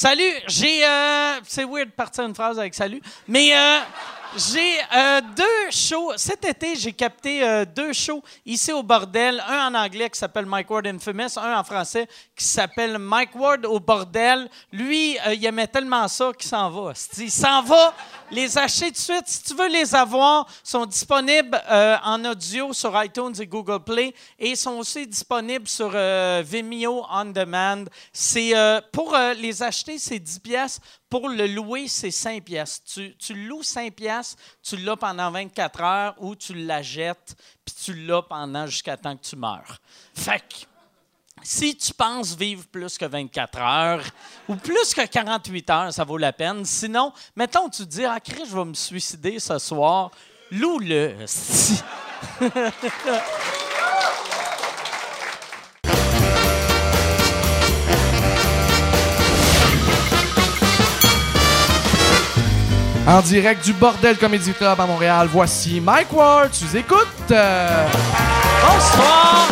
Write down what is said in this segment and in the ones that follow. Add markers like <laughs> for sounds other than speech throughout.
Salut, j'ai. Euh, c'est weird de partir une phrase avec salut, mais euh, j'ai euh, deux shows. Cet été, j'ai capté euh, deux shows ici au bordel. Un en anglais qui s'appelle Mike Ward Infamous, un en français qui s'appelle Mike Ward au bordel. Lui, euh, il aimait tellement ça qu'il s'en va. Il s'en va les acheter de suite. Si tu veux les avoir, sont disponibles en audio sur iTunes et Google Play et sont aussi disponibles sur Vimeo On Demand. C'est pour les acheter, c'est 10 pièces. Pour le louer, c'est 5 pièces. Tu, tu loues 5 pièces, tu l'as pendant 24 heures ou tu la jettes puis tu l'as pendant jusqu'à temps que tu meurs. Fait que si tu penses vivre plus que 24 heures ou plus que 48 heures, ça vaut la peine. Sinon, mettons, tu te dis, ah, Chris, je vais me suicider ce soir. Loue-le. En direct du Bordel Comedy Club à Montréal, voici Mike Ward. Tu écoutes? Euh, Bonsoir.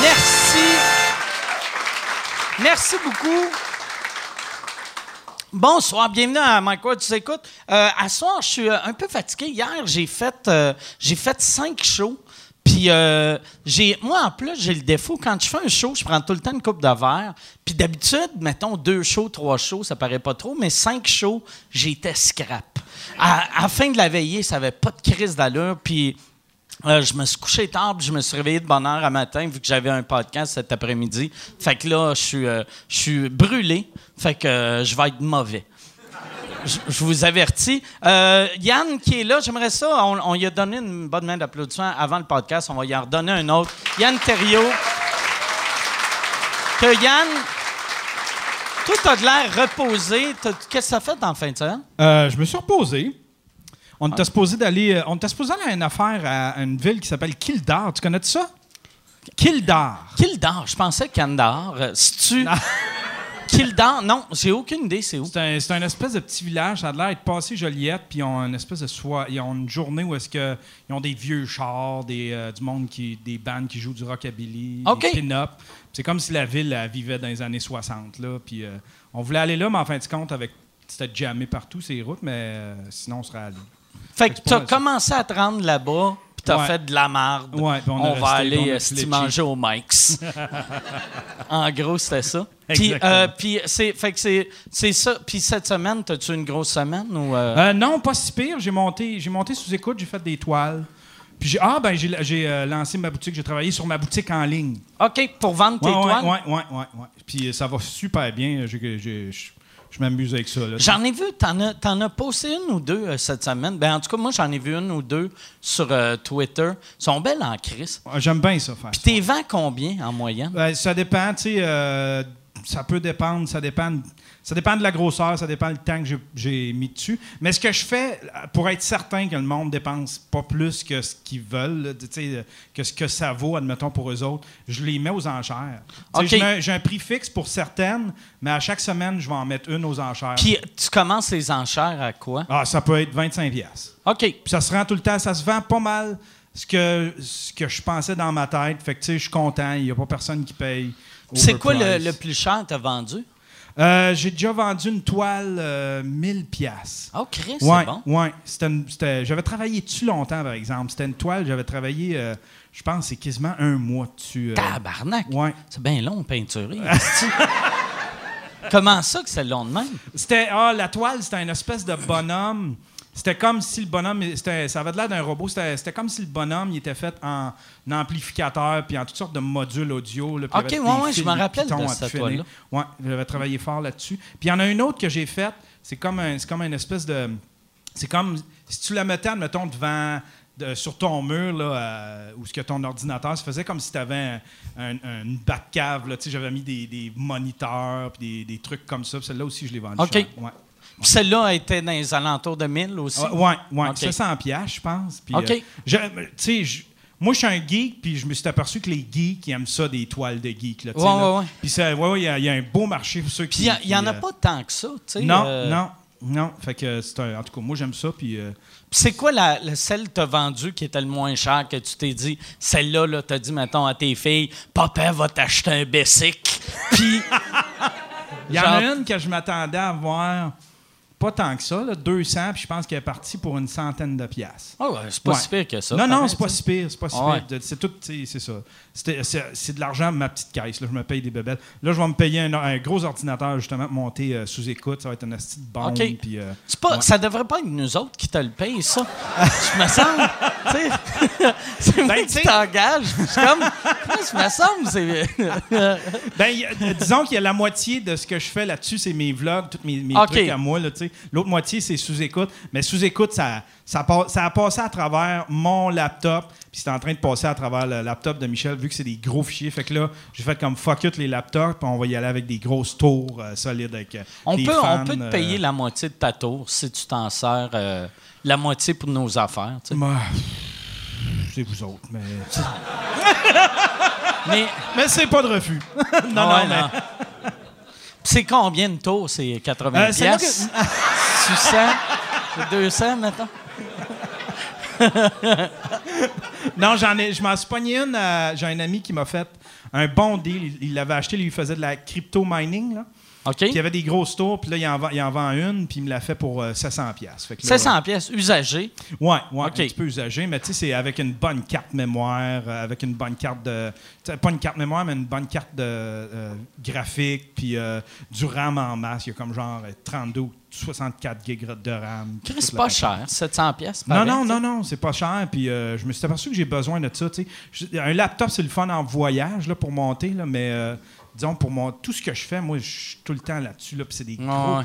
Merci. Merci beaucoup. Bonsoir, bienvenue à Mike Ward, tu écoutes. Euh, à soir, je suis euh, un peu fatigué. Hier, j'ai fait, euh, j'ai fait cinq shows. Puis, euh, j'ai, moi, en plus, j'ai le défaut, quand je fais un show, je prends tout le temps une coupe de verre. Puis d'habitude, mettons deux shows, trois shows, ça paraît pas trop, mais cinq shows, j'étais scrap. À, la fin de la veillée, ça avait pas de crise d'allure. Puis, euh, je me suis couché tard, puis je me suis réveillé de bonne heure à matin, vu que j'avais un podcast cet après-midi. Fait que là, je suis, euh, je suis brûlé. Fait que je vais être mauvais. Je, je vous avertis. Euh, Yann qui est là, j'aimerais ça. On, on lui a donné une bonne main d'applaudissement avant le podcast. On va y en redonner un autre. Yann Terriot. Que Yann. Toi, t'as de l'air reposé. Qu'est-ce que ça fait en fin de semaine? Euh, je me suis reposé. On Ah. était supposé d'aller. euh, On était supposé aller à une affaire à une ville qui s'appelle Kildare. Tu connais ça? Kildare. Kildare. Je pensais Kandar. Si tu. <laughs> Non, j'ai aucune idée, c'est où. C'est un, c'est un espèce de petit village. Ça a l'air d'être passé Joliette. Puis ils ont une espèce de. Ils ont une journée où est-ce que ils ont des vieux chars, des, euh, du monde qui, des bandes qui jouent du rockabilly, OK. des pin-up. C'est comme si la ville elle, vivait dans les années 60 là. Puis euh, on voulait aller là, mais en fin de compte, avec c'était jamais partout ces routes, mais euh, sinon on serait allé. Fait que c'est t'as pas mal ça. commencé à te rendre là-bas, t'as Ouais. fait de la marde. Ouais, on va aller a euh, manger au Mike's. <laughs> en gros, c'était ça. <laughs> Puis, euh, c'est, fait que c'est, c'est ça. Puis cette semaine, t'as-tu une grosse semaine ou euh? Euh, non, pas si pire. J'ai monté, j'ai monté sous écoute, j'ai fait des toiles. Puis j'ai, ah, ben, j'ai, lancé ma boutique, j'ai travaillé sur ma boutique en ligne. OK, pour vendre tes Ouais, toiles? ouais, ouais, ouais, ouais. Puis ça va super bien. Je je m'amuse avec ça. J'en ai vu, t'en as, t'en as posté une ou deux euh, cette semaine? Ben, en tout cas, moi, j'en ai vu une ou deux sur euh, Twitter. Elles sont belles en crise. Ouais, J'aime bien ça faire. Puis t'es vends combien en moyenne? Ben, ça dépend, tu sais, euh, ça peut dépendre, ça dépend, ça dépend de la grosseur, ça dépend du temps que j'ai- mis dessus. Mais ce que je fais, pour être certain que le monde dépense pas plus que ce qu'ils veulent, là, tu que ce que ça vaut, admettons, pour eux autres, je les mets aux enchères. Tu J'ai un prix fixe pour certaines, mais à chaque semaine, je vais en mettre une aux enchères. Puis tu commences les enchères à quoi? Ah, ça peut être 25 pièces. OK. Puis ça se rend tout le temps, ça se vend pas mal ce que, ce que je pensais dans ma tête. Fait que, tu sais, je suis content, il n'y a pas personne qui paye. C'est quoi le, le plus cher que t'as vendu? Euh, j'ai déjà vendu une toile euh, 1000 pièces. Oh, Chris, Ouais, c'est bon. ouais. C'était une- c'était- j'avais travaillé dessus longtemps, par exemple. C'était une toile, j'avais travaillé, euh, je pense, c'est quasiment un mois dessus. euh. Tabarnak! Ouais. C'est bien long, peinturé. esti. <laughs> Comment ça que c'est long de même? C'était, ah, la toile, c'était une espèce de bonhomme. C'était comme si le bonhomme, c'était- ça avait l'air d'un robot. C'était, comme si le bonhomme, il était fait en, en amplificateur puis en toutes sortes de modules audio. là, Ok, ouais, je me rappelle de cette toile-là. Ouais, j'avais travaillé fort là-dessus. Puis il y en a une autre que j'ai faite. C'est comme, un, c'est comme une espèce de. C'est comme si tu la mettais, admettons, devant. de- sur ton mur, là, euh, ou ce que ton ordinateur, ça faisait comme si tu avais un, un- une Tu sais, j'avais mis des, des moniteurs puis des, des trucs comme ça. Puis Celle-là aussi, je l'ai vendue. OK. Ouais. Puis Celle-là était dans les alentours de 1000 aussi. Ah, ouais, ouais. OK. C'est 100 piastres, je pense. Puis, OK. euh, je- je- moi, je suis un geek, puis je me suis aperçu que les geeks, ils aiment ça, des toiles de geeks. Là, Ouais, là. ouais. Puis ça- ouais, ouais, il y, a- il y a un beau marché pour ceux qui... il n'y en a euh, pas tant que ça, tu sais. Non, euh, non. Non, fait que c'est un- en tout cas, moi j'aime ça. Puis C'est quoi la, la- celle que t'as vendue qui était le moins cher que tu t'es dit, celle-là, là, t'as dit, mettons, à tes filles, papa va t'acheter un Bessic. Puis, <laughs> il y en a une que je m'attendais à voir pas tant que ça, là, 200, puis je pense qu'elle est partie pour une centaine de piastres. oh, ouais, c'est pas Ouais. si pire que ça. non, non, c'est pas si pire, c'est pas si Ah ouais. pire. C'est tout, tu sais, c'est ça. C'est de l'argent de ma petite caisse. Là, je me paye des bébelles. Là, je vais me payer un, un gros ordinateur justement monter euh, sous écoute. Ça va être une petite bombe. OK. puis, euh, C'est pas, ouais. Ça devrait pas être nous autres qui te le payent, ça. je me semble. tu sais, <laughs> c'est moi Ben, qui t'engage. Je comme. Je me semble, c'est. <laughs> Ben, a- disons qu'il y a la moitié de ce que je fais là-dessus, c'est mes vlogs, tous mes, mes OK. trucs à moi. là, tu sais. L'autre moitié, c'est sous-écoute. Mais sous-écoute, ça, ça, ça a passé à travers mon laptop. Puis c'est en train de passer à travers le laptop de Michel, vu que c'est des gros fichiers. Fait que là, j'ai fait comme fuck it les laptops, puis on va y aller avec des grosses tours euh, solides avec euh, On des peut, fans, on peut te euh, payer la moitié de ta tour si tu t'en sers la moitié pour nos affaires. tu sais. Moi, c'est vous autres, mais. <laughs> Mais. mais c'est pas de refus. <laughs> non, non, mais. C'est combien de tours? C'est 80 Euh, c'est là piastres? 600? C'est 200, mettons? <laughs> Non, j'en ai, je m'en suis pogné une. euh, J'ai un ami qui m'a fait un bon deal. Il- l'avait acheté, lui, il faisait de la crypto mining. Là. OK? Puis il y avait des grosses tours, puis là, il en vend, il en vend une, puis il me l'a fait pour euh, 700 pièces. 700 pièces usagées. Ouais, un petit peu usagé, mais tu sais, c'est avec une bonne carte mémoire, euh, avec une bonne carte de. Pas une carte mémoire, mais une bonne carte de euh, graphique, puis euh, du RAM en masse. Il y a comme genre euh, 32 ou 64 gigs de RAM. c'est pas cher. 700 pièces. Non, non, non, non, c'est pas cher. Puis euh, je me suis aperçu que j'ai besoin de ça. Un laptop, c'est le fun en voyage là, pour monter, là, mais euh, disons, pour mon, tout ce que je fais, moi, je suis tout le temps là-dessus. Là, puis c'est des gros. ouais.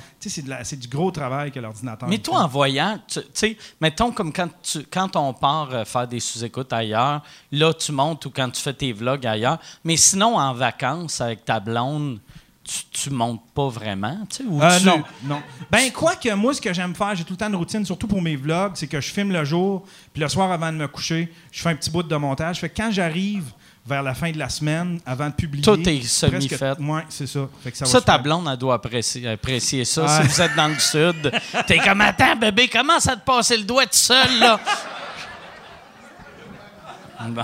C'est, du gros travail que l'ordinateur. Mais toi, en voyant, tu sais, mettons comme quand, tu, quand on part euh, faire des sous-écoutes ailleurs, là, tu montes ou quand tu fais tes vlogs ailleurs. Mais sinon, en vacances avec ta blonde, tu, tu montes pas vraiment, tu sais? ou Euh, tu- non, non. Ben, quoi que moi, ce que j'aime faire, j'ai tout le temps une routine, surtout pour mes vlogs, c'est que je filme le jour, puis le soir avant de me coucher, je fais un petit bout de montage. Fait que quand j'arrive vers la fin de la semaine, avant de publier. Tout est semi-fait. Ouais, c'est ça. Fait que ça, ta blonde, elle doit apprécier, apprécier ça. Si vous êtes dans le sud, <laughs> t'es comme, attends, bébé, commence à te passer le doigt tout seul, là? <laughs> Bon.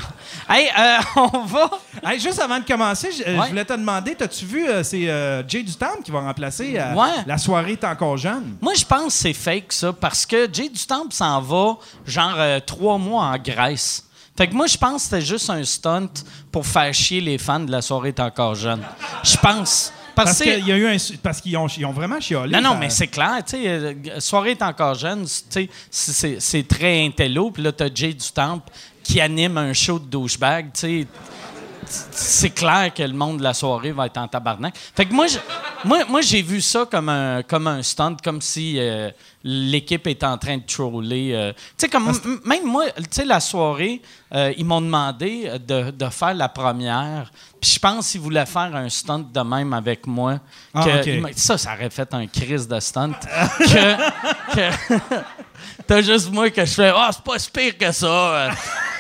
Hey, euh, <laughs> on va. Hey, juste avant de commencer, je, euh, Ouais. je voulais te demander, t'as-tu vu, euh, c'est euh, Jay Dutemps qui va remplacer Ouais. La soirée est encore jeune? Moi, je pense que c'est fake, ça, parce que Jay du Temple s'en va, genre, trois mois en Grèce. Fait que moi, je pense que c'était juste un stunt pour faire chier les fans de La soirée est encore jeune. Je pense. Parce, Parce que. qu'il y a eu un, parce qu'ils ont, ils ont vraiment chialé. Non, non, ça- mais c'est clair, euh, Soirée est encore jeune, c'est- très intello, puis là, t'as Jay du Temple qui anime un show de douchebag. C'est clair que le monde de la soirée va être en tabarnak. Fait que moi, je- moi, moi j'ai vu ça comme un, comme un stunt, comme si euh, l'équipe était en train de troller. euh. Tu sais, comme m- même moi, tu sais, la soirée, euh, ils m'ont demandé de, de faire la première. Puis je pense qu'ils voulaient faire un stunt de même avec moi. Ah, que- ça, ça aurait fait un crise de stunt. <laughs> que, que- T'as juste moi que je fais Ah, c'est pas si pire que ça. Euh,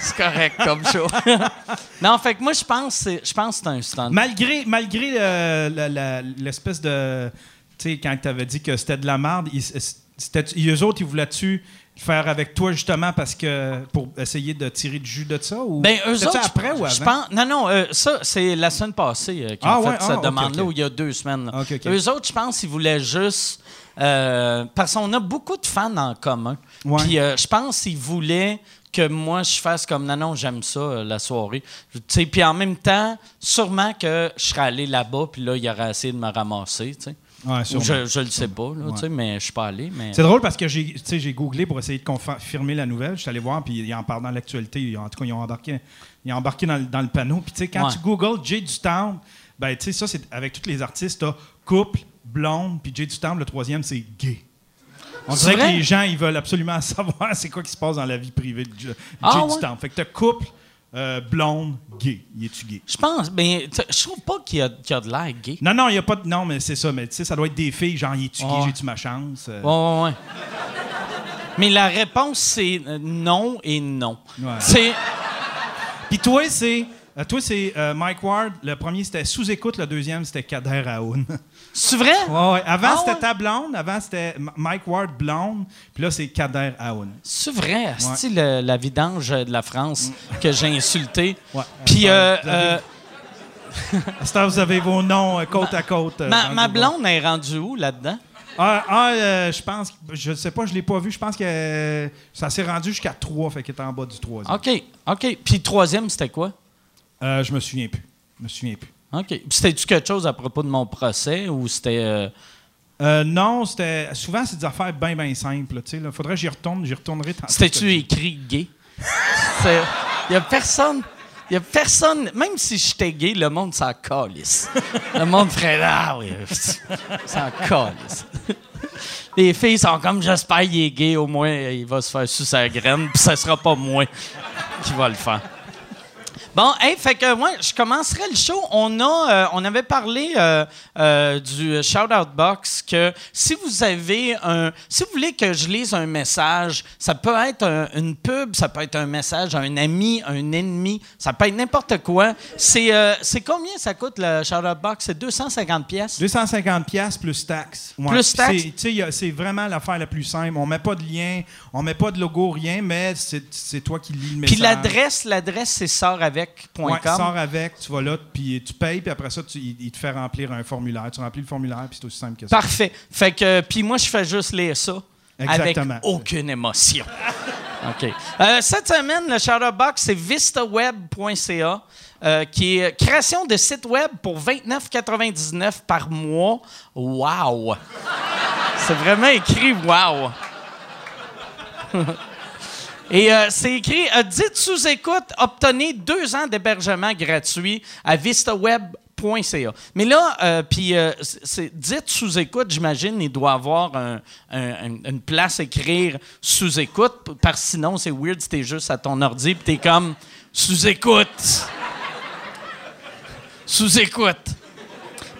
C'est correct comme show. <laughs> non, fait que moi, je pense, que c'est- je pense que c'est un stunt. Malgré, malgré euh, l'espèce de. Tu sais, quand tu avais dit que c'était de la merde, ils, c'était, eux autres, ils voulaient-tu faire avec toi justement parce que pour essayer de tirer du jus de ça ou Ben, eux autres, après ou je avant? pense- non, non, euh, ça, c'est la semaine passée euh, qu'ils Ah ont fait ouais, cette ah, ok, demande-là, ok. ou il y a deux semaines. là. Ok, ok. Eux autres, je pense qu'ils voulaient juste... euh, parce qu'on a beaucoup de fans en commun. Ouais. Puis euh, je pense qu'ils voulaient que moi, je fasse comme, non, non, j'aime ça, euh, la soirée. Tu Puis en même temps, sûrement que je serais allé là-bas, puis là, il aurait essayé de me ramasser, tu. Ouais, Ou je, je le sais pas, là, tu Ouais. mais je suis pas allé. Mais... C'est drôle parce que j'ai, tu googlé pour essayer de confirmer la nouvelle. Je suis allé voir, puis ils en parlent dans l'actualité. En tout cas, ils ont embarqué, ils ont embarqué dans, le- dans le panneau. Puis, tu quand Ouais. tu googles Jay du Temple, ben, tu ça, c'est avec tous les artistes, t'as couple, blonde, puis Jay du Temple, le troisième, c'est gay. On dirait vrai? que les gens, ils veulent absolument <laughs> savoir c'est quoi qui se passe dans la vie privée de Jay, Ah, ouais? Temple. Fait que t'as couple, euh, blonde, gay. Il est-tu gay? Je pense, sais, je trouve pas qu'il y, a- qu'il y a de l'air gay. Non, non, il n'y a pas de. Non, mais c'est ça. Mais tu sais, ça doit être des filles, genre, il est-tu gay? J'ai-tu ma chance? Euh, Ouais, ouais, ouais. Mais la réponse, c'est euh, non et non. Ouais. C'est. Puis toi, c'est Euh, toi, c'est euh, Mike Ward. Le premier, c'était Sous-écoute. Le deuxième, c'était Kader Aoun. C'est vrai? Ouais, ouais. Avant, Ah c'était ouais? ta blonde. Avant, c'était Mike Ward blonde. Puis là, c'est Kader Aoun. C'est vrai, c'est la vidange de la France que j'ai insulté. Ouais. Puis, euh, avez- euh, vous avez vos noms euh, côte à côte. euh, ma, blonde est rendue où là-dedans? Ah, ah, euh, je pense, je sais pas, je l'ai pas vu. Je pense que euh, ça s'est rendu jusqu'à 3, fait qu'il est en bas du 3 OK, OK. Puis, troisième, c'était quoi? Euh, je me souviens plus. Je me souviens plus. OK. C'était-tu quelque chose à propos de mon procès ou c'était. euh, Euh, non, c'était. Souvent, c'est des affaires bien, bien simples. Il faudrait que j'y retourne. J'y retournerai tantôt. C'était-tu écrit gay? <laughs> Il y a personne. Il a personne, même si j'étais gay, le monde s'en calisse. Le monde ferait Ah oui, <laughs> s'en calisse. Les filles sont comme j'espère qu'il est gay, au moins il va se faire sous sa graine, puis ce sera pas moi qui va le faire. Bon, hey, fait que moi, je commencerai le show. On a, euh, on avait parlé euh, euh, du shout out box que si vous avez un, si vous voulez que je lise un message, ça peut être un- une pub, ça peut être un message à un ami, un ennemi, ça peut être n'importe quoi. C'est, c'est combien ça coûte le shout out box? C'est 250 pièces. 250 pièces plus taxes. Ouais. Plus taxes? c'est- C'est vraiment l'affaire la plus simple. On met pas de lien, on met pas de logo, rien, mais c'est c'est toi qui lis le message. Puis l'adresse, l'adresse c'est sortavec.com. Ouais, sors avec, tu vas là, puis tu payes, puis après ça, tu- il, il te fait remplir un formulaire. Tu remplis le formulaire, puis c'est aussi simple que ça. Parfait. Fait que, puis moi, je fais juste lire ça Exactement. avec aucune émotion. <laughs> OK. Euh, cette semaine, le Shout Box, c'est vistaweb.ca, euh, qui est création de site web pour 29,99 par mois. Wow! <laughs> C'est vraiment écrit wow! <laughs> Et euh, c'est écrit euh, Dites sous écoute, obtenez deux ans d'hébergement gratuit à vistaweb.ca. Mais là, euh, puis euh, dites sous écoute, j'imagine, il doit avoir un- un- un- une place écrire sous écoute, parce que sinon, c'est weird si t'es juste à ton ordi puis t'es comme sous écoute. sous écoute.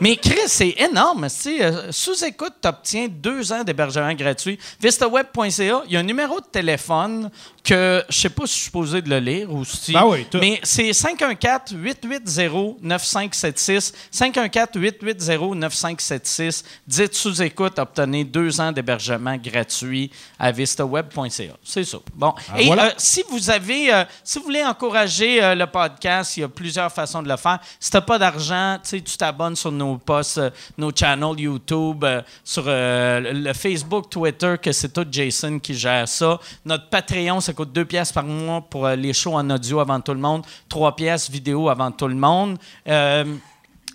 Mais Chris, c'est énorme. euh, Sous écoute, tu obtiens deux ans d'hébergement gratuit. VistaWeb.ca, il y a un numéro de téléphone que je sais pas si je suis supposé de le lire ou si. Ben oui, tout. mais c'est 514-880-9576. 514-880-9576. Dites sous écoute, obtenez deux ans d'hébergement gratuit à VistaWeb.ca. C'est ça. Bon. Et voilà. euh, si vous avez, euh, si vous voulez encourager euh, le podcast, il y a plusieurs façons de le faire. Si t'as pas d'argent, tu t'abonnes sur nos posts, nos channels YouTube, sur le Facebook, Twitter, que c'est tout Jason qui gère ça. Notre Patreon, ça coûte 2 pièces par mois pour euh, les shows en audio avant tout le monde, 3 pièces vidéo avant tout le monde. Euh,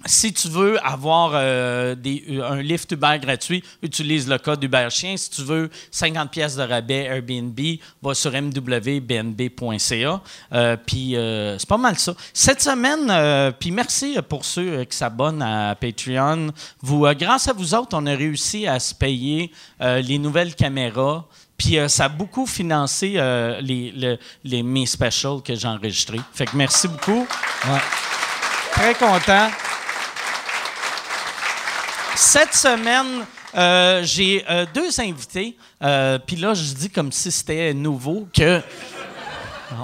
si tu veux avoir euh, un lift Uber gratuit, utilise le code Uber Chien. Si tu veux 50 pièces de rabais Airbnb, va sur mwbnb.ca. Puis c'est pas mal ça. Cette semaine, puis merci pour ceux qui s'abonnent à Patreon. Vous, grâce à vous autres, on a réussi à se payer les nouvelles caméras. Puis euh, ça a beaucoup financé euh, les, le- les mes specials que j'ai enregistrés. Fait que merci beaucoup. Très content. Cette semaine, euh, j'ai deux invités. Puis là, je dis comme si c'était nouveau que.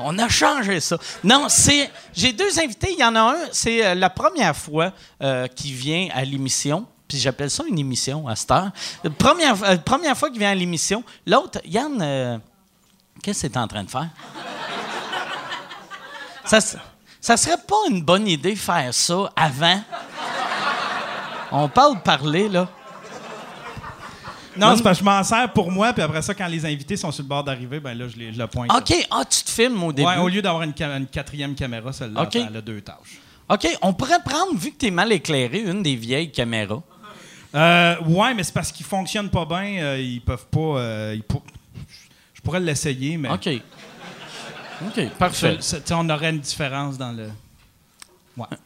On a changé ça. Non, c'est. J'ai deux invités. Il y en a un, c'est la première fois qu'il vient à l'émission. Puis j'appelle ça une émission à cette heure. Première, euh, première fois qu'il vient à l'émission. L'autre, Yann, euh, qu'est-ce que tu en train de faire? Ça, ça serait pas une bonne idée de faire ça avant? On parle parler, là. Non, c'est parce que je m'en sers pour moi, puis après ça, quand les invités sont sur le bord d'arriver, ben là, je, les, je le pointe. OK, ah, tu te filmes au début? Ouais, au lieu d'avoir une, quatrième caméra, celle-là, OK. elle a deux tâches. OK, on pourrait prendre, vu que tu es mal éclairé, une des vieilles caméras. Euh, ouais, mais c'est parce qu'ils fonctionnent pas bien. euh, ils peuvent pas. euh, ils pour- Je pourrais l'essayer, mais. OK. OK, parfait. Ça- on aurait une différence dans le.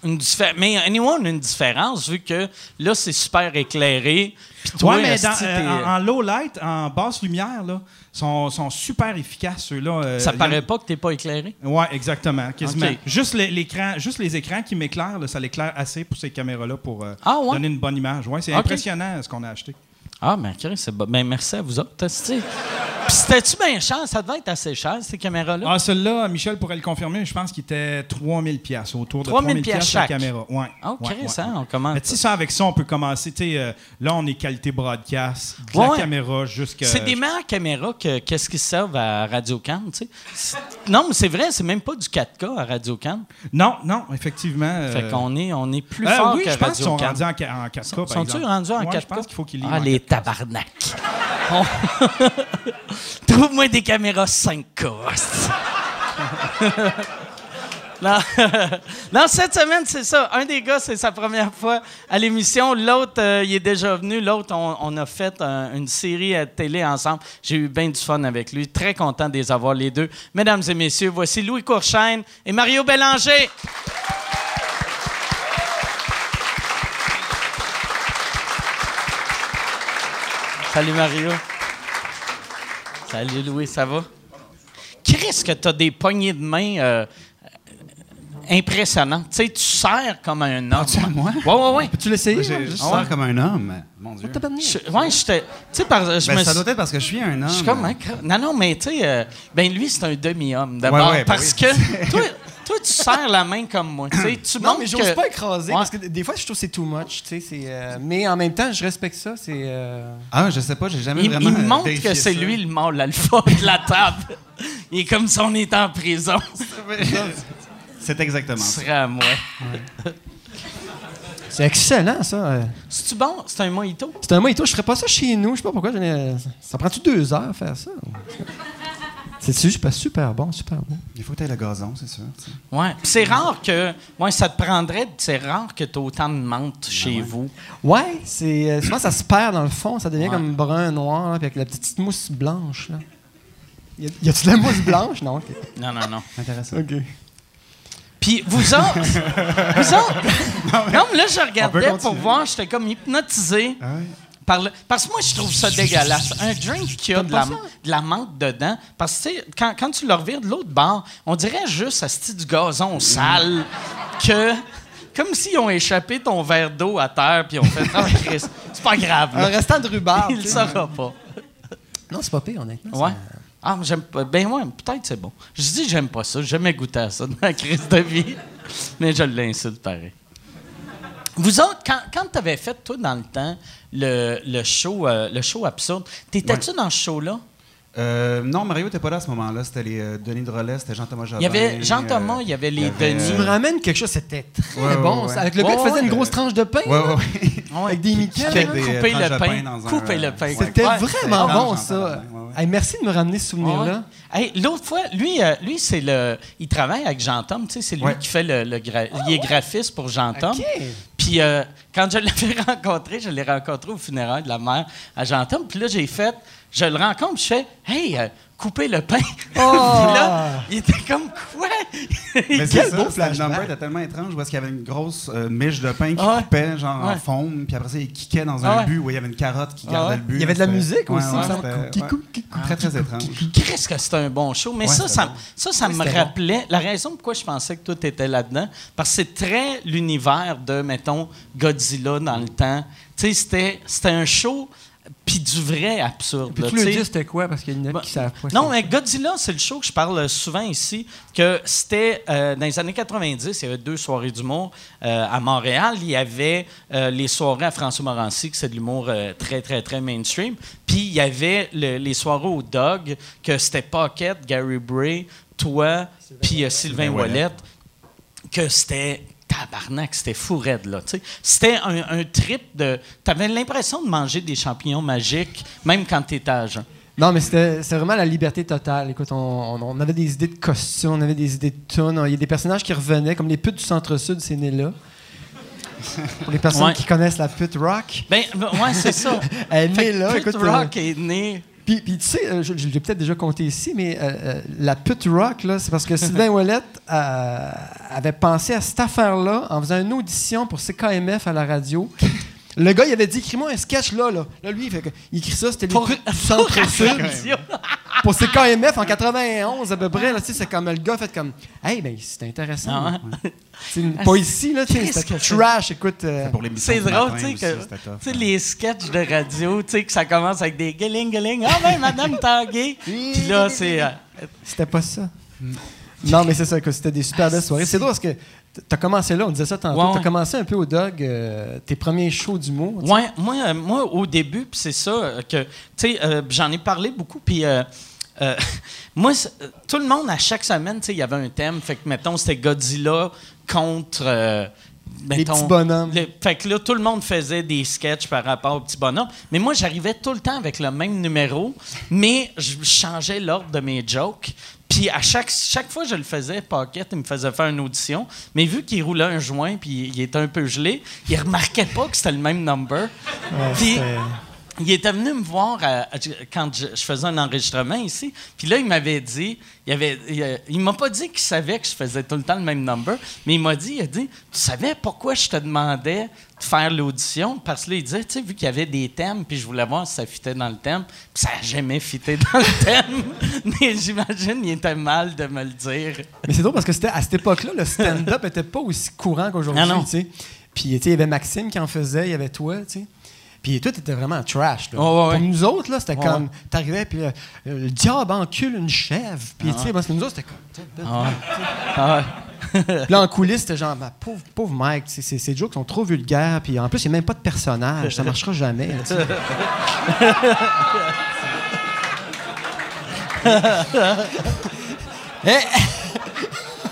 Une diffé- mais anyway, on a une différence, vu que là, c'est super éclairé. Puis toi, ouais, mais dans- t'es- euh, en, en low light, en basse lumière, là, sont, sont super efficaces ceux-là. euh, ça paraît pas que t'es pas éclairé? Ouais, exactement, quasiment. Juste l'écran, juste les écrans qui m'éclairent, ça l'éclaire assez pour ces caméras-là pour euh, Ah, ouais? donner une bonne image. Ouais, c'est impressionnant ce qu'on a acheté. Ah, ben, Chris, c'est bon. Ben, merci à vous autres, esti. Puis c'était-tu bien cher? Ça devait être assez cher, ces caméras-là. Ah, celui-là, Michel pourrait le confirmer, je pense qu'il était 3000 pièces autour de 3000 3000 pièces chaque. caméra. Ouais. Ah, ouais, Chris, ouais. hein, on commence. Mais tu sais, ça, avec ça, on peut commencer. Tu euh, là, on est qualité broadcast, de la caméra jusqu'à. C'est des meilleures caméras que qu'est-ce qui servent à Radio Can, tu sais? Non, mais c'est vrai, c'est même pas du 4K à Radio Can. Non, non, effectivement. euh, Fait qu'on est, on est plus euh, fort oui, que je pense qu'ils sont rendus en, ca- en 4K. par Sont-ils rendus en Ouais, 4K? Je pense qu'il faut qu'ils. Ah, les 4K. Tabarnak. <laughs> Trouve-moi des caméras 5K. hostie. <laughs> Non. <laughs> non, cette semaine, c'est ça. Un des gars, c'est sa première fois à l'émission. L'autre, euh, il est déjà venu. L'autre, on, a fait un- une série à télé ensemble. J'ai eu bien du fun avec lui. Très content de les avoir les deux. Mesdames et messieurs, voici Louis Courchaine et Mario Bélanger. Salut Mario. Salut Louis, ça va? Qu'est-ce que tu as des poignées de main euh, euh, impressionnantes? Tu sais, tu serres comme un homme. tu à moi? Ouais, ouais, ouais. Peux-tu l'essayer? Je sers comme un homme. Mon Dieu. Je- ouais, je te. Tu sais, par. Je Ben, me ça doit être parce que je suis un homme. je suis comme. cra- Non, non, mais tu sais, euh, ben lui, c'est un demi-homme d'abord. Ouais, ouais, ben parce oui. que <laughs> toi, toi, tu serres la main comme moi. Tu sais, tu Non, mais j'ose que- pas écraser Ouais. parce que des fois, je trouve que c'est too much. Tu sais, c'est, euh, mais en même temps, je respecte ça. C'est. euh, Ah, je sais pas, j'ai jamais Il, vraiment. il montre vérifié que c'est lui le mâle alpha <laughs> de la table. Il est comme si on était en prison. <laughs> C'est exactement Ce ça. serait à moi. C'est excellent, ça. euh. C'est-tu bon? C'est un mojito? C'est un mojito. Je ferais pas ça chez nous. Je sais pas pourquoi. j'en ai- Ça prend-tu deux heures à faire ça? C'est super, super bon, super bon. Il faut que tu le gazon, c'est sûr. tu sais. Ouais. Puis c'est rare que. Ouais, ça te prendrait. C'est rare que tu aies autant de menthe chez vous. Ouais, c'est euh, souvent ça se perd dans le fond, ça devient Ouais. comme brun, noir, là, puis avec la petite mousse blanche. Là. Y a- Y a-tu de la mousse blanche? Non. ok. Non, non, non. Intéressant. Puis vous autres. <laughs> vous autres. Non, mais là, je regardais pour voir. J'étais comme hypnotisé. Ah ouais. Par le- parce que moi, je trouve ça dégueulasse. Un drink qui a de la, de la menthe dedans. Parce que, tu sais, quand, quand tu le revires de l'autre bord, on dirait juste à du gazon sale que. Comme s'ils ont échappé ton verre d'eau à terre puis ils ont fait <laughs> Chris, c'est pas grave. Un là. restant de rhubarbe. Il le saura pas. Non, c'est pas pire, honnêtement. Ouais. Ah, j'aime pas. Ben ouais, peut-être c'est bon. Je dis j'aime pas ça. J'ai jamais goûté à ça dans la crise de vie. Mais je l'insulte pareil. Vous autres, quand, quand tu avais fait, toi, dans le temps, le, le show, euh, le show absurde, t'étais-tu dans ce show-là? Euh, non, Mario n'était pas là à ce moment-là. C'était les euh, Denis de Relais, c'était Jean-Thomas Jobin. Il y avait Jean euh, il y avait les il y avait, Denis. Tu me ramènes quelque chose, c'était très Ouais, ouais, bon. ouais. ça. Avec le Ouais, gars qui faisait ouais. une grosse tranche de pain. Ouais, ouais, ouais. Avec des des, euh, couper le pain. pain dans un- couper le pain. C'était Ouais. vraiment Ouais. bon, Ouais. ça. Hey, merci de me ramener ce souvenir-là. Ouais. Hey, L'autre fois, lui, euh, lui c'est le, il travaille avec Jean-Tom. tu sais, C'est lui Ouais. qui fait le, le gra- il est graphiste pour Jean-Tom. OK. Puis euh, quand je l'avais <laughs> rencontré, je l'ai rencontré au funérailles de la mère à Jean-Tom. Puis là, j'ai fait, je le rencontre, je fais, hey, euh, couper le pain. <laughs> Oh! Là, il était comme quoi? Mais c'est Quel ça, beau le flashback. number était tellement étrange parce qu'il y avait une grosse euh, miche de pain qui Ah ouais. coupait genre Ouais. en faume, puis après ça, il kickait dans Ah un ouais. but où il y avait une carotte qui Ah gardait ouais. le but. Il y avait de la musique Ouais, aussi. Très, très étrange. Qu'est-ce que c'était un bon show? Mais Ouais, ça, ça, bon. ça, ça me rappelait. La raison pourquoi je pensais que toi, tu étais là-dedans, parce que c'est très l'univers de, mettons, Godzilla dans le temps. Tu sais, c'était, c'était un show, puis du vrai absurde. Puis là, tu le dis, c'était quoi? Parce qu'il y en a Bah, qui savent pas. Non, mais Godzilla, c'est le show que je parle souvent ici, que c'était euh, dans les années 90, il y avait deux soirées d'humour euh, à Montréal. Il y avait euh, les soirées à François Morancy, que c'est de l'humour euh, très, très, très mainstream. Puis il y avait le- les soirées au Dog, que c'était Pocket, Gary Bray, toi, puis euh, Sylvain Sylvain Wallet, que c'était tabarnak, c'était fou raide, là. C'était un, un trip de... T'avais l'impression de manger des champignons magiques, même quand t'étais à jeun. Non, mais c'était vraiment la liberté totale. Écoute, on, on- on avait des idées de costumes, on avait des idées de tunes. Il y a des personnages qui revenaient, comme les putes du Centre-Sud, c'est né là. Pour les personnes Ouais. qui connaissent la pute rock, Ben, ben, ouais, c'est ça. <laughs> elle est née là. Pete Écoute, euh, Rock est né. Puis, puis tu sais, euh, je, je l'ai peut-être déjà compté ici, mais euh, euh, la pute rock, là, c'est parce que Sylvain <laughs> Ouellet euh, avait pensé à cette affaire-là en faisant une audition pour CKMF à la radio. Le gars, il avait dit écris-moi un sketch là, là. Là, lui, il, fait que- il écrit ça, c'était les <laughs> Pour- du centre-sud. pour ces KMF en 91 à peu près, là, tu sais, c'est comme le gars fait comme Hey, ben c'est intéressant. Ah ouais? C'est une- pas ici, là, tu sais, Qu'est-ce c'était trash, écoute. euh, Pour l'émission C'est drôle, tu sais, les sketchs de radio, tu sais, que ça commence avec des guiling guiling. Ah ben, Madame Tanguay. Puis là, c'est. euh, C'était pas ça. Non, mais c'est ça, que c'était des super belles soirées. C'est drôle parce que t'as commencé là, on disait ça tantôt. Ouais. T'as commencé un peu au Dog, euh, tes premiers shows d'humour. Ouais, moi, euh, moi, au début, puis c'est ça euh, que, tu sais, euh, j'en ai parlé beaucoup, puis <laughs> moi, tout le monde, à chaque semaine, tu sais, il y avait un thème. Fait que, mettons, c'était Godzilla contre. mettons, petits bonhommes. le- fait que là, tout le monde faisait des sketchs par rapport aux petits bonhommes. Mais moi, j'arrivais tout le temps avec le même numéro, mais je changeais l'ordre de mes jokes. Puis à chaque, chaque fois que je le faisais, Pocket, il me faisait faire une audition. Mais vu qu'il roulait un joint puis il était un peu gelé, il remarquait pas que c'était le même number. Ouais, Puis il était venu me voir à- à- quand je, je faisais un enregistrement ici. Puis là, il m'avait dit, il, avait, il, euh, il m'a pas dit qu'il savait que je faisais tout le temps le même number, mais il m'a dit, il a dit, tu savais pourquoi je te demandais de faire l'audition? Parce que là, il disait, tu sais, vu qu'il y avait des thèmes, puis je voulais voir si ça fitait dans le thème, puis ça n'a jamais fité dans le <laughs> thème. mais j'imagine, il était mal de me le dire. Mais c'est drôle parce que c'était à cette époque-là, le stand-up était pas aussi courant qu'aujourd'hui. Non. tu sais. Puis tu sais, il y avait Maxime qui en faisait, il y avait toi, tu sais. Puis toi, t'étais vraiment trash. Là. Ouais, ouais, ouais. Pour nous autres, là, c'était comme. T'arrivais, puis euh, euh, le diable encule une chèvre. Puis tu sais, parce que nous autres, c'était comme. Ah. Ah <laughs> là, en coulisses, c'était genre, bah, pauvre, pauvre Mike, ces, jokes sont trop vulgaires. Puis en plus, il n'y a même pas de personnage. Ça marchera jamais. <laughs> Eh!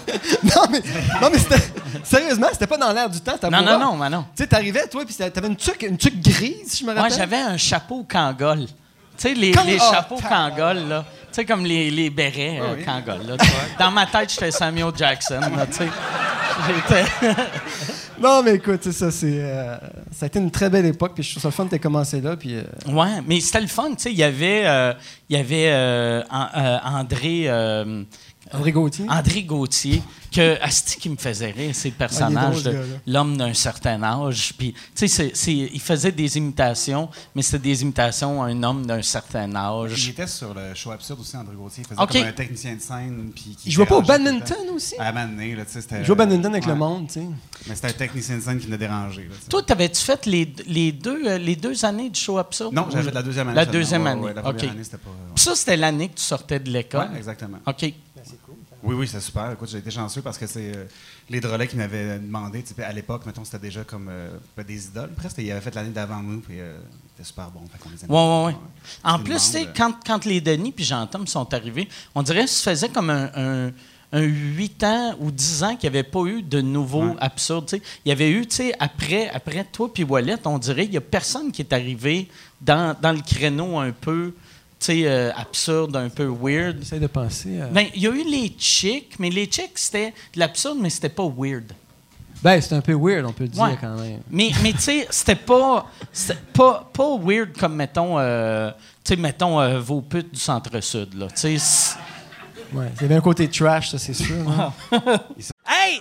<laughs> non, mais, non, mais c'était. Sérieusement, c'était pas dans l'air du temps. ta Non, non, non, mais non. Tu sais, t'arrivais, toi, puis t'avais une tuque, une tuque grise, si je me Moi, rappelle. j'avais un chapeau Kangol. Tu sais, les, Kang- les oh, chapeaux Kangol, là. Tu sais, comme les, les bérets euh, Kangol, là. tu vois. Dans ma tête, j'étais Samuel Jackson, là, tu sais. J'étais... <laughs> Non, mais écoute, c'est ça, c'est. euh, ça a été une très belle époque, puis je trouve ça le fun de t'aies commencé là, puis. euh, Ouais, mais c'était le fun, tu sais. Il y avait, euh, il y avait euh, An- euh, André... euh, André Gauthier? André Gauthier, que Asti qui me faisait rire, ces personnages drôle, ce de l'homme d'un certain âge. Puis, tu sais, c'est- c'est- il faisait des imitations, mais c'était des imitations à un homme d'un certain Il âge. était sur le show absurde aussi, André Gauthier. Il faisait comme un technicien de scène. Puis qui Il jouait pas au le badminton aussi? À Mané, là, tu sais, c'était. Il jouait au badminton avec Ouais. le monde, tu sais. Mais c'était un technicien de scène qui là, tu sais. Toi, t'avais-tu fait les, les, deux, euh, les deux années du show absurde? Non, j'avais fait la deuxième année. La deuxième année. ouais, la première année, c'était pas. ouais. Puis ça, c'était l'année que tu sortais de l'école? Ouais, exactement. OK. Oui, oui, c'est super. Écoute, j'ai été chanceux parce que c'est euh, les drôlets qui m'avaient demandé. À l'époque, mettons, c'était déjà comme euh, des idoles. Presque, ils avaient fait l'année d'avant nous, puis euh, c'était super bon. Fait qu'on les aimait. Ouais, ouais, ouais. En plus, tu sais, bande, quand, quand les Denis puis Jean-Tom sont arrivés, on dirait que ça faisait comme un, un, un 8 ans ou 10 ans qu'il n'y avait pas eu de Ouais. tu sais. Il y avait eu, après, après toi puis Wallet, on dirait qu'il n'y a personne qui est arrivé dans, dans le créneau un peu, euh, absurde, un peu weird. J'essaie de penser. à- Ben, il y a eu les chicks, mais les chicks, c'était de l'absurde, mais c'était pas weird. Ben, c'est un peu weird, on peut le dire Ouais. quand même. Mais, mais tu sais, c'était pas, c'était pas, pas weird comme, mettons, euh, tu sais, mettons, euh, vos putes du centre-sud, là. Tu sais, c'est- Ouais. Il y avait un côté trash, ça, c'est sûr. hein. <laughs> Hey,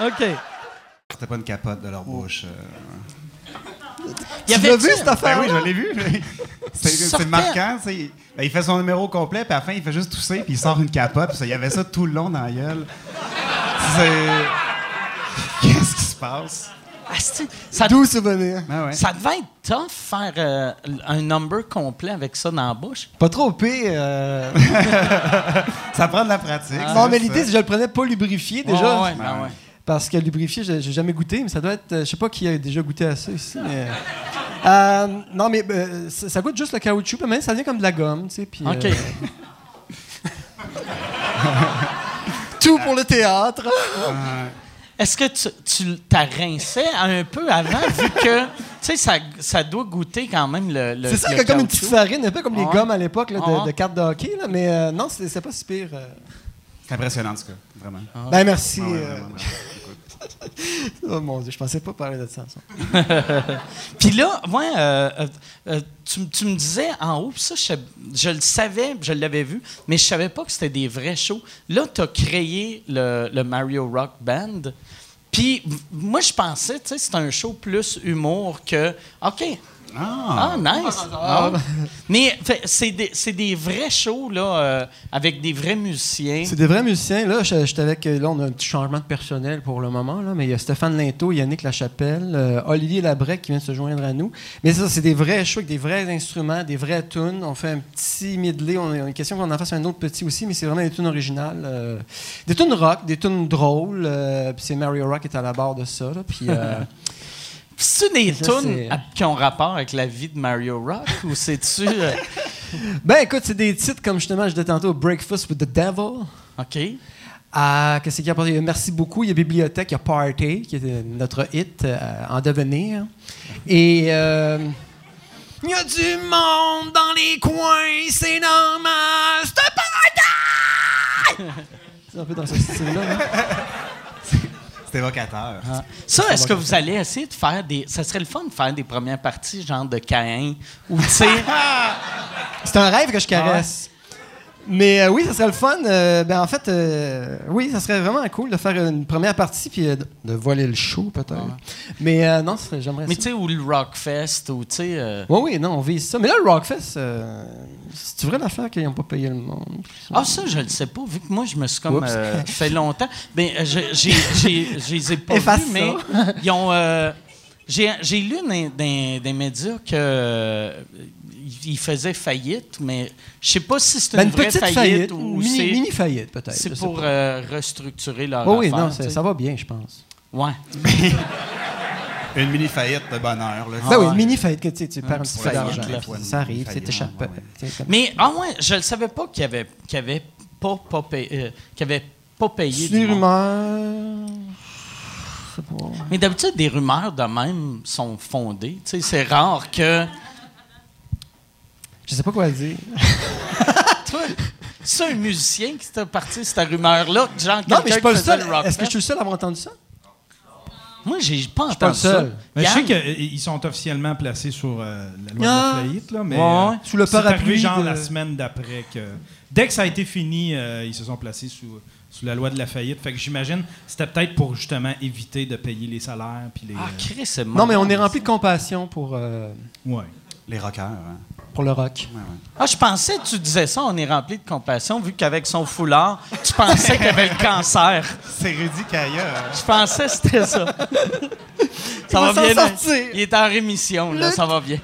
OK. C'était pas une capote de leur bouche. euh. Il y Tu l'as vu, cette affaire? Ben oui, je l'ai vu. <laughs> C'est marquant. tu sais. Ben, il fait son numéro complet, puis à la fin, il fait juste tousser, puis il sort une capote. Puis ça, il y avait ça tout le long dans la gueule. <laughs> Qu'est-ce qui se passe? Asti, ça, Doux souvenir. Ah ouais. ça devait être tough faire euh, un number complet avec ça dans la bouche. Pas trop pire. euh. <laughs> Ça prend de la pratique. non, c'est mais l'idée, c'est que je le prenais pas lubrifié déjà. Ouais, ouais, ben ouais. Parce que lubrifié, j'ai jamais goûté, mais ça doit être. euh, Je sais pas qui a déjà goûté à ça ici, mais. <laughs> Euh, non, mais euh, ça, ça goûte juste le caoutchouc, mais ça vient comme de la gomme, tu sais. puis, OK. euh, <laughs> tout pour le théâtre. Est-ce que tu, tu t'as rincé un peu avant, vu que, tu sais, ça, ça doit goûter quand même le. le C'est ça, le comme une petite farine, un peu comme les gommes à l'époque là, de, Ouais. de cartes de hockey. Là, mais euh, non, c'est c'est pas si pire. euh. C'est impressionnant, en tout cas. Vraiment. Ben merci. Ah ouais, euh. <laughs> Oh mon Dieu, je pensais pas parler de ça. <laughs> Puis là, ouais, euh, euh, euh, tu, me disais en haut, ça, je, le savais, je l'avais vu, mais je savais pas que c'était des vrais shows. Là, tu as créé le, le Mario Rock Band. Puis moi, je pensais, tu sais, c'est un show plus humour que. OK. Ah! Ah, nice. Ah. Mais fait, c'est des, c'est des vrais shows, là, euh, avec des vrais musiciens. C'est des vrais musiciens. Là, je- j'étais avec. Là, on a un petit changement de personnel pour le moment. Là, mais il y a Stéphane Linteau, Yannick Lachapelle, euh, Olivier Labrec qui vient de se joindre à nous. Mais ça, c'est des vrais shows avec des vrais instruments, des vrais tunes. On fait un petit medley. On a une question qu'on en fasse un autre petit aussi, mais c'est vraiment des tunes originales. euh, des tunes rock, des tunes drôles. euh, puis c'est Mario Rock qui est à la barre de ça. là, puis. <laughs> euh, C'est-tu des tunes c'est- qui ont rapport avec la vie de Mario Rock ou c'est-tu. euh, <laughs> ben écoute, c'est des titres comme justement, je disais tantôt, Breakfast with the Devil. OK. Ah, qu'est-ce qu'il y a apporté? Merci beaucoup. Il y a Bibliothèque, il y a Party, qui était notre hit euh, en devenir. Et euh, il y a du monde dans les coins, c'est normal, c'est un party! <laughs> c'est un peu dans ce style-là. hein? C'est évocateur. Ça, est-ce que vous allez essayer de faire des. Ça serait le fun de faire des premières parties, genre de Caïn, ou tu sais. <laughs> C'est un rêve que je caresse. Mais euh, oui, ça serait le fun. Euh, ben, en fait, euh, oui, ça serait vraiment cool de faire une première partie puis de, de voler le show, peut-être. Mais euh, non, ça serait- j'aimerais Mais tu sais, ou le Rockfest, ou tu sais. Oui, oui, non, on vise ça. Mais là, le Rockfest, euh, c'est vrai l'affaire qu'ils n'ont pas payé le monde? Ah, ça, je le sais pas, vu que moi, je me suis comme. Fait longtemps. Ben, je- j'ai. les ai pas vus, mais ils ont. j'ai j'ai lu dans dans- dans les médias que. Ils faisaient faillite, mais je sais pas si c'est Ben, une, une vraie petite faillite, faillite, ou une mini, c'est mini faillite peut-être. c'est pour euh, restructurer leur Oh oui, affaire, non, ça va bien, je pense. Ouais. <laughs> Une mini faillite de bonheur. Là. ben oui, ouais. une mini faillite que tu sais, tu perds un petit peu d'argent. Ça arrive, c'est Faillite, échappé. ouais, ouais. tu sais, comme- Mais, ah ouais, je ne savais pas qu'il y avait, qu'il y avait pas, pas payé, euh, qu'il y avait pas payé. C'est rumeurs. Pas. Mais d'habitude, des rumeurs de même sont fondées. Tu sais, c'est rare que. Je sais pas quoi dire. <laughs> Toi, c'est un musicien qui t'a parti cette rumeur-là, genre Non, mais je suis pas le seul. Est-ce que je suis le seul à avoir entendu ça? Moi, j'ai pas pas le entendu ça. seul. Mais je sais qu'ils sont officiellement placés sur euh, la loi Ah. de la faillite, là, mais Ouais, euh. Sous le parapluie genre de- la semaine d'après que dès que ça a été fini, euh, ils se sont placés sous, sous la loi de la faillite. Fait que j'imagine c'était peut-être pour justement éviter de payer les salaires puis les. Ah, euh, Chris, c'est Non, mais on est rempli de compassion pour, euh, ouais. Les rockers. Hein. Pour le rock. Ouais, ouais. Ah, je pensais que tu disais ça, on est rempli de compassion, vu qu'avec son foulard, tu pensais qu'il avait le cancer. <laughs> C'est Rudy Kaya. Je pensais que c'était ça. <laughs> ça va bien. sortir. Il est en rémission, là, Le- ça va bien.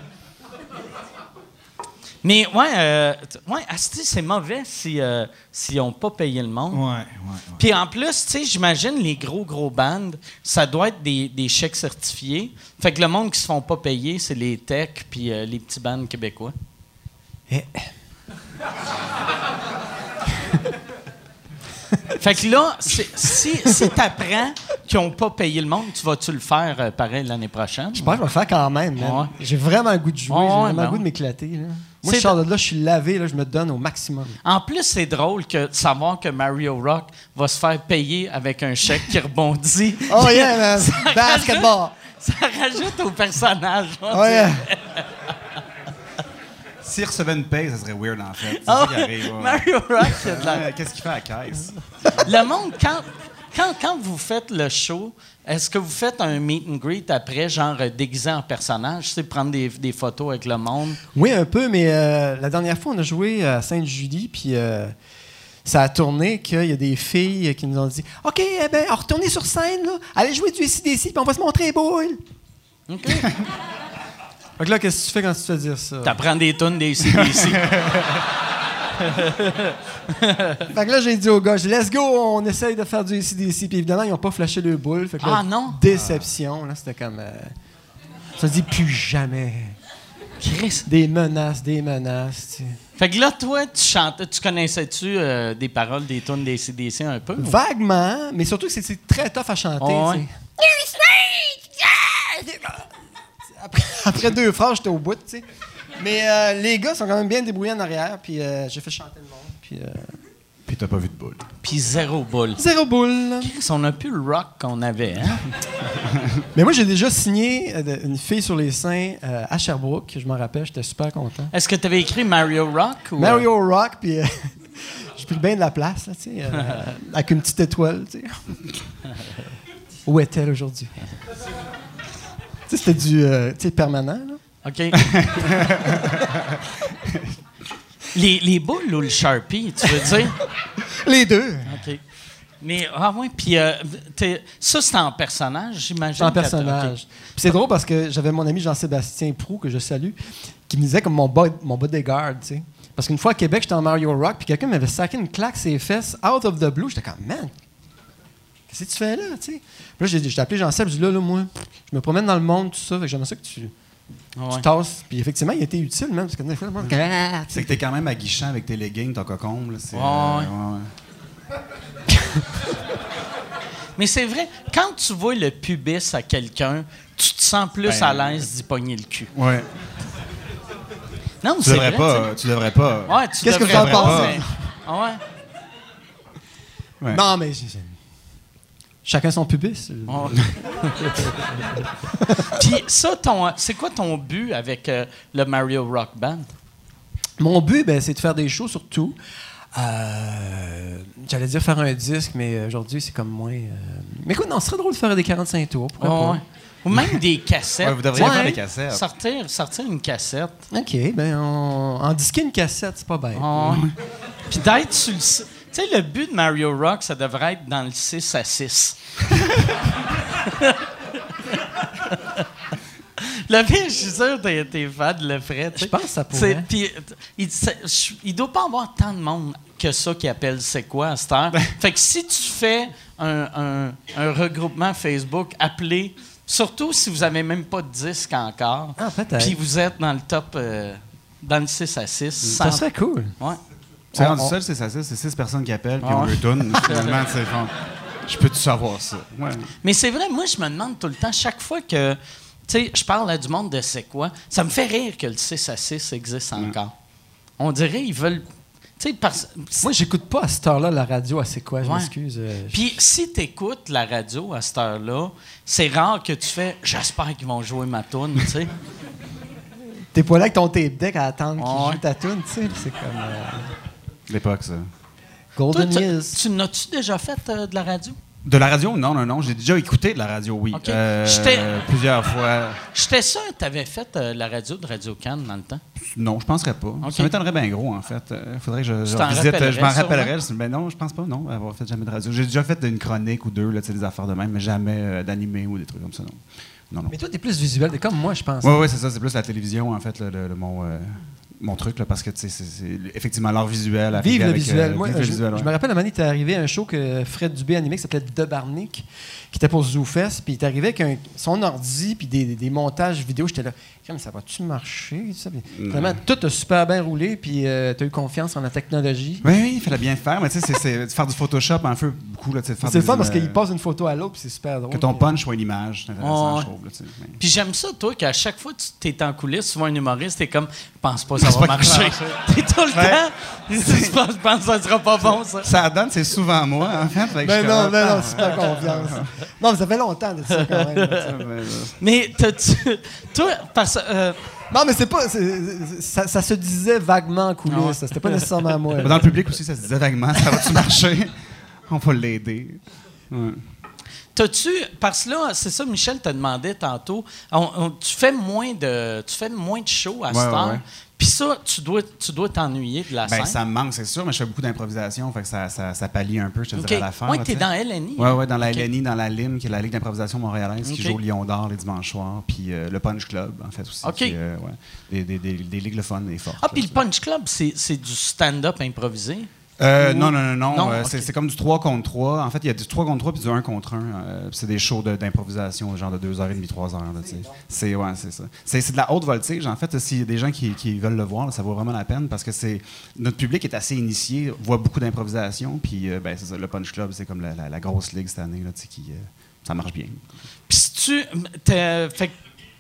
Mais ouais, euh, ouais asti, c'est mauvais si euh, s'ils n'ont pas payé le monde. Ouais, ouais, ouais. Puis en plus, tu sais, j'imagine les gros, gros bandes, ça doit être des, des chèques certifiés. Fait que le monde qui se font pas payer, c'est les techs puis euh, les petits bandes québécois. Eh. <laughs> Fait que là, si, si tu apprends qu'ils n'ont pas payé le monde, tu vas-tu le faire euh, pareil l'année prochaine? Je pense que je vais le faire quand même. J'ai vraiment le goût de jouer. J'ai vraiment ben le goût de m'éclater. là. Moi, C'est je sors de là, je suis lavé, là, je me donne au maximum. En plus, c'est drôle que de savoir que Mario Rock va se faire payer avec un chèque qui rebondit. <laughs> Oh yeah, man! <laughs> Ça Basketball! Ça rajoute au personnage. on Oh yeah! <laughs> S'il recevait une paye, ça serait weird en fait. C'est ça qui ouais, arrive. ouais. Mario Rock, il y a de la- Qu'est-ce qu'il fait à la caisse? Le monde, quand, quand, quand vous faites le show, est-ce que vous faites un meet and greet après, genre euh, déguisé en personnage, sais, prendre des, des photos avec le monde? Oui, un peu, mais euh, la dernière fois, on a joué à Sainte-Julie, puis euh, ça a tourné qu'il y a des filles qui nous ont dit OK, eh ben, retournez sur scène, là, allez jouer du SCDC, puis on va se montrer les boules. OK. <laughs> Fait que là, qu'est-ce que tu fais quand tu te fais dire ça? T'apprends des tonnes des CDC. <laughs> <laughs> Fait que là, j'ai dit aux gars, let's go, on essaye de faire du SCDC, puis évidemment, ils n'ont pas flashé le boule. Fait que là, Ah, non? Déception, là, c'était comme. Euh, ça se dit plus jamais Chris. Des menaces, des menaces. tu sais. Fait que là, toi, tu chantais, tu connaissais-tu euh, des paroles des tunes des CDC un peu? Vaguement, mais surtout que c'est- très tough à chanter. Oh, ouais. Après, après deux phrases, j'étais au bout, tu sais. Mais euh, les gars sont quand même bien débrouillés en arrière, puis euh, j'ai fait chanter le monde. Puis, euh, Puis t'as pas vu de boule. Puis zéro boule. zéro boule. Chris, on a plus le rock qu'on avait, hein? <laughs> Mais moi, j'ai déjà signé euh, de- une fille sur les seins euh, à Sherbrooke, je m'en rappelle, j'étais super content. Est-ce que tu avais écrit Mario Rock? Ou, Mario Rock, puis euh, <laughs> j'ai pris bien de la place, là, tu sais, euh, avec une petite étoile, tu sais. <laughs> Où est-elle aujourd'hui? Tu sais, c'était du euh, tu sais, permanent, là. OK. <laughs> les, les boules ou le Sharpie, tu veux dire? Les deux. OK. Mais, ah ouais, puis euh, ça, c'est en personnage, j'imagine. C'est en personnage. OK. Puis C'est drôle parce que j'avais mon ami Jean-Sébastien Prou, que je salue, qui me disait comme mon, bod- mon bodyguard, tu sais. Parce qu'une fois à Québec, j'étais en Mario Rock, puis quelqu'un m'avait saqué une claque ses fesses, out of the blue. J'étais comme, man, qu'est-ce que tu fais là, tu sais? Puis là, j'ai j'ai appelé Jean-Seb, j'ai dit, là, là, moi, je me promène dans le monde, tout ça, fait que j'aimerais ça que tu, Ouais. tu tasses. Puis effectivement, il était utile, même, Ah, tu C'est que t'es quand même aguichant avec tes leggings, ton cocombe. Là, Ouais, euh, ouais. ouais, ouais. <laughs> Mais c'est vrai, quand tu vois le pubis à quelqu'un, tu te sens plus Ben, à l'aise d'y pogner le cul. Ouais. Non, Tu devrais vrai, pas. Tu devrais pas. tu. Ouais, tu Qu'est-ce que vous en mais- Ah ouais? Ouais. Non, mais chacun son pubis. Ouais. <laughs> Puis ça, ton, c'est quoi ton but avec euh, le Mario Rock Band? Mon but, ben, c'est de faire des shows surtout. Euh, J'allais dire faire un disque, mais aujourd'hui, c'est comme moins. euh, Mais écoute, non, ce serait drôle de faire des 45 tours. Pourquoi Ouais, ouais. Ou même des cassettes. Ouais, vous devriez Ouais. faire des cassettes. Sortir, sortir une cassette. pas? OK, ben, on... en disquer une cassette, c'est pas bête. Ah. Puis d'être sur le. Tu sais, le but de Mario Rock, ça devrait être dans le 6 à 6. <laughs> Le pire, je suis sûr que t'es- fan de le. Je pense que ça pourrait. Euh, il, il doit pas avoir tant de monde que ça qui appelle c'est quoi à cette heure. Ben. fait que si tu fais un, un- un regroupement Facebook, appelez, surtout si vous n'avez même pas de disque encore, Ah, puis vous êtes dans le top, euh, dans le 6 à 6. Ça serait cool. Ouais. C'est rendu on- seul, c'est ça, c'est six personnes qui appellent, puis Ah on le tourne. <laughs> Finalement, c'est je peux-tu savoir ça? Ouais. Mais c'est vrai, moi, je me demande tout le temps, chaque fois que, tu sais, je parle à du monde de c'est quoi, ça me fait rire que le 6 à 6 existe encore. On dirait ils veulent, tu sais, parce... Moi, j'écoute pas à cette heure-là la radio à c'est quoi, je Ouais. m'excuse. euh, Puis si tu écoutes la radio à cette heure-là, c'est rare que tu fais « j'espère qu'ils vont jouer ma tune tu sais. T'es pas là avec ton tape deck à attendre Ouais. qu'il joue ta tune, tu sais. C'est comme euh, L'époque, ça. Golden tu- Years. tu n'as-tu déjà fait euh, de la radio? De la radio? Non, non, non. J'ai déjà écouté de la radio, oui. Euh, plusieurs fois. J'étais sûr que tu avais fait euh, la radio de Radio Cannes dans le temps. Non, je penserais pas. Ça m'étonnerait bien gros, en fait. Il faudrait que je, Tu rappellerais Je m'en rappellerais. Mais non, je pense pas, non, avoir fait jamais de radio. J'ai déjà fait une chronique ou deux, là, tu des affaires de même, mais jamais euh, d'animé ou des trucs comme ça, non. Non, non. Mais toi, t'es plus visuel, t'es comme moi, je pense. Oui, oui, c'est ça. C'est plus la télévision, en fait, le, le- le- mon, euh, mon truc, là, parce que, c'est- effectivement l'art visuel. Vive le visuel. euh, Moi, vive le je, visuel, je ouais. me rappelle, un moment il était arrivé à un show que Fred Dubé animait qui s'appelait De Barnick, qui était pour ZooFest, puis il est arrivé avec un- son ordi, puis des, des- des montages vidéo. J'étais là, Crème, ça va-tu marcher? ça? Puis Finalement, tout a super bien roulé, puis tu as eu confiance en la technologie. Oui, oui, il fallait bien faire, mais tu sais, c'est- faire du Photoshop un peu beaucoup, C'est le fun parce euh, qu'il passe une photo à l'autre, puis c'est super drôle. Que ton Puis- punch soit une image, c'est intéressant, je trouve. Mais- Puis j'aime ça, toi, qu'à chaque fois que tu es en coulisses, souvent un humoriste, t'es comme, je pense pas ça Pense va pas va <laughs> T'es tout le Ouais. temps, je pense, je pense que ça sera pas bon, ça. Ça donne, c'est souvent moi, en fait. fait que Ben non, ben comme, non, super confiance. Non, mais ça fait longtemps de ça quand même. là, tu sais. là. Mais t'as-tu- toi, parce euh, Non, mais c'est pas. c'est- ça, ça se disait vaguement en coulisses. C'était pas nécessairement moi. Mais Dans le public aussi, ça se disait vaguement, ça va-tu marcher? On va l'aider. Ouais. T'as-tu, parce que là, c'est ça, Michel te demandait tantôt, on- on- tu fais moins de, tu fais moins de shows à Ouais, cette heure. ouais. Puis ça, tu dois, tu dois t'ennuyer de la Ben, scène. ça me manque, c'est sûr, mais je fais beaucoup d'improvisation, fait que ça, ça, ça pallie un peu, je te Ok. dirais, t'es dans LNI. Ouais, ouais, dans la. LNI, dans la LIM, qui est la Ligue d'improvisation montréalaise, qui joue au Lion d'Or les dimanches soirs, puis euh, le Punch Club, en fait, aussi. Ok. qui euh, ouais, des, des, des, des ligues le fun et fortes. Ah, puis le. Punch Club, c'est, c'est du stand-up improvisé? Euh, non, non, non, non. Non? euh, c'est, comme du 3 contre 3. En fait, il y a du 3 contre 3 puis du 1 contre 1. Euh, c'est des shows de- d'improvisation, genre de 2h30, 3h. Là, tu sais. c'est, ouais, c'est ça. C'est, c'est de la haute voltige. En fait, s'il y a des gens qui, qui veulent le voir, là, ça vaut vraiment la peine parce que c'est notre public est assez initié, voit beaucoup d'improvisation. Puis, ben, ça, le Punch Club, c'est comme la, la- la grosse ligue cette année. Là, qui, ça marche bien. Puis si tu. Fait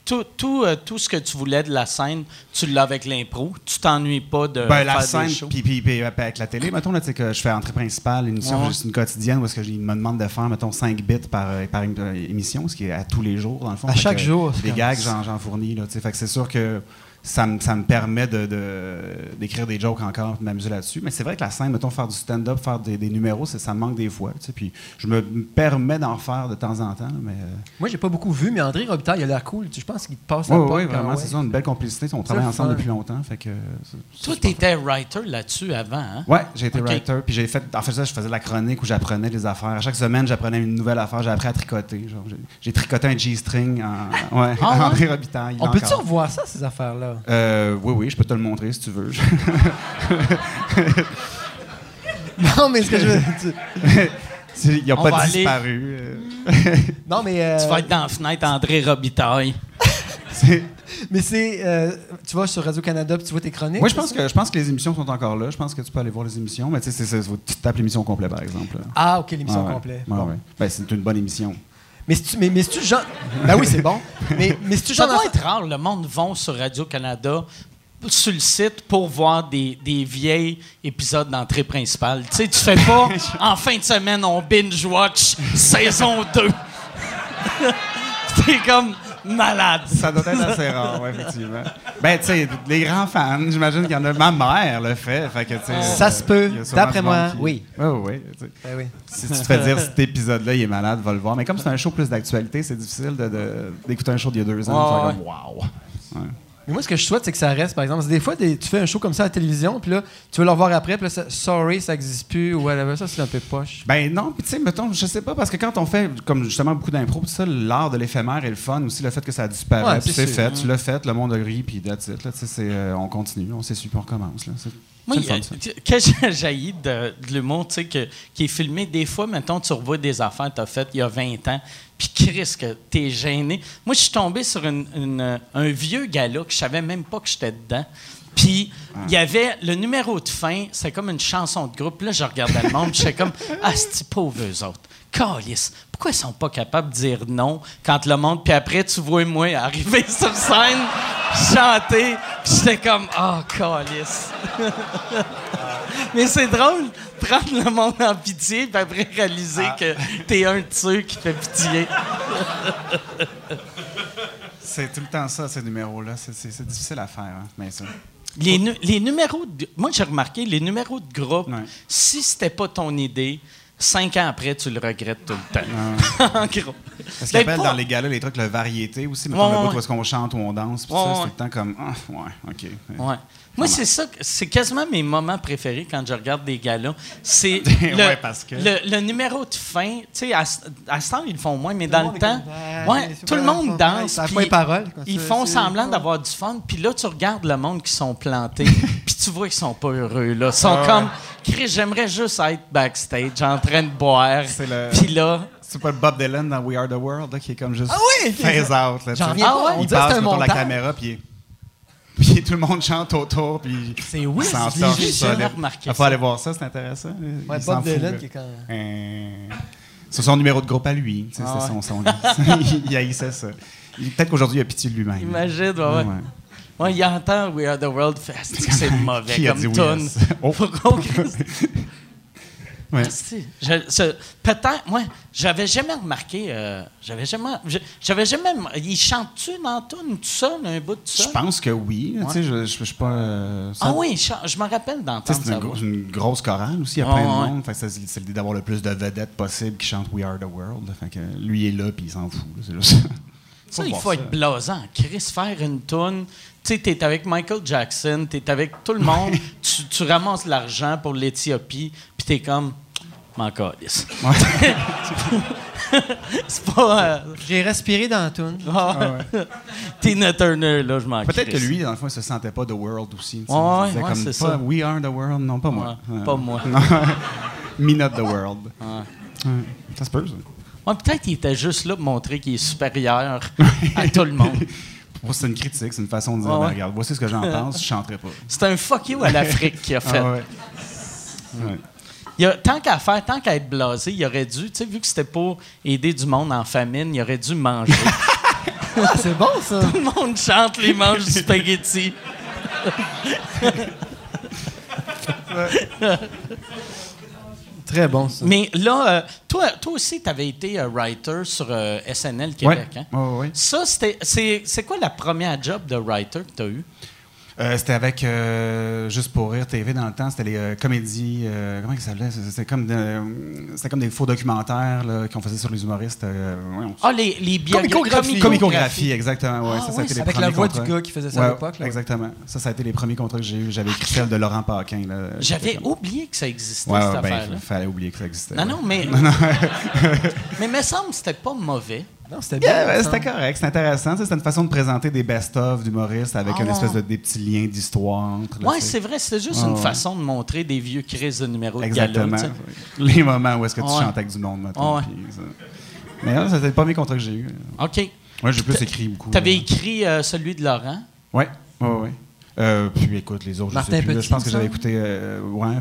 tout, tout, euh, tout ce que tu voulais de la scène, tu l'as avec l'impro. Tu t'ennuies pas de Ben, la faire scène, puis, euh, avec la télé, mettons, là, tu sais, que je fais entrée principale, une émission, Ouais. juste une quotidienne, où est-ce que je- ils me demandent de faire, mettons, 5 bits par, euh, par une- émission, ce qui est à tous les jours, dans le fond. À chaque que, jour, Des gags, j'en, j'en fournis, là, tu sais. Fait que c'est sûr que ça me, ça me permet de, de- d'écrire des jokes encore, de m'amuser là-dessus. Mais c'est vrai que la scène, mettons, faire du stand-up, faire des, des numéros, ça me manque des fois, tu sais. Puis je me permets d'en faire de temps en temps, mais... euh, Moi, j'ai pas beaucoup vu, mais André Robitaille, il a l'air cool. Je pense qu'il te passe Oui, la oui, porte, vraiment, c'est ça, une belle complicité. On travaille le ensemble fun. depuis longtemps, fait que... c'est Toi, tu étais writer là-dessus avant, hein? Ouais, j'ai été writer, puis j'ai fait. En fait, ça, je faisais la chronique où j'apprenais des affaires. À chaque semaine, j'apprenais une nouvelle affaire. J'ai appris à tricoter. genre, j'ai- tricoté un G-string en. <laughs> Ouais, Ah ouais? André Robitaille. On peut-tu revoir ça, ces affaires-là? Euh, oui, oui, je peux te le montrer si tu veux. <laughs> Non, mais ce que je veux dire. Ils n'ont pas disparu. euh. Non, mais. euh, Tu vas être dans la fenêtre André Robitaille. <laughs> Mais c'est. euh, tu vas sur Radio-Canada puis tu vois tes chroniques? Moi, je pense que je pense que les émissions sont encore là. Je pense que tu peux aller voir les émissions, mais tu sais, tu tapes l'émission au complet, par exemple. là. Ah, OK, l'émission Ah ouais. complète. Ouais, Bon. ouais. Ben, c'est une bonne émission. Mais si tu. Mais, mais si tu genre. Ben oui, c'est bon. Mais, mais si tu Ça genre. doit être rare, le monde va sur Radio-Canada sur le site pour voir des, des vieilles épisodes d'entrée principale. Tu sais, tu fais pas <laughs> en fin de semaine, on binge-watch saison 2. T'es <laughs> comme malade. Ça doit être assez rare, ouais, effectivement. Ben, tu sais, les grands fans, j'imagine qu'il y en a. Ma mère le fait. fait que, tu sais, Ça se peut. D'après moi, qui- oui. Oui. Ben oui. Si tu te fais dire cet épisode-là, il est malade, va le voir. Mais comme c'est un show plus d'actualité, c'est difficile de- de- d'écouter un show d'il y a deux ans. Ouais, comme, wow. Ouais. Mais moi, ce que je souhaite, c'est que ça reste, par exemple. Des fois, des- tu fais un show comme ça à la télévision, puis là, tu veux le revoir après, puis là, ça- sorry, ça n'existe plus, ou whatever. Ça, c'est un peu poche. Ben non, puis tu sais, mettons, je sais pas, parce que quand on fait, comme justement beaucoup d'impro, tout ça, l'art de l'éphémère et le fun aussi, le fait que ça disparaît, Ouais, puis c'est fait, tu l'as fait, le monde a ri, puis that's it, là, tu sais, c'est, euh, on continue, on s'essuie, puis on recommence. Là, c'est, Moi, il ça. que j'ai <laughs> jailli de, de l'humour, tu sais, qui est filmé, des fois, mettons, tu revois des affaires que tu as faites il y a 20 ans, puis Chris, que t'es gêné. Moi, je suis tombé sur un vieux gala que je savais même pas que j'étais dedans. Puis, il y avait le numéro de fin, c'est comme une chanson de groupe. Là, je regardais le monde, j'étais comme, ah, c'est pauvres eux autres? Calice, pourquoi ils sont pas capables de dire non quand le monde. Puis après, tu vois moi arriver <laughs> sur scène, chanter, puis j'étais comme, ah, calice. <laughs> Mais c'est drôle, prendre le monde en pitié, puis après réaliser que t'es un de ceux qui fait pitié. C'est tout le temps ça, ces numéros-là. C'est, c'est- c'est difficile à faire, hein, mais ça. Les, nu- les numéros de, Moi, j'ai remarqué, les numéros de groupe, Ouais. si c'était pas ton idée, cinq ans après, tu le regrettes tout le temps. <laughs> en gros. Parce qu'ils Ben, appellent dans les galas les trucs, la variété aussi, mettons Ouais, ouais. où est-ce qu'on chante ou on danse, puis Ouais, ça, c'est tout le temps comme, ah, ouais, OK. Ouais. Moi, c'est ça, c'est quasiment mes moments préférés quand je regarde des galas. C'est <laughs> le, Ouais, parce que- le, le numéro de fin. Tu sais, à, ce- à ce temps, ils le font moins, mais dans le temps, comme, Ah, ouais, c'est tout le monde danse. ça a puis pas les paroles, quoi. Ils font semblant d'avoir du fun. Puis là, tu regardes le monde qui sont plantés, <laughs> puis tu vois qu'ils sont pas heureux. Là. Ils sont comme, Chris, j'aimerais juste être backstage en train de boire. C'est le- Puis là, C'est pas Bob Dylan dans We Are the World, là, qui est comme juste Ah oui! phase out. Là, reviens Ah ouais? On Il passe la caméra, puis <laughs> puis tout le monde chante autour, puis C'est oui, il j'ai remarqué Il faut aller voir ça, c'est intéressant. Ouais, Il s'en Bob fout, Dylan qui est quand Euh, C'est son numéro de groupe à lui. Ah c'est ouais. son, son- <laughs> il haïssait ça. Il- Peut-être qu'aujourd'hui, il a pitié de lui-même. imagine, ouais, ouais. Ouais. Ouais, il entend We Are the World, que c'est mauvais Qui a comme dit oui tune. à ça? Oh. <laughs> Ouais. Je- Peut-être, moi, j'avais jamais remarqué, euh, j'avais jamais, je- j'avais jamais, il chante-tu dans tune tout seul, un bout de Je ça? pense que oui. tu sais, Je je- je suis pas. euh, ça- Ah oui, je me rappelle d'entendre C'est ça. une, gro- une grosse chorale aussi, il y a plein de monde. C'est c'est l'idée d'avoir le plus de vedettes possible qui chantent We Are the World. Fait que lui est là, puis il s'en fout. là, C'est. Ça, il faut ça. être blasant. Chris, faire une toune. Tu sais, t'es avec Michael Jackson, t'es avec tout le monde, tu, tu ramasses l'argent pour l'Éthiopie, puis t'es comme, m'en calisse. Ouais. <laughs> c'est pas. euh, J'ai respiré dans la toune. ah, Tina Turner, là, je m'en Peut-être que lui, dans le fond, il se sentait pas The World aussi. tu. Ouais, ouais, comme c'est pas ça. We are the world. Non, pas moi. Ouais, Ouais. Pas moi. <laughs> Me not the world. Ouais. Ça se peut, ça. Ouais, peut-être qu'il était juste là pour montrer qu'il est supérieur à tout le monde. <laughs> C'est une critique, c'est une façon de dire ben, ouais. regarde, voici ce que j'en pense, je chanterai pas. <laughs> C'est un fuck you à l'Afrique qu'il a fait. Ah ouais. Ouais. Il a- tant qu'à faire, tant qu'à être blasé, il aurait dû, tu sais, vu que c'était pour aider du monde en famine, il aurait dû manger. <laughs> Ah, c'est bon, ça. Tout le monde chante les manches du spaghetti. <laughs> Très bon, ça. Mais là, euh, toi, toi aussi, tu avais été euh, writer sur euh, SNL Québec. Ouais. Hein? Ouais. Ça, c'était, c'est, c'est quoi la première job de writer que tu as eu? Euh, c'était avec euh, Juste pour rire TV dans le temps. C'était les euh, comédies. euh, comment ça s'appelait? C'était comme, de- c'était comme des faux documentaires là, qu'on faisait sur les humoristes. euh. Ah, les, les biographies. Comicographie. Comicographie, exactement. Ouais, Ah, ça, ça a ouais, été les Avec la voix contrats. du gars qui faisait ça Ouais, à l'époque. là. Exactement. Ça, ça a été les premiers contrats que j'ai eu. J'avais écrit celle de Laurent Paquin. là. J'avais oublié que ça existait, Ouais, cette ouais, ben, affaire-là. il fallait oublier que ça existait. Non, ouais. non, mais. <laughs> <laughs> mais me semble que c'était pas mauvais. Non, c'était bien. Yeah, c'était correct, c'était intéressant. C'était une façon de présenter des best-of d'humoristes avec Ah une espèce de des petits liens d'histoire sais. c'est vrai, c'était juste une ouais. façon de montrer des vieux crises de gala. Exactement. Les moments où est-ce que tu chantes avec du monde, maintenant. Mais là, c'était le premier contrat que j'ai eu. OK. Moi, j'ai plus écrit beaucoup. Tu avais là. écrit euh, celui de Laurent? Ouais, ouais, ouais. Euh, puis écoute, les autres, Martin je sais plus. Petit, je pense que j'avais écouté. Euh, ouais,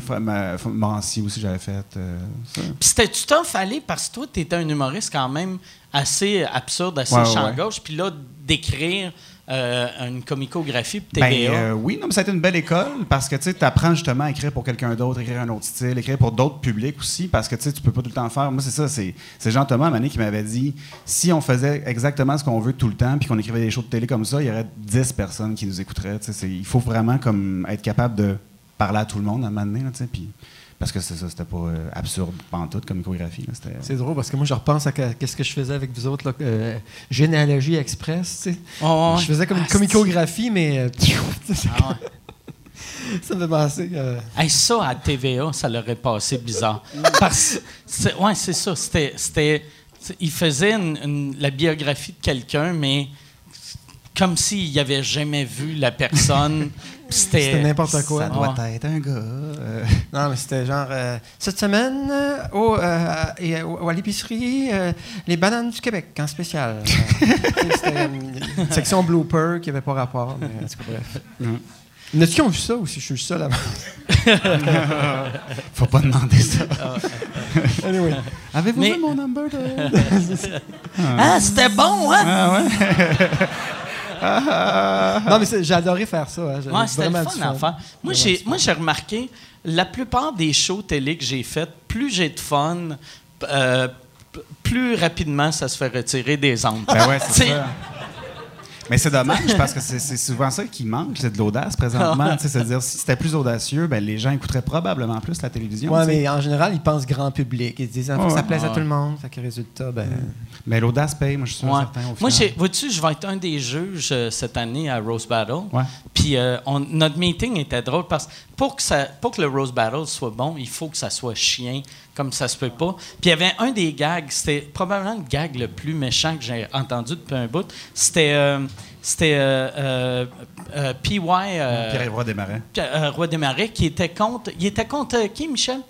Morancy aussi, j'avais fait. euh. Puis c'était-tu tough aller parce que toi, tu étais un humoriste quand même assez absurde, assez Ouais, champ gauche. Puis là, d'écrire euh, une comicographie pour Ben, TVA. euh, oui, non, mais ça a été une belle école parce que tu apprends justement à écrire pour quelqu'un d'autre, écrire un autre style, écrire pour d'autres publics aussi parce que tu peux pas tout le temps faire. Moi, c'est ça, c'est c'est Jean Thomas à un moment donné, qui m'avait dit si on faisait exactement ce qu'on veut tout le temps puis qu'on écrivait des shows de télé comme ça, il y aurait 10 personnes qui nous écouteraient. Il faut vraiment comme être capable de parler à tout le monde à un moment donné. puis- parce que c'est ça, c'était pas euh, absurde pantoute comme là, c'était- C'est drôle parce que moi, je repense à que- qu'est-ce que je faisais avec vous autres, là, euh, Généalogie Express. tu sais. Oh. Je faisais comme une Ah, comicographie, mais euh, Ah ouais. <laughs> ça me fait penser. euh, Hey, ça, à TVA, ça l'aurait passé bizarre. Parce c'est- ouais, c'est ça. C'était, c'était, c'est- il faisait une- une- la biographie de quelqu'un, mais comme s'il n'avait jamais vu la personne. C'était, n'importe quoi. Ça doit Ouais. être un gars. euh, <laughs> Non, mais c'était genre euh, cette semaine euh, au, euh, et, au- à l'épicerie euh, les bananes du Québec en spécial. <laughs> C'était une, section blooper qui avait pas rapport. Mais, bref. Mm. Ont vu ça ou si je suis le seul à <laughs> Faut pas demander ça. Anyway. Avez-vous Mais- vu mon number de... Ah, c'était bon, hein? Ah ouais? Non, mais j'ai adoré faire ça. hein. Ouais, c'était le fun à faire. Moi, j'ai, moi, j'ai remarqué, la plupart des shows télé que j'ai faites, plus j'ai de fun, euh, plus rapidement ça se fait retirer des ondes. Ben ouais, c'est <laughs> ça. Mais c'est dommage parce que c'est souvent ça qui manque, c'est de l'audace présentement. Tu sais, C'est-à-dire, si c'était plus audacieux, ben, les gens écouteraient probablement plus la télévision. Sais. mais en général, ils pensent grand public. Ils se disent, ah, faut que ça Ouais. plaise à Ouais. tout le monde. Fait que résultat, ben. Mais l'audace paye, moi je suis Ouais. certain. Au Moi, vois-tu, je vais être un des juges euh, cette année à Rose Battle. Ouais. Puis euh, on- notre meeting était drôle parce que pour que, ça, pour que le Rose Battle soit bon, il faut que ça soit chien, comme ça se peut pas. Puis il y avait un des gags, c'était probablement le gag le plus méchant que j'ai entendu depuis un bout. C'était euh, c'était euh, euh, euh, PY. euh, Pierre-Yves Roy Desmarais. Pierre- euh, Roy Desmarais qui était contre. Il était contre euh, qui, Michel?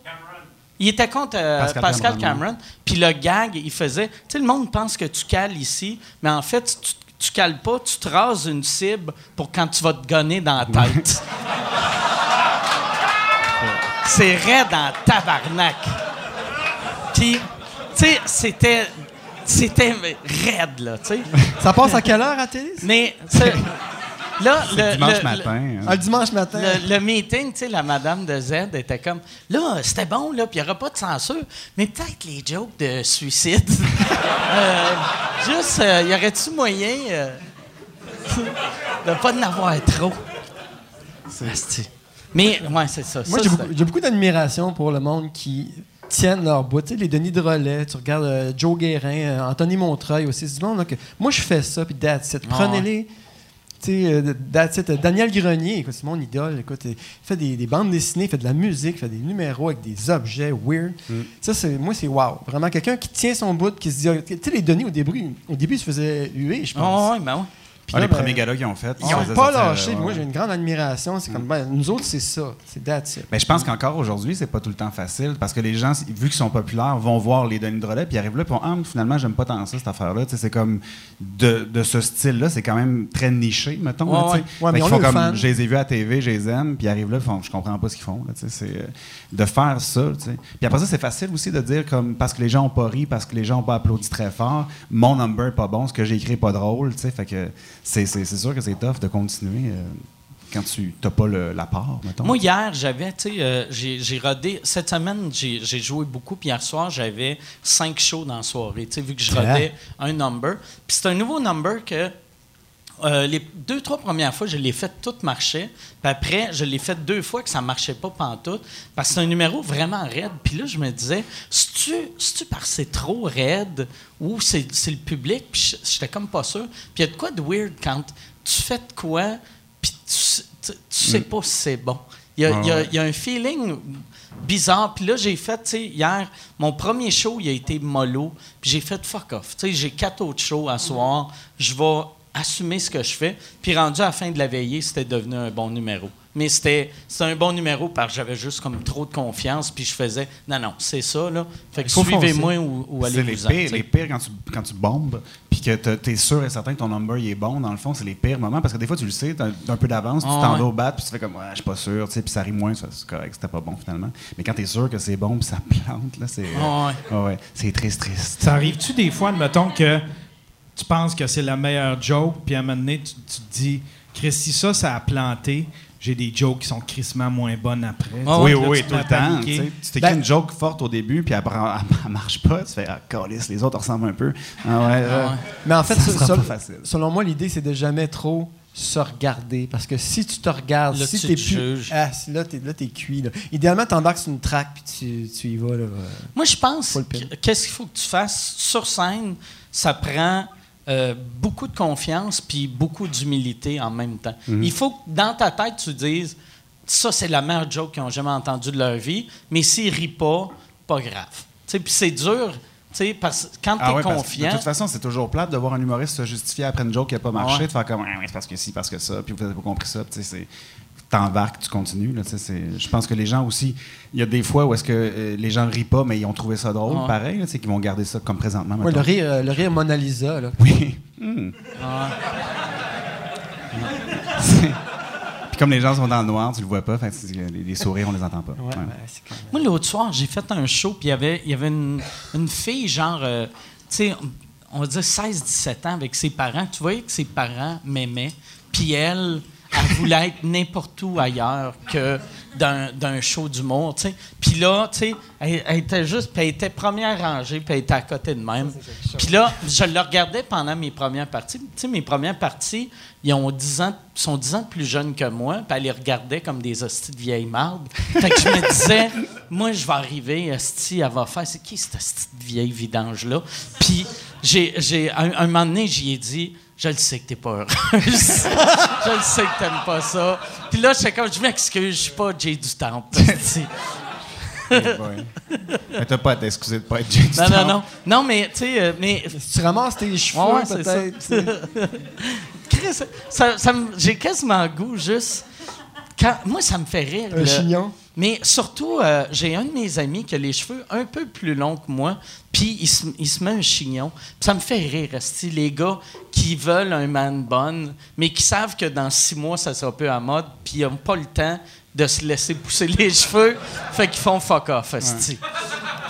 Il était contre euh, Pascal, Pascal Cameron. Cameron. Puis le gag, il faisait. Tu sais, le monde pense que tu cales ici, mais en fait, tu, tu cales pas, tu te rases une cible pour quand tu vas te gonner dans la tête. <laughs> C'est raide en tabarnak. Puis, tu sais, c'était. C'était raide, là, tu sais. Ça passe à quelle heure à télé? Mais, là, le, Dimanche le- matin. hein. Ah, le dimanche matin. le, le meeting, tu sais, la madame de Z était comme là, c'était bon, là, puis il n'y aura pas de censure, mais peut-être les jokes de suicide. <laughs> Euh, juste, euh, y aurait-tu moyen euh, <laughs> de pas en avoir trop? Mais, ouais, c'est ça. Moi, beaucoup, j'ai beaucoup d'admiration pour le monde qui tiennent leur bout. Tu sais, les Denis de Relais, tu regardes euh, Joe Guérin, euh, Anthony Montreuil aussi. C'est du monde moi, je fais ça, puis that's it. Ah Prenez-les Tu sais, euh, that's it. Daniel Grenier, c'est mon idole. Écoute, il fait des, des bandes dessinées, il fait de la musique, il fait des numéros avec des objets weird. Ça, c'est, moi, c'est wow. Vraiment, quelqu'un qui tient son bout, qui se dit. Tu sais, les Denis, au début, au début, ils se faisaient huer, je pense. Ah, ouais, ben. Puis Ah, là, les ben, premiers qu'ils ont fait. Ils n'ont pas lâché. euh, Moi, j'ai une grande admiration. C'est comme, ben, nous autres, c'est ça. C'est that's. Mais je pense qu'encore aujourd'hui, c'est pas tout le temps facile parce que les gens, vu qu'ils sont populaires, vont voir les Denis Drolet puis ils arrivent là puis ils Ah, finalement, j'aime pas tant ça, cette affaire-là. C'est comme de, de ce style-là, c'est quand même très niché, mettons. Ouais, là, ouais. Mais a font comme je les ai vus à la TV, je les aime, puis ils arrivent là, ils font je comprends pas ce qu'ils font. là, euh, de faire ça. Puis après ça, c'est facile aussi de dire comme parce que les gens ont pas ri, parce que les gens ont pas applaudi très fort, mon number est pas bon, ce que j'ai écrit est pas drôle. tu sais. Fait que c'est, sûr que c'est tough de continuer euh, quand tu n'as pas le- la part, mettons. Moi, hier, j'avais, tu sais, euh, j'ai rodé. Cette semaine, j'ai j'ai joué beaucoup. Puis hier soir, j'avais cinq shows dans la soirée, tu sais, vu que je rodais un number. Puis c'est un nouveau number que. Euh, les deux, trois premières fois, je l'ai fait, tout marchait. Puis après, je l'ai fait deux fois que ça marchait pas pantoute. Parce que c'est un numéro vraiment raide. Puis là, je me disais, c'est-tu parce que c'est trop raide ou c'est le public? Puis je- j'étais comme pas sûr. Puis il y a de quoi de weird quand tu fais de quoi, puis tu, sais- tu, tu sais pas si c'est bon. Il y, a, Ouais, il y a- ouais. il y a un feeling bizarre. Puis là, j'ai fait, tu sais, hier, mon premier show, il a été mollo. Puis j'ai fait fuck off. Tu sais, j'ai quatre autres shows à soir. Je vais assumer ce que je fais. Puis rendu à la fin de la veillée, c'était devenu un bon numéro. Mais c'était c'était un bon numéro parce que j'avais juste comme trop de confiance. Puis je faisais, non, non, c'est ça, là. Fait que suivez-moi ou, ou C'est les pires, tu sais. les pires quand tu, quand tu bombes, puis que tu es sûr et certain que ton number il est bon, dans le fond, c'est les pires moments. Parce que des fois, tu le sais, t'as un peu d'avance, puis Ah tu t'en ouais. vas au bat, puis tu fais comme, ouais, je suis pas sûr, tu sais, puis ça arrive moins, c'est correct, c'était pas bon finalement. Mais quand tu es sûr que c'est bon, puis ça <laughs> plante, là, c'est. Ah ouais, c'est triste, triste. Ça arrive-tu des fois, admettons, que tu penses que c'est la meilleure joke, puis à un moment donné, tu, tu te dis, Chris, si ça, ça a planté, j'ai des jokes qui sont crissement moins bonnes après. Ah oui, oui, tout le temps. tu t'écris Ben- une joke forte au début, puis après, <laughs> elle, elle marche pas, tu fais, ah, calice, les autres ressemblent un peu. Ah ouais, euh, ouais. Mais en fait, Ça facile. selon moi, l'idée, c'est de jamais trop se regarder. Parce que si tu te regardes, Là, si tu t'es te plus. juges. Ah, si là, t'es, là, t'es cuit. Là. Idéalement, t'embarques sur une track puis tu, tu y vas. Là, euh. Moi, je pense qu'est-ce qu'il faut que tu fasses sur scène, ça prend euh, beaucoup de confiance puis beaucoup d'humilité en même temps. Mhm. Il faut que dans ta tête, tu dises ça, c'est la meilleure joke qu'ils ont jamais entendue de leur vie, mais s'ils rient pas, pas grave. Tu Puis c'est dur, tu parce que quand tu es Ah ouais, que confiant. de toute façon, c'est toujours plate de voir un humoriste se justifier après une joke qui n'a pas marché, Ouais. de faire comme ouais, c'est parce que si, parce que ça, puis vous n'avez pas compris ça. tu c'est t'embarques, tu continues. Là, c'est- je pense que les gens aussi, il y a des fois où est-ce que euh, les gens rient pas, mais ils ont trouvé ça drôle, pareil, là, sais, qu'ils vont garder ça comme présentement. Ouais, le, rire, euh, le rire Mona Lisa. Là. Oui. Hmm. C'est- Puis comme les gens sont dans le noir, tu le vois pas, fait que c'est- les, les sourires, on les entend pas. Ouais, Ouais. ben, c'est Moi, l'autre soir, j'ai fait un show, puis il y avait, il y avait une, une fille, genre, euh, tu sais, on va dire 16-17 ans avec ses parents. Tu voyais que ses parents m'aimaient, puis elle, elle voulait être n'importe où ailleurs que d'un show d'humour, tu. Puis là, elle, était juste, elle était première rangée, puis elle était à côté de même. Puis là, je le regardais pendant mes premières parties. Mes premières parties, ils ont 10 ans, sont 10 ans plus jeunes que moi, puis elle les regardait comme des hosties de vieilles mardes. Fait que je me disais, moi, je vais arriver, hostie, elle va faire, c'est qui cette hostie de vieille vidange-là? Puis, j'ai, un moment donné, j'y ai dit, je le sais que t'es pas heureuse. <laughs> je le sais que t'aimes pas ça. Puis là, j'étais comme, je m'excuse, je suis pas Jay du Temple. <laughs> Mais t'as pas à t'excuser de pas être James non, non, Town. non. Non, mais, tu sais, euh, mais Si tu ramasses tes cheveux, Ouais, ouais, c'est peut-être. Chris, ça, ça j'ai quasiment goût juste. Quand, moi, ça me fait rire. Un le- chignon. Mais surtout, euh, j'ai un de mes amis qui a les cheveux un peu plus longs que moi, puis il se, il se met un chignon. Ça me fait rire, les gars qui veulent un man bun, mais qui savent que dans six mois, ça sera peu à mode, puis ils n'ont pas le temps de se laisser pousser les <laughs> cheveux, fait qu'ils font fuck off, esti.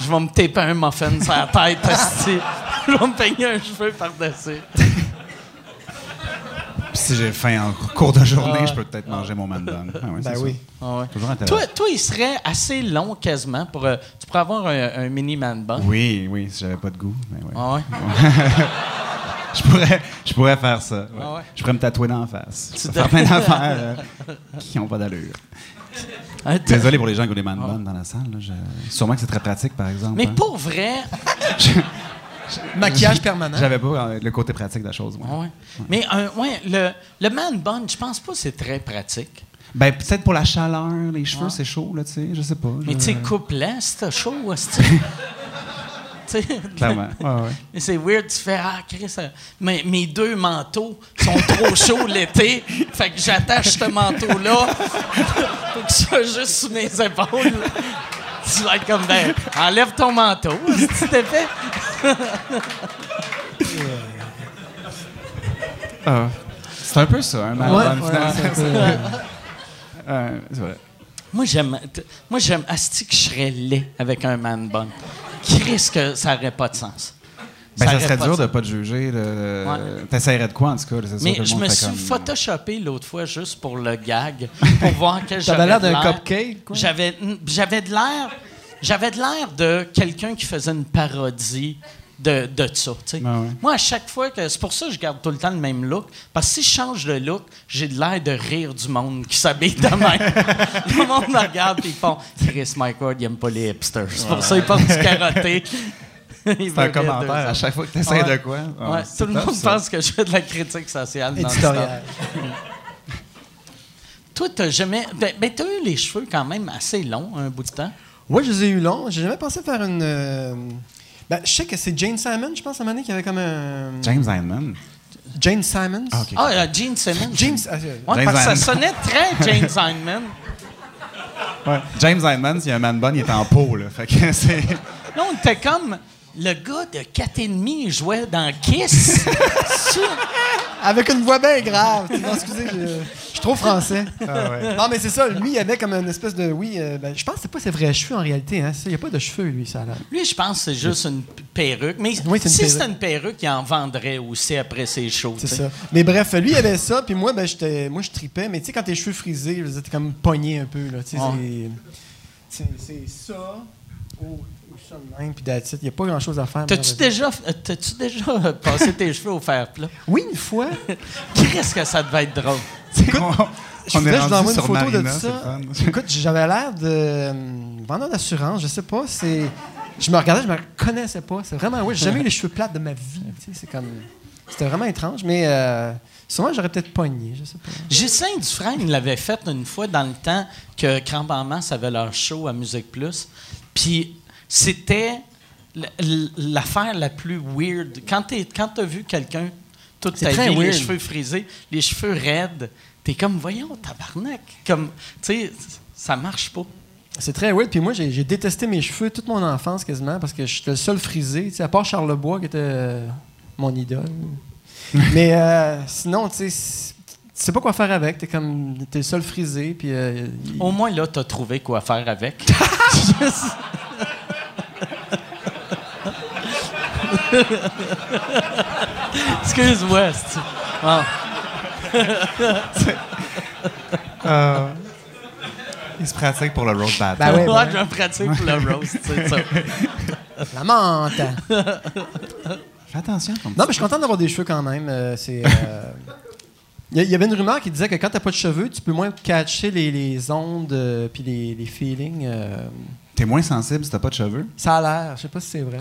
Je vais me taper un muffin sur la tête, esti. <laughs> Je vais me peigner un cheveu par-dessus. Si j'ai faim en cours de journée, Ah. je peux peut-être manger mon man. Ah ouais, Ben ça. oui. Ah ouais. Toujours intéressant. Toi, toi, il serait assez long quasiment pour. euh, tu pourrais avoir un, un mini man bun. Oui, oui, si j'avais pas de goût. mais ouais. Ah ouais? <laughs> Je, pourrais, je pourrais faire ça. ouais. Ah ouais? Je pourrais me tatouer dans la face. Je Tu pourrais faire plein d'affaires euh, qui n'ont pas d'allure. Désolé pour les gens qui ont des man dans la salle. là. Je- Sûrement que c'est très pratique, par exemple. Mais hein. pour vrai, <laughs> Maquillage permanent. J'avais pas euh, le côté pratique de la chose. ouais. Ouais. Mais un, ouais, le, le man bun, je pense pas que c'est très pratique. Ben, peut-être pour la chaleur, les cheveux, Ouais. c'est chaud, là, tu sais, je sais pas. Mais je- tu sais, coupe-la, c'est chaud, <laughs> sais, Clairement. Ouais, ouais. Mais c'est weird, tu fais Ah, Chris, euh, mes, mes deux manteaux sont trop chauds l'été, fait que j'attache ce manteau-là <laughs> pour qu'il soit juste sous mes épaules. <laughs> Tu vas être comme, ben, enlève ton manteau, si tu t'es fait. Ah. C'est un peu ça, un man Ouais, bun, ouais, finalement. c'est un Euh, <laughs> c'est vrai. Moi, j'aime. Moi, j'aime. Asti que je serais laid avec un man bun. Chris, que ça n'aurait pas de sens. Ben, ça serait dur de sens. pas te juger. le- Ouais. T'essaierais de quoi, en tout cas? Mais que je me suis comme- photoshopé l'autre fois juste pour le gag, pour voir quel j'avais <laughs> T'avais l'air d'un cupcake, j'avais de l'air, j'avais de l'air de quelqu'un qui faisait une parodie de, de ça. tu ouais. Moi, à chaque fois que c'est pour ça que je garde tout le temps le même look, parce que si je change de look, j'ai de l'air de rire du monde qui s'habille de même. <laughs> le monde me regarde et ils font Chris Mike Ward, il aime pas les hipsters. C'est pour ça qu'il porte du carotté. C'est un commentaire à chaque fois que t'essaies Ouais. de quoi? Ouais, tout le top, monde ça. pense que je fais de la critique sociale. non-stop. Éditorial. Toi, t'as jamais. Ben, ben, t'as eu les cheveux quand même assez longs un bout de temps? Ouais, je les ai eu longs. J'ai jamais pensé faire une. euh, Ben, je sais que c'est Jane Simon, je pense, à un moment donné, qui avait comme un. James Einman. Jane Simons. Ah, OK. Ah, euh, Gene Simmons. James. ah, euh, Ouais, James parce que ça sonnait très James Hyman. Ouais. James Einman, s'il y a un man bun, il est en peau, là. Fait que c'est... Là, on était comme. Le gars de 4,5 jouait dans Kiss. <laughs> Ça. Avec une voix bien grave. Non, excusez, je suis trop français. Ah, ouais. Non, mais c'est ça. Lui, il avait comme une espèce de. Oui, euh, ben, je pense que c'est pas ses vrais cheveux en réalité. Hein. Il n'y a pas de cheveux, lui, ça l'air. Lui, je pense que c'est juste une perruque. Mais Oui, c'est une si perruque. c'était une perruque, il en vendrait aussi après ses shows. C'est ça. Mais bref, lui, il avait ça, puis moi, ben, j'étais, moi, je tripais. Mais tu sais, quand tes cheveux frisés, t'es comme pogné un peu. Là, c'est, c'est, c'est ça, ça de même, puis it. Il n'y a pas grand-chose à faire. T'as-tu déjà, t'as-tu déjà <laughs> passé tes cheveux au fer plat? Oui, une fois. <laughs> Qu'est-ce que ça devait être drôle? on, Je est que je une photo de Marina, ça. le fun. Écoute, j'avais l'air de euh, vendeur d'assurance, je sais pas. C'est, je me regardais, je me reconnaissais pas. C'est vraiment, oui, j'ai jamais eu les cheveux plates de ma vie. C'est comme, c'était vraiment étrange, mais euh, sûrement j'aurais peut-être pogné, je sais pas. Ghislain Dufresne l'avait fait une fois dans le temps que Cramp en avait leur show à Musique Plus. Puis c'était l'affaire la plus weird. Quand tu as vu quelqu'un toute ta vie, les cheveux frisés, les cheveux raides, t'es comme, voyons, tabarnak. Comme, tu sais, ça marche pas. C'est très weird. Puis moi, j'ai, détesté mes cheveux toute mon enfance quasiment parce que j'étais le seul frisé, tu sais, à part Charles Lebois qui était euh, mon idole. <laughs> mais euh, sinon, tu sais, tu sais pas quoi faire avec. T'es comme, t'es le seul frisé. Puis euh, Au moins, là, t'as trouvé quoi faire avec. <laughs> Excuse-moi. c'est- Bon. Il se pratique pour le roast battle. Ben ouais, Moi, ben je me pratique pour le roast, c'est ça. <laughs> la menthe. Fais attention. ton Non, mais je suis content d'avoir des cheveux quand même. Euh, c'est. euh, <laughs> Il y a- il y avait une rumeur qui disait que quand t'as pas de cheveux, tu peux moins catcher les, les ondes euh, puis les, les feelings. euh, T'es moins sensible si t'as pas de cheveux? ça a l'air. Je sais pas si c'est vrai.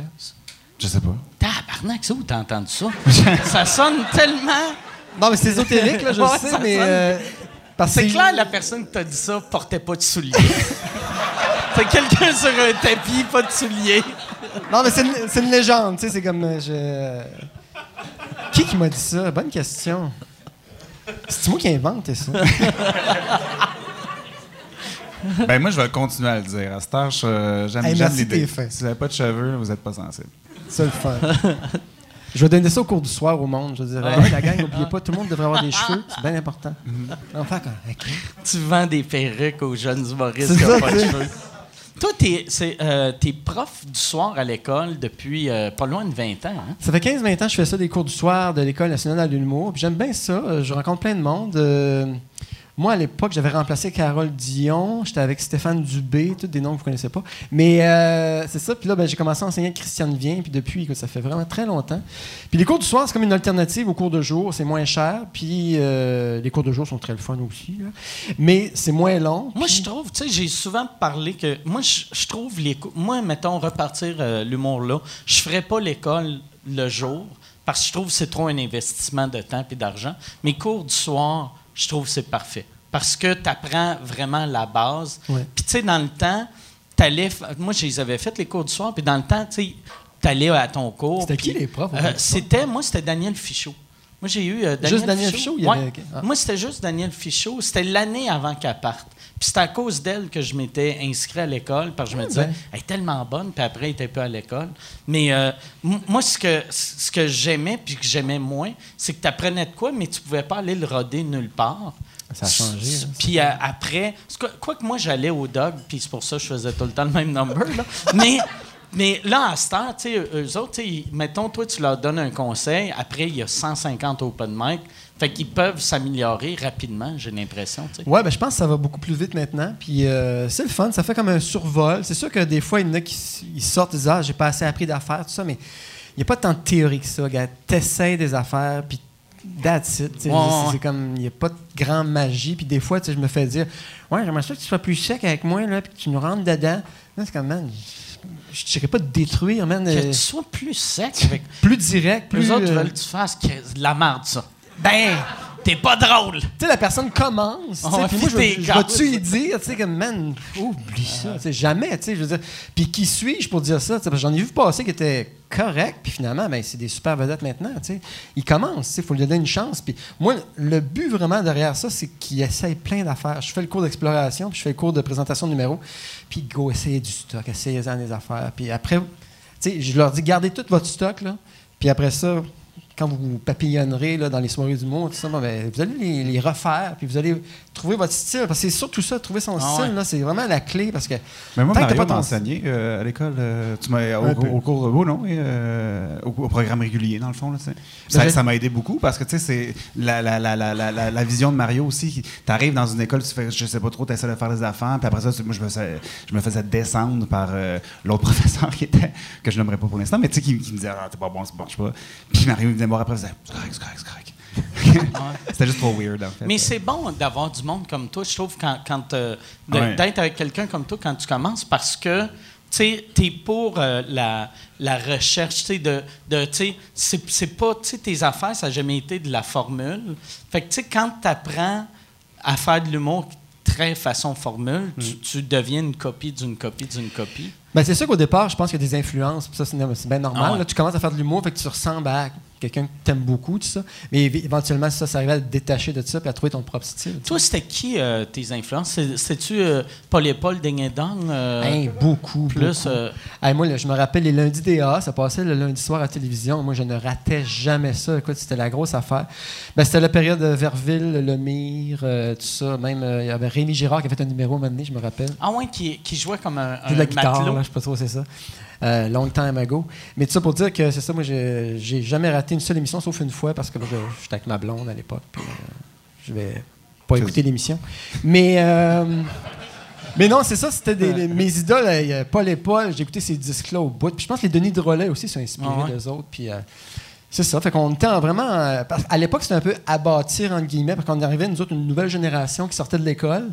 Je sais pas. Tabarnak, c'est où t'as entendu ça? <laughs> ça sonne tellement. Non, mais c'est ésotérique, là, je <laughs> Ouais, sais, ça mais. sonne- euh, parce C'est que- clair, la personne qui t'a dit ça portait pas de souliers. <laughs> C'est quelqu'un sur un tapis, pas de souliers. Non, mais c'est une, légende, tu sais, c'est comme. euh, je... Qui qui m'a dit ça? Bonne question. C'est moi qui invente ça. Ben moi, je vais continuer à le dire. À cette heure, j'aime l'idée. Si vous n'avez pas de cheveux, vous n'êtes pas sensible. Le. <laughs> Je vais donner ça au cours du soir au monde. Je vais dire, Hey, la gang, n'oubliez pas, tout le monde devrait avoir des cheveux. C'est bien important. Enfin, quand- ok. Tu vends des perruques aux jeunes humoristes qui n'ont pas de cheveux. Toi, t'es, euh, t'es prof du soir à l'école depuis euh, pas loin de 20 ans. Hein? Ça fait 15-20 ans que je fais ça, des cours du soir de l'École nationale de l'humour. J'aime bien ça. Euh, Je rencontre plein de monde. Euh, moi, à l'époque, j'avais remplacé Carole Dion. J'étais avec Stéphane Dubé, tous des noms que vous ne connaissez pas. Mais euh, c'est ça. Puis là, ben, j'ai commencé à enseigner avec Christiane Vien. Puis depuis, écoute, ça fait vraiment très longtemps. Puis les cours du soir, c'est comme une alternative aux cours de jour. C'est moins cher. Puis euh, les cours de jour sont très le fun aussi. là. Mais c'est moins long. Moi, Puis- je trouve, tu sais, j'ai souvent parlé que. Moi, je, trouve les. Moi, mettons, repartir euh, l'humour là, je ferais pas l'école le jour parce que je trouve que c'est trop un investissement de temps et d'argent. Mes cours du soir, je trouve que c'est parfait parce que tu apprends vraiment la base. Ouais. Puis, tu sais, dans le temps, t'allais moi, je les avais fait, les cours du soir, puis dans le temps, tu sais, t'allais à ton cours. C'était qui les profs euh? C'était, moi, c'était Daniel Fichot. Moi, j'ai eu euh, Daniel Juste Daniel Fichot, il y Ouais. avait- ok. Ah. Moi, c'était juste Daniel Fichot. C'était l'année avant qu'elle parte. Puis c'est à cause d'elle que je m'étais inscrit à l'école, parce que je me disais, ben. elle est tellement bonne, puis après, elle était pas à l'école. Mais euh, moi, ce que, ce que j'aimais, puis que j'aimais moins, c'est que tu apprenais de quoi, mais tu pouvais pas aller le roder nulle part. Ça a changé, hein, Puis euh, après, quoi, que moi, j'allais au dog, puis c'est pour ça que je faisais tout le temps le même number. Là. <laughs> Mais, mais là, à cette heure, tu sais, eux autres, mettons, toi, tu leur donnes un conseil, après, il y a 150 open mic. Fait qu'ils peuvent s'améliorer rapidement, j'ai l'impression. Ouais, ben, je pense que ça va beaucoup plus vite maintenant. Puis euh, c'est le fun, ça fait comme un survol. C'est sûr que des fois, il y en a qui ils sortent, ils disent Ah, j'ai pas assez appris d'affaires, tout ça, mais il n'y a pas tant de théorie que ça. Gars. T'essayes des affaires, puis that's it. tu. Ouais, c'est comme, il n'y a pas de grande magie. Puis des fois, tu sais, je me fais dire Ouais, j'aimerais ça que tu sois plus sec avec moi, là, puis que tu nous rentres dedans. C'est comme, man, je ne dirais pas de détruire, man. Que euh, tu sois plus sec avec. <laughs> plus direct, plus. Plus autres euh, veulent que tu fasses que- de la merde, ça. Ben, t'es pas drôle. Tu sais, la personne commence. tu puis moi, <laughs> je, vais-tu gosse. y dire, tu sais, comme, man, oublie ça. tu sais, jamais, tu sais, je veux dire. Puis qui suis-je pour dire ça? tu J'en ai vu passer qui était correct, puis finalement, ben, c'est des super vedettes maintenant, tu sais. Ils commencent, il faut lui donner une chance. Puis moi, le but vraiment derrière ça, c'est qu'ils essayent plein d'affaires. Je fais le cours d'exploration, puis je fais le cours de présentation de numéros, puis go, essayez du stock, essayez-en des affaires. Puis après, je leur dis, gardez tout votre stock, là, puis après ça, quand vous papillonnerez là, dans les soirées d'humour, tout ça, ben, vous allez les refaire, puis vous allez trouver votre style. Parce que c'est surtout ça, trouver son Ah style, ouais. c'est vraiment la clé. Parce que Mais moi, tant que t'as Mario pas ton- enseigné euh, à l'école. euh, tu m'as au, peu. au cours de oh, non, et, euh, au, au programme régulier, dans le fond. Là, ça m'a aidé beaucoup parce que tu sais, c'est la, la, la, la, vision de Mario aussi. Tu arrives dans une école, tu fais, je sais pas trop, tu essaies de faire des affaires, puis après ça, moi, je me, faisais, je me faisais descendre par l'autre <laughs> professeur qui était, que je n'aimerais pas pour l'instant, mais tu sais, qui, qui me disait, ah, t'es pas bon, ça marche pas. Puis Mario il venait me voir après, il disait, c'est correct, c'est correct, c'est correct. C'était juste trop weird, en fait. Mais c'est bon d'avoir du monde comme toi, je trouve, quand, quand, euh, Ouais. d'être avec quelqu'un comme toi quand tu commences, parce que tu es pour euh, la, la recherche, tu sais, de, de tu sais, c'est pas, tu sais, tes affaires, ça n'a jamais été de la formule. Fait que, tu sais, quand tu apprends à faire de l'humour très façon formule, tu, tu deviens une copie d'une copie d'une copie. Ben, c'est sûr qu'au départ, je pense qu'il y a des influences. Ça, c'est c'est bien normal. Ah ouais. là. tu commences à faire de l'humour, fait que tu ressembles à quelqu'un que tu aimes beaucoup, tout ça. Mais éventuellement, ça, ça arrive à te détacher de ça puis à trouver ton propre style. Toi, c'était qui euh, tes influences? C'est- C'était-tu euh, Paul et Paul Ding et euh, beaucoup, plus, beaucoup. Hey, moi, là, je me rappelle les lundis DA, ça passait le lundi soir à la télévision. Moi, je ne ratais jamais ça. Écoute, c'était la grosse affaire. Ben, c'était la période de Verville, Lemire, tout ça. Même, il y avait Rémi Girard qui a fait un numéro un moment donné, je me rappelle. Ah ouais, qui, qui jouait comme un, Puis de la un guitare, là, je sais pas trop c'est ça. Euh, long time ago. Mais tout ça pour dire que c'est ça, moi, j'ai jamais raté une seule émission, sauf une fois, parce que je- j'étais avec ma blonde à l'époque. Puis, euh, je vais pas écouter l'émission. Mais. euh, mais non, c'est ça, c'était des, les- mes idoles. euh, Paul et Paul, j'ai écouté ces disques-là au bout. Puis je pense que les Denis Drolet aussi sont inspirés Ah ouais. d'eux autres. Puis euh, c'est ça. Fait qu'on était en vraiment. euh, à l'époque, c'était un peu à bâtir, entre guillemets, parce qu'on arrivait, nous autres, une nouvelle génération qui sortait de l'école.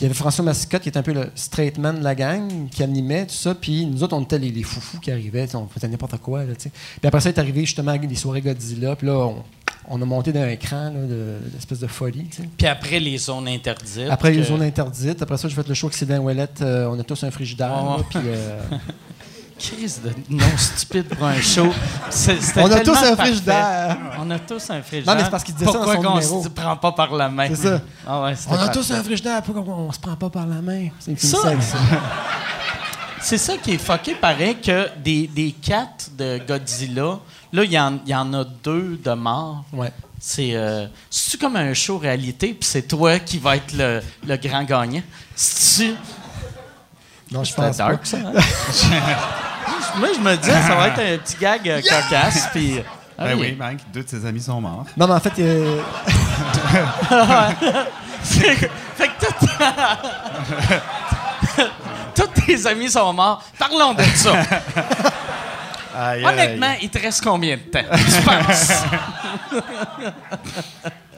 Puis il y avait François Mascotte qui était un peu le straight man de la gang, qui animait tout ça. Puis nous autres, on était les, les foufous qui arrivaient. On faisait n'importe quoi. Là, puis après ça, est arrivé justement les soirées Godzilla. Puis là, on, on a monté d'un de, d'espèce de folie. Puis après, les zones interdites. Après, les zones interdites. Après ça, j'ai fait le show avec Sylvain Ouellette. euh, on a tous un frigidaire. Là, puis, euh, <laughs> Crise de non stupide pour un show. On a tous un frigidaire. On a tous un frigidaire. Non, mais c'est parce qu'il disait ça dans Pourquoi son qu'on numéro. se prend pas par la main? C'est ça. Ah ouais, on a tous un frigidaire. Pourquoi on, on se prend pas par la main? C'est Ça- ça. <laughs> C'est ça qui est fucké, pareil, que des, des quatre de Godzilla, là, il y, en- y en a deux de morts. Ouais. C'est euh, comme un show réalité, puis c'est toi qui va être le, le grand gagnant? C'est-tu... Non, je pense dark, pas. ça, hein? <laughs> Moi, je me disais, ça va être un petit gag euh, cocasse, puis... ah Ben oui. oui, Mike, deux de ses amis sont morts. Non, mais en fait, euh, <laughs> fait que fait que tout- <laughs> tous tes amis sont morts. Parlons de ça. Honnêtement, il te reste combien de temps? Tu penses?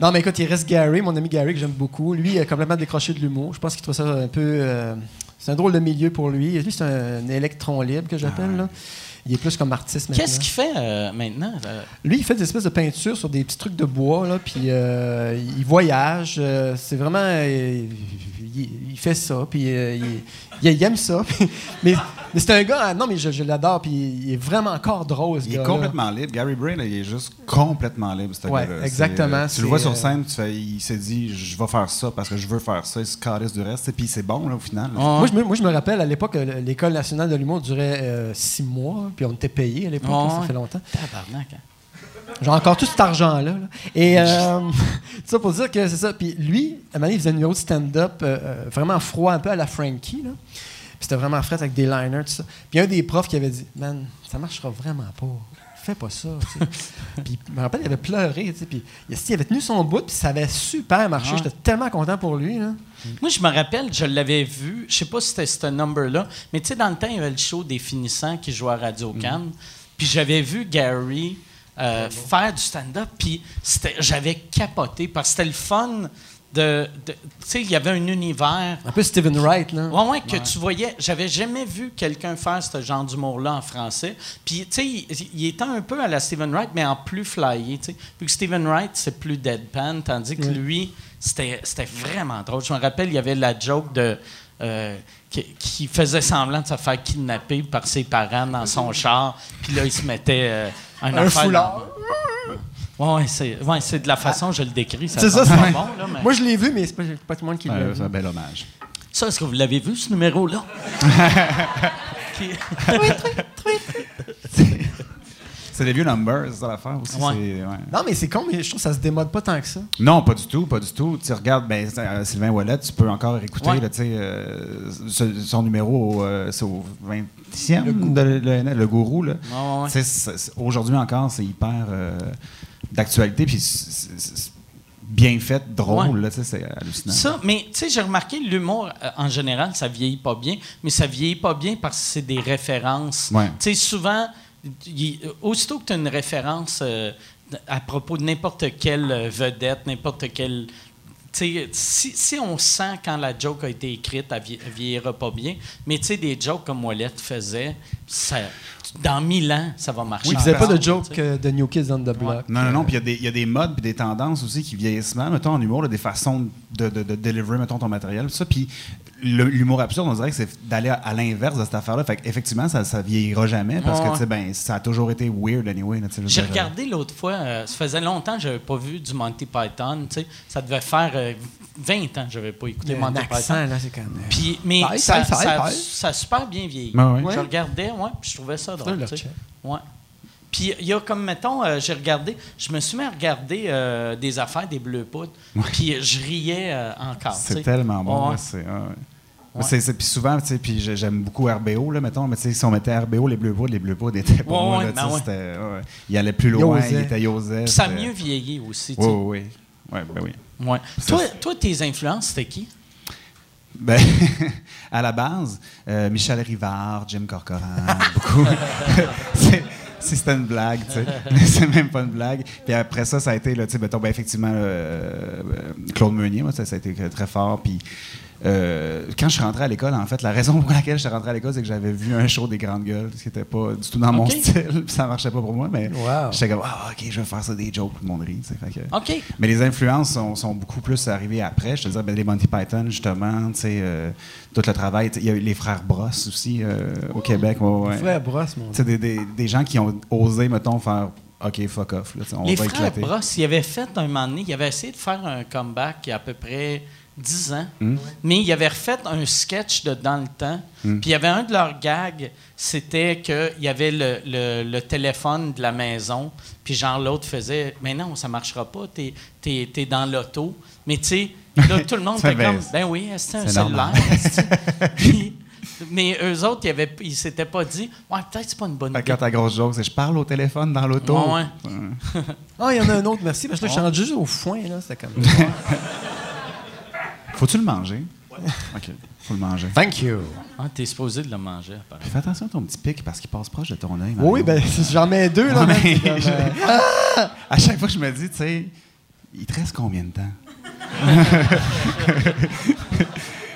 non, mais écoute, il reste Gary, mon ami Gary, que j'aime beaucoup. Lui, il a complètement décroché de l'humour. Je pense qu'il trouve ça un peu. euh, c'est un drôle de milieu pour lui. Lui, c'est un, électron libre que j'appelle. là. il est plus comme artiste maintenant. Qu'est-ce qu'il fait euh, maintenant? euh? Lui, il fait des espèces de peintures sur des petits trucs de bois, là, puis euh, il voyage. c'est vraiment. Il, il fait ça, puis euh, il, il- il aime ça. <laughs> puis- mais mais c'est un gars. Non, mais je, je l'adore, puis il est vraiment encore drôle, ce Il est complètement libre. Gary Bray, là, il est juste complètement libre, ce Ouais, gars-là. Exactement, euh, tu le vois euh, sur scène, tu fais- il s'est dit, je vais faire ça parce que je veux faire ça. Il se calisse du reste. et Puis c'est bon, là, au final. là. Moi je, me, moi, je me rappelle, à l'époque, euh, l'École nationale de l'humour durait euh, six mois, puis on était payé à l'époque, ça fait longtemps. Tabarnak, hein? J'ai encore tout cet argent-là. là. Et euh, <laughs> ça pour dire que c'est ça. Puis lui, à un moment donné, il faisait un numéro de stand-up euh, euh, vraiment froid, un peu à la Frankie. Là. Puis c'était vraiment frais avec des liners, tout ça. Puis un des profs qui avait dit Man, ça marchera vraiment pas. Fais pas ça. <laughs> puis je me rappelle, il avait pleuré. Puis il avait tenu son bout, puis ça avait super marché. Ah. J'étais tellement content pour lui. Là. Moi, je me rappelle, je l'avais vu, je sais pas si c'était ce number-là, mais tu sais, dans le temps, il y avait le show des finissants qui jouait à Radio Cannes. Puis j'avais vu Gary euh, faire du stand-up, puis j'avais capoté parce que c'était le fun de. de- tu sais, il y avait un univers. Un peu Steven Wright. Là. Ouais, ouais, que tu voyais. J'avais jamais vu quelqu'un faire ce genre d'humour-là en français. Puis, tu sais, il, il était un peu à la Stephen Wright, mais en plus flyé, tu sais. Puis que Stephen Wright, c'est plus deadpan, tandis que lui, c'était c'était vraiment drôle. Je me rappelle, il y avait la joke de. euh, qui, qui faisait semblant de se faire kidnapper par ses parents dans son <laughs> char, puis là, il se mettait euh, un, Un foulard. dans- Ouais, c'est ouais, c'est de la façon dont je le décris. Ça C'est ça, c'est bon, là, mais- Moi, je l'ai vu, mais c'est pas, pas tout le monde qui l'a vu. c'est un bel hommage. Ça, est-ce que vous l'avez vu, ce numéro-là? <laughs> Qui- C'est des vieux numbers, c'est ça l'affaire aussi. Ouais. c'est- ouais. Non, mais c'est con, mais je trouve que ça se démode pas tant que ça. Non, pas du tout, pas du tout. Tu regardes ben, euh, Sylvain Wallet, tu peux encore écouter Ouais. là, tu sais, euh, ce- son numéro, au, euh, c'est au 20e, de le, le gourou. Là. Ouais, ouais. Tu sais, c'est- c'est- Aujourd'hui encore, c'est hyper euh, d'actualité, puis bien fait, drôle, Ouais. là, tu sais, c'est hallucinant. Ça, mais tu sais, j'ai remarqué l'humour euh, en général, ça vieillit pas bien, mais ça vieillit pas bien parce que c'est des références. Ouais. Tu sais, souvent, il- aussitôt que tu as une référence euh, à propos de n'importe quelle euh, vedette, n'importe quelle. tu sais, si, si on sent quand la joke a été écrite, elle, elle vieillira pas bien. Mais tu sais, des jokes comme Ouellette faisait, ça, dans mille ans, ça va marcher. Oui, vous n'avez pas de Tu sais. joke euh, de New Kids on the Block. Non, non, non. Puis il y a des- il y, a des modes puis des tendances aussi qui vieillissent mal. Mettons, en humour, là, des façons de, de, de deliver, mettons, ton matériel. tout ça. Puis l'humour absurde, on dirait que c'est d'aller à, à l'inverse de cette affaire-là. Fait effectivement, ça, ça vieillira jamais parce Ouais. que, tu sais, ben, ça a toujours été weird anyway. J'ai regardé l'autre fois, euh, ça faisait longtemps que je n'avais pas vu du Monty Python. tu sais. Ça devait faire euh, 20 ans que je n'avais pas écouté Monty accent, Python. là, c'est comme... euh, Puis, mais Paille, ça, paille, ça- paille, ça a super bien vieilli. Ben ouais. Je regardais, ouais, puis je trouvais ça drôle. le tu sais. check. Ouais. Puis il y a comme, mettons, euh, j'ai regardé, je me suis mis à regarder euh, des affaires des Bleus Poudres, puis je riais euh, encore. C'est tellement bon. Ouais. c'est, ouais, ouais. Ouais. C'est- c'est- puis souvent, tu sais, puis j'ai- j'aime beaucoup RBO, là, mettons, mais tu sais, si on mettait RBO, les bleus poudres, les bleus poudres étaient pour Ouais, moi, ouais, là, ben ouais. c'était- ouais, ouais. Il allait plus loin, osait. il était il osait. Puis ça a mieux vieilli aussi. tu Oui, sais. oui, oui. Ouais, ben oui. Ouais. Toi, toi, tes influences, c'était qui? Ben, <laughs> à la base, euh, Michel Rivard, Jim Corcoran, <laughs> beaucoup. <laughs> C'est- si c'était une blague, tu sais. c'est même pas une blague. Puis après ça, ça a été, là, tu sais, ben, effectivement, euh, euh, Claude Meunier, moi, ça, ça a été très fort. Puis euh, quand je suis rentré à l'école, en fait, la raison pour laquelle je suis rentré à l'école, c'est que j'avais vu un show des Grandes Gueules, ce qui n'était pas du tout dans mon style, puis ça marchait pas pour moi, mais Wow. j'étais comme, ah, OK, je vais faire ça des jokes, tout le monde rit. Fait que- mais les influences sont, sont beaucoup plus arrivées après. Je te disais, ben, les Monty Python, justement, tu sais, euh, tout le travail. Il y a eu les frères Brosse aussi euh, au Québec. ouais, ouais. Frère Brosse, mon Tu sais, des, des, des gens qui ont osé, mettons, faire OK, fuck off. Là, on Les va frères éclater. Bross, ils avaient fait un moment donné, ils avaient essayé de faire un comeback il y a à peu près 10 ans, Hmm. mais ils avaient refait un sketch de dans le temps. Hmm. Puis il y avait un de leurs gags, c'était qu'il y avait le, le- le téléphone de la maison, puis genre l'autre faisait Mais non, ça marchera pas, t'es es, dans l'auto. Mais tu sais, là, tout le monde <laughs> était comme. Ben oui, c'est un C'est cellulaire. <laughs> Puis- mais eux autres, ils, ils s'étaient pas dit Ouais, peut-être c'est pas une bonne idée. quand ta grosse joke, c'est je parle au téléphone dans l'auto. Ouais, Ah, il y en a un autre, merci. Parce que là, je suis rendu juste au foin, là. C'était comme... <laughs> Faut-tu le manger? OK, faut le manger. Thank you. Ah, t'es supposé de le manger, apparemment. Puis fais attention à ton petit pic parce qu'il passe proche de ton œil. Oui, ben, j'en mets deux, là. Ouais, man. mais comme, euh, À chaque fois, je me dis, tu sais, il te reste combien de temps?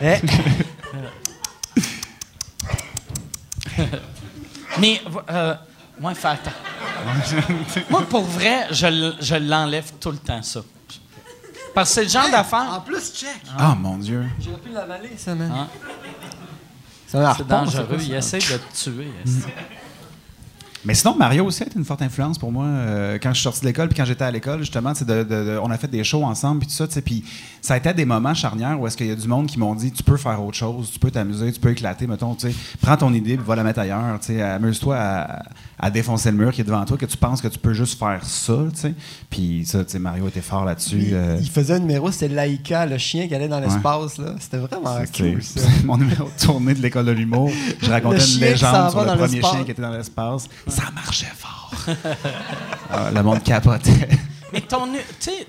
eh, <laughs> Mais, euh, moi, fais attends. moi, pour vrai, je l'enlève tout le temps, ça. Parce que c'est le genre d'affaire. plus, check. Ah, mon Dieu. J'aurais pu l'avaler, ça, man. Ah. C'est dangereux. Il essaie de te tuer. Mais sinon, Mario aussi a été une forte influence pour moi euh, quand je suis sorti de l'école, puis quand j'étais à l'école, justement, c'est de, de- de- on a fait des shows ensemble, puis tout ça, puis ça a été des moments charnières où est-ce qu'il y a du monde qui m'ont dit, tu peux faire autre chose, tu peux t'amuser, tu peux éclater, mettons, tu sais, prends ton idée, puis va la mettre ailleurs, tu sais, amuse-toi à, à défoncer le mur qui est devant toi, que tu penses que tu peux juste faire ça, tu sais, puis ça, tu sais, Mario était fort là-dessus. Il, euh, il faisait un numéro, c'était Laïka, le chien qui allait dans l'espace. là. C'était vraiment c'est- cool, c'est ça. mon numéro de tournée de l'école de l'humour. Je racontais Le une légende sur le premier chien qui était dans l'espace. Ça marchait fort. <laughs> Ah, le monde capotait. Mais ton, tu sais,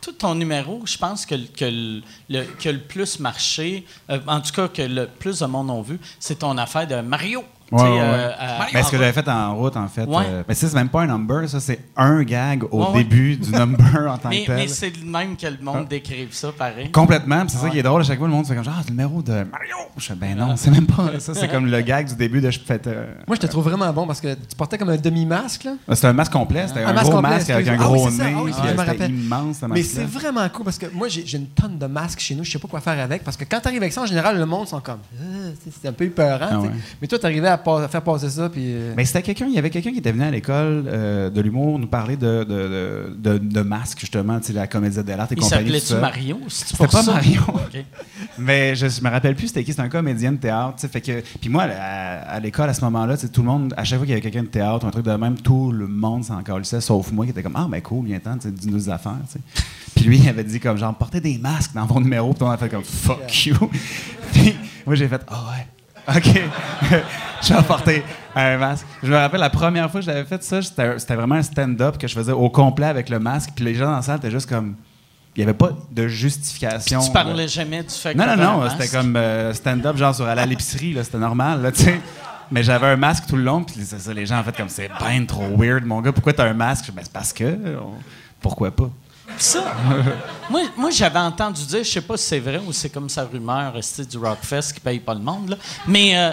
tout ton numéro, je pense que, le- que le- que le plus marché, euh, en tout cas que le plus de monde ont vu, c'est ton affaire de Mario. Ouais, ouais, euh, Mais ce que j'avais fait en route, en fait. Ouais. euh, mais ça, c'est même pas un number, ça, c'est un gag au Ouais, ouais. début du number en tant mais que tel. mais c'est le même que le monde décrive ça, pareil. Complètement, c'est ça qui est drôle. À chaque fois, le monde fait comme genre, ah, le numéro de Mario. Je fais, ben non, c'est même pas ça. C'est comme le gag du début de je fais. euh, Moi, je te trouve vraiment bon parce que tu portais comme un demi-masque. là. C'était un masque complet, c'était Un un, masque gros complet, masque avec un. Ah gros oui, c'est ça. nez. Ah oui, euh, c'était immense, ce Mais c'est vraiment cool parce que moi, j'ai une tonne de masques chez nous. Je sais pas quoi faire avec parce que quand tu arrives avec ça, en général, le monde sont comme. Euh, c'est un peu épeurant. Ah tu sais. ouais. Mais toi, tu arrivais à, pas- à faire passer ça. Puis, euh, Mais c'était quelqu'un, il y avait quelqu'un qui était venu à l'école euh, de l'humour nous parler de, de, de, de, de masques, justement, tu sais, la comédie de l'art et Il compagnie. tout s'appelait-tu ça. Mario? C'est C'était pas Mario. OK. <laughs> Mais je, je me rappelle plus c'était qui, c'était un comédien de théâtre, tu sais, fait que puis moi à, à l'école à ce moment-là, tu sais, tout le monde à chaque fois qu'il y avait quelqu'un de théâtre, un truc de même, tout le monde s'en calissait sauf moi qui était comme ah ben cool, viens ten tu sais, dis-nous des affaires, tu sais. <laughs> Puis lui il avait dit comme genre portez des masques dans vos numéros, puis on a fait comme fuck you. <laughs> puis moi j'ai fait ah ouais. OK. <laughs> je vais porter un masque. Je me rappelle la première fois que j'avais fait ça, c'était vraiment un stand-up que je faisais au complet avec le masque, puis les gens dans la salle étaient juste comme il n'y avait pas de justification. Tu parlais jamais du fait que Non, non, non, c'était comme euh, stand-up, genre sur aller à l'épicerie, là, c'était normal, là, tu sais. Mais j'avais un masque tout le long, puis ça, les gens, en fait, comme c'est ben trop weird, mon gars, pourquoi t'as un masque? Ben, c'est parce que. on- Pourquoi pas? Ça, <laughs> moi, moi j'avais entendu dire, je sais pas si c'est vrai ou c'est comme sa rumeur du Rockfest qui paye pas le monde, là, mais euh,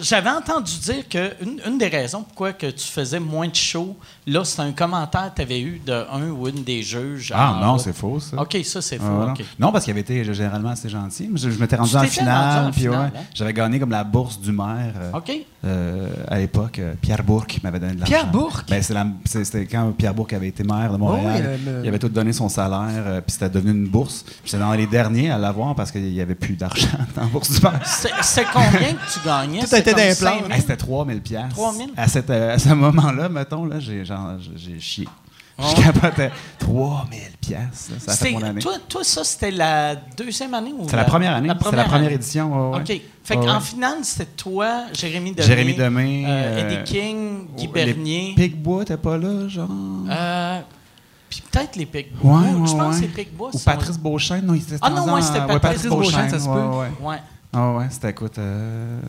j'avais entendu dire que une, une des raisons pourquoi que tu faisais moins de shows, là, c'est un commentaire que tu avais eu de un ou une des juges. Ah en non, c'est faux, ça. OK, ça, c'est Ah, faux. non. Parce qu'il avait été généralement assez gentil. Je, je m'étais rendu en finale, puis ouais, hein? j'avais gagné comme la bourse du maire. euh, OK. euh, à l'époque, euh, Pierre Bourque m'avait donné de l'argent. Pierre Bourque? Ben, C'était quand Pierre Bourque avait été maire de Montréal. Oh oui, Il avait tout donné son salaire, puis c'était devenu une bourse. J'étais dans les derniers à l'avoir parce qu'il n'y avait plus d'argent <laughs> dans la bourse du maire. C'est c'est combien que tu gagnais? Tout C'est était comme d'implant. 5 000? Hey, c'était 3000 pièces. 3000? À, cette, euh, à ce moment-là, mettons, là, j'ai, genre, j'ai chié. Oh. Je capotais. 3000 pièces. Ça a fait C'est- mon année. Toi, toi, ça, c'était la deuxième année ou C'est la première année. C'est la première année? édition. ouais, ouais. OK. Fait Ouais, qu'en ouais. finale, c'était toi, Jérémy Demé, Jérémy Demé, euh, euh, Eddie King, Guy Bernier. Picbois, t'es pas là, genre? Euh, puis peut-être les Picbois. Ouais, Ou Je ouais, pense ouais. que c'est Picbois. Ou Patrice Beauchesne, non, il était Ah non, ouais, c'était Patrice Beauchesne, ça se peut. Ouais, ouais. Ah ouais, c'était, écoute, euh,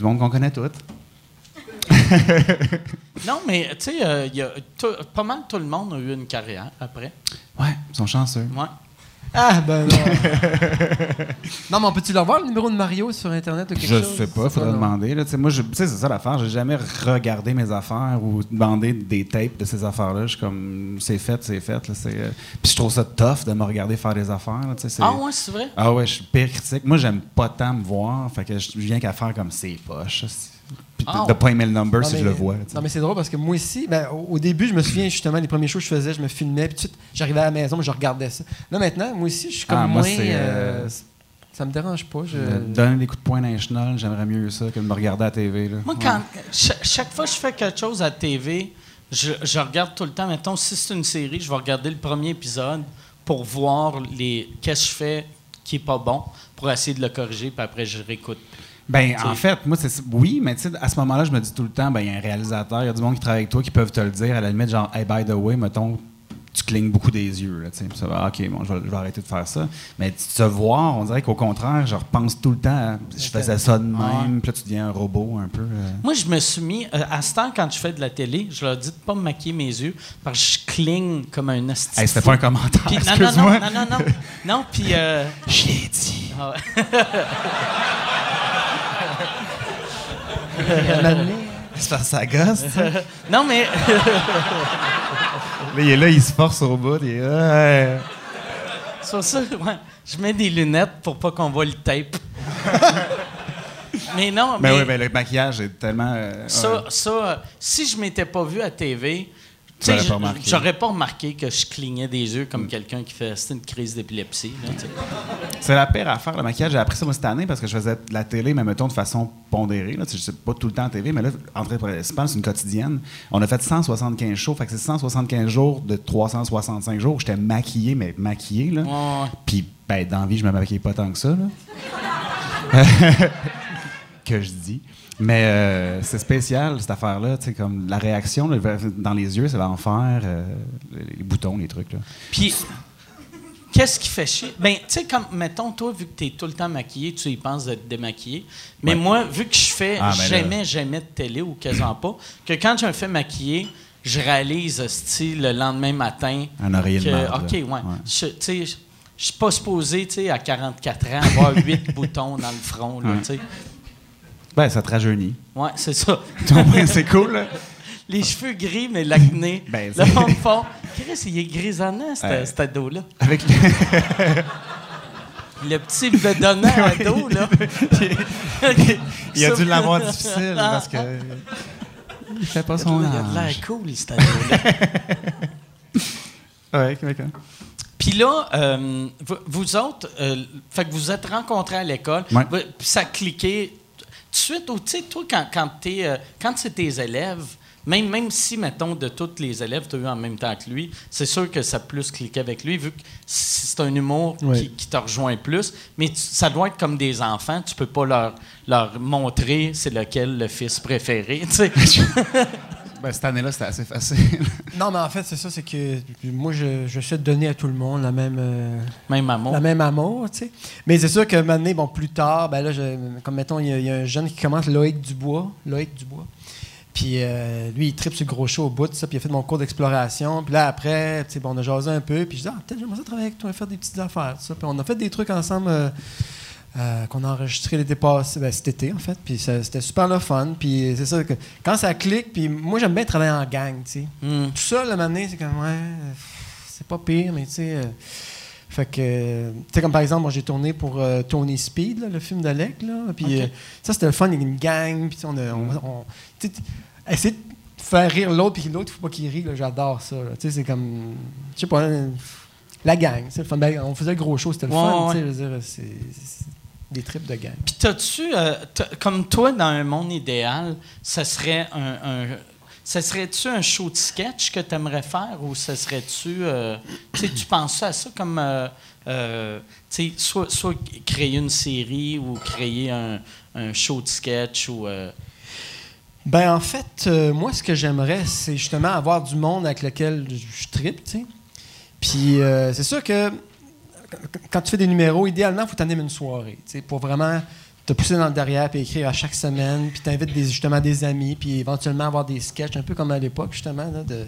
du monde qu'on connaît toutes. <laughs> Non, mais tu sais, euh, pas mal tout le monde a eu une carrière après. Ouais, ils sont chanceux. Ouais. Ah, ben non. <laughs> non, mais on peut-tu le revoir, le numéro de Mario sur Internet ou quelque Je chose? sais pas, faudrait demander. Là. Tu sais, Moi, je- tu sais, c'est ça l'affaire. J'ai jamais regardé mes affaires ou demandé des tapes de ces affaires-là. Je suis comme, c'est fait, c'est fait. là, c'est, euh, Puis je trouve ça tough de me regarder faire des affaires. là, c'est- Ah ouais, c'est vrai? Ah ouais, je suis pire critique. Moi, j'aime pas tant me voir. Fait que je viens qu'à faire comme c'est poche. Puis de, Ah de pas aimer le number Non, si mais- je le vois. Non, mais c'est drôle parce que moi aussi, ben, au, début, je me souviens justement, les premiers shows que je faisais, je me filmais, puis tout de suite, j'arrivais à la maison, mais je regardais ça. Là, maintenant, moi aussi, je suis comme Ah, moi, moins. c'est, euh, euh, ça me dérange pas. Je... Donner des coups de poing chenolles, j'aimerais mieux ça que de me regarder à la TV. Là. Moi, quand, cha- chaque fois que je fais quelque chose à la TV, je, je regarde tout le temps. Mettons, si c'est une série, je vais regarder le premier épisode pour voir les qu'est-ce que je fais qui est pas bon, pour essayer de le corriger, puis après, je réécoute. Ben, T'sais. en fait, moi, c'est oui, mais tu sais, à ce moment-là, je me dis tout le temps, ben, il y a un réalisateur, il y a du monde qui travaille avec toi qui peuvent te le dire, à la limite, genre, hey, by the way, mettons, tu clignes beaucoup des yeux, là, tu sais. Puis ça va, ok, bon, je vais, je vais arrêter de faire ça. Mais tu te voir, on dirait qu'au contraire, je repense tout le temps, à, je faisais ça de même, puis là, tu deviens un robot un peu. euh. Moi, je me suis mis, euh, à ce temps, quand je fais de la télé, je leur dis de pas me maquiller mes yeux, parce que je cligne comme un asti. Hey, c'était pas un commentaire, non, non, non, non, non, non, non, puis... euh, <laughs> Je l'ai dit. ah ouais. <laughs> Se faire sa gosse. <laughs> Non, mais <laughs> là, il est là, il se force au bout. Il est ça, ouais, je mets des lunettes pour pas qu'on voit le tape. <laughs> mais non, Ben mais oui, ben le maquillage est tellement. euh, ça, ouais. ça, euh, si je m'étais pas vu à TV, T'aurais pas remarqué. j'aurais pas remarqué que je clignais des yeux comme quelqu'un qui fait une crise d'épilepsie. C'est la pire affaire, le maquillage. J'ai appris ça moi cette année parce que je faisais de la télé, mais mettons de façon pondérée. Là. Je sais pas tout le temps à TV, mais là, entrée principale, c'est une quotidienne. On a fait 175 shows, fait que c'est 175 jours de 365 jours. où J'étais maquillé, mais maquillé. Là. Puis, ben, dans la vie, je me maquillais pas tant que ça. Là. <laughs> que je dis. Mais euh, c'est spécial, cette affaire-là. Tu sais, comme la réaction là, dans les yeux, c'est l'enfer. euh, les, boutons, les trucs. Là. Puis, qu'est-ce qui fait chier? Ben, tu sais, comme, mettons, toi, vu que tu es tout le temps maquillé, tu y penses de te démaquiller. Mais Ouais. moi, vu que je fais Ah, ben là. jamais, jamais de télé ou quasiment pas, que quand je me fais maquiller, je réalise, style, le lendemain matin. Un oreiller de que, marde, là. OK, ouais. Ouais. Je, tu sais, je suis pas supposé, tu sais, à 44 ans, avoir huit <laughs> boutons dans le front, là, Ouais. tu sais. Ben, ça te rajeunit. Ouais, c'est ça. <laughs> c'est cool, là. <laughs> Les cheveux gris, mais l'acné. <laughs> Ben, le monde fond. Chris, il est grisonnant, cet, ado-là. Avec Le petit bedonnant ado, là. Il a dû l'avoir difficile parce que. Il fait pas son Il a de âge. l'air cool, cet ado-là. Ouais, ok. Puis là, euh, vous, vous autres, euh, fait que vous êtes rencontrés à l'école, puis ça a cliqué de suite. Ou tu sais, toi, quand, quand, t'es, euh, quand c'est tes élèves, même, même si, mettons, de tous les élèves, tu as eu en même temps que lui, c'est sûr que ça a plus cliqué avec lui, vu que c'est un humour qui, qui te rejoint plus. Mais tu- ça doit être comme des enfants, tu peux pas leur, leur montrer c'est lequel le fils préféré, tu sais. <laughs> Ben, cette année-là, c'était assez facile. <laughs> Non, mais en fait, c'est ça, c'est que moi, je, j'essaie de donner à tout le monde la même, euh, Même amour. la même amour, tu sais. Mais c'est sûr que maintenant, bon, plus tard, ben là, je- comme mettons, il y, a- il y a un jeune qui commence, Loïc Dubois. Loïc Dubois. Puis euh, lui, il tripe sur le gros show au bout, ça, puis il a fait mon cours d'exploration. Puis là, après, tu sais, bon, on a jasé un peu, puis je dis, ah, peut-être j'aimerais ça travailler avec toi, faire des petites affaires, tout ça. Puis on a fait des trucs ensemble euh, euh, qu'on a enregistré l'été passé, ben, cet été, en fait. Puis c'était super le fun. Puis c'est ça, que quand ça clique, puis moi, j'aime bien travailler en gang, tu sais Hmm. tout ça, le matin, c'est comme, ouais, c'est pas pire, mais tu sais. euh, fait que, tu sais, comme par exemple, moi, j'ai tourné pour euh, Tony Speed, là, le film de Lec, là. Puis ça, c'était le fun, il y a une gang, puis on, a- on, on- tu sais, essayer de faire rire l'autre, puis l'autre, il faut pas qu'il rie, j'adore ça. Tu sais, c'est comme, je sais pas, la gang, c'est le fun. Ben, on faisait le gros show, c'était le Ouais, fun, ouais. tu sais, des trips de gang. Puis t'as-tu, euh, comme toi, dans un monde idéal, ça serait un, un- ça serait-tu un show de sketch que tu aimerais faire ou ça serait-tu, euh, tu penses à ça comme, euh, euh, tu sais, soit, soit créer une série ou créer un, un show de sketch ou... euh, Ben, en fait, moi, ce que j'aimerais, c'est justement avoir du monde avec lequel je tripe, tu sais. Puis, c'est sûr que qu- quand tu fais des numéros, idéalement, il faut t'animer une soirée, pour vraiment te pousser dans le derrière puis écrire à chaque semaine, puis t'invites des, justement des amis, puis éventuellement avoir des sketchs, un peu comme à l'époque, justement, là, de...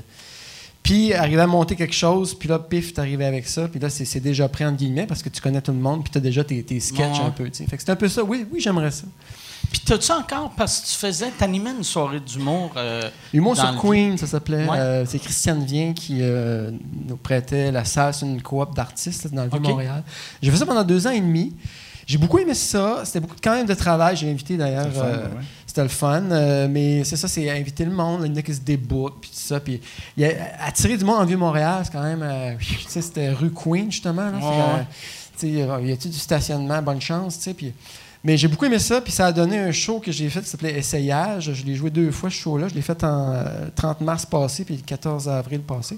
Puis, arriver à monter quelque chose, puis là, pif, t'arrives avec ça, puis là, c'est déjà prêt, entre guillemets, parce que tu connais tout le monde, puis t'as déjà tes, tes sketchs Ouais. un peu. Fait que c'est un peu ça. Oui, oui, j'aimerais ça. Puis t'as-tu encore, parce que tu faisais, t'animais une soirée d'humour... euh, Humour sur Queen, ça s'appelait. Ouais. Euh, c'est Christiane Vien qui euh, nous prêtait la salle sur une coop d'artistes dans le. Vieux-Montréal. J'ai fait ça pendant deux ans et demi. J'ai beaucoup aimé ça. C'était beaucoup quand même de travail. J'ai invité d'ailleurs. C'était le fun, euh, mais c'est ça, c'est inviter le monde. Il y en a qui se débookent, puis tout ça. Puis il y a, attirer du monde en Vieux-Montréal, c'est quand même. euh, <laughs> tu sais, c'était rue Queen, justement. Là, C'est, Ouais, euh, ouais. tu sais, il y a-tu du stationnement? Bonne chance, tu sais. Puis mais j'ai beaucoup aimé ça, puis ça a donné un show que j'ai fait qui s'appelait Essayage. Je l'ai joué deux fois, ce show-là. Je l'ai fait en euh, 30 mars passé, puis le 14 avril passé.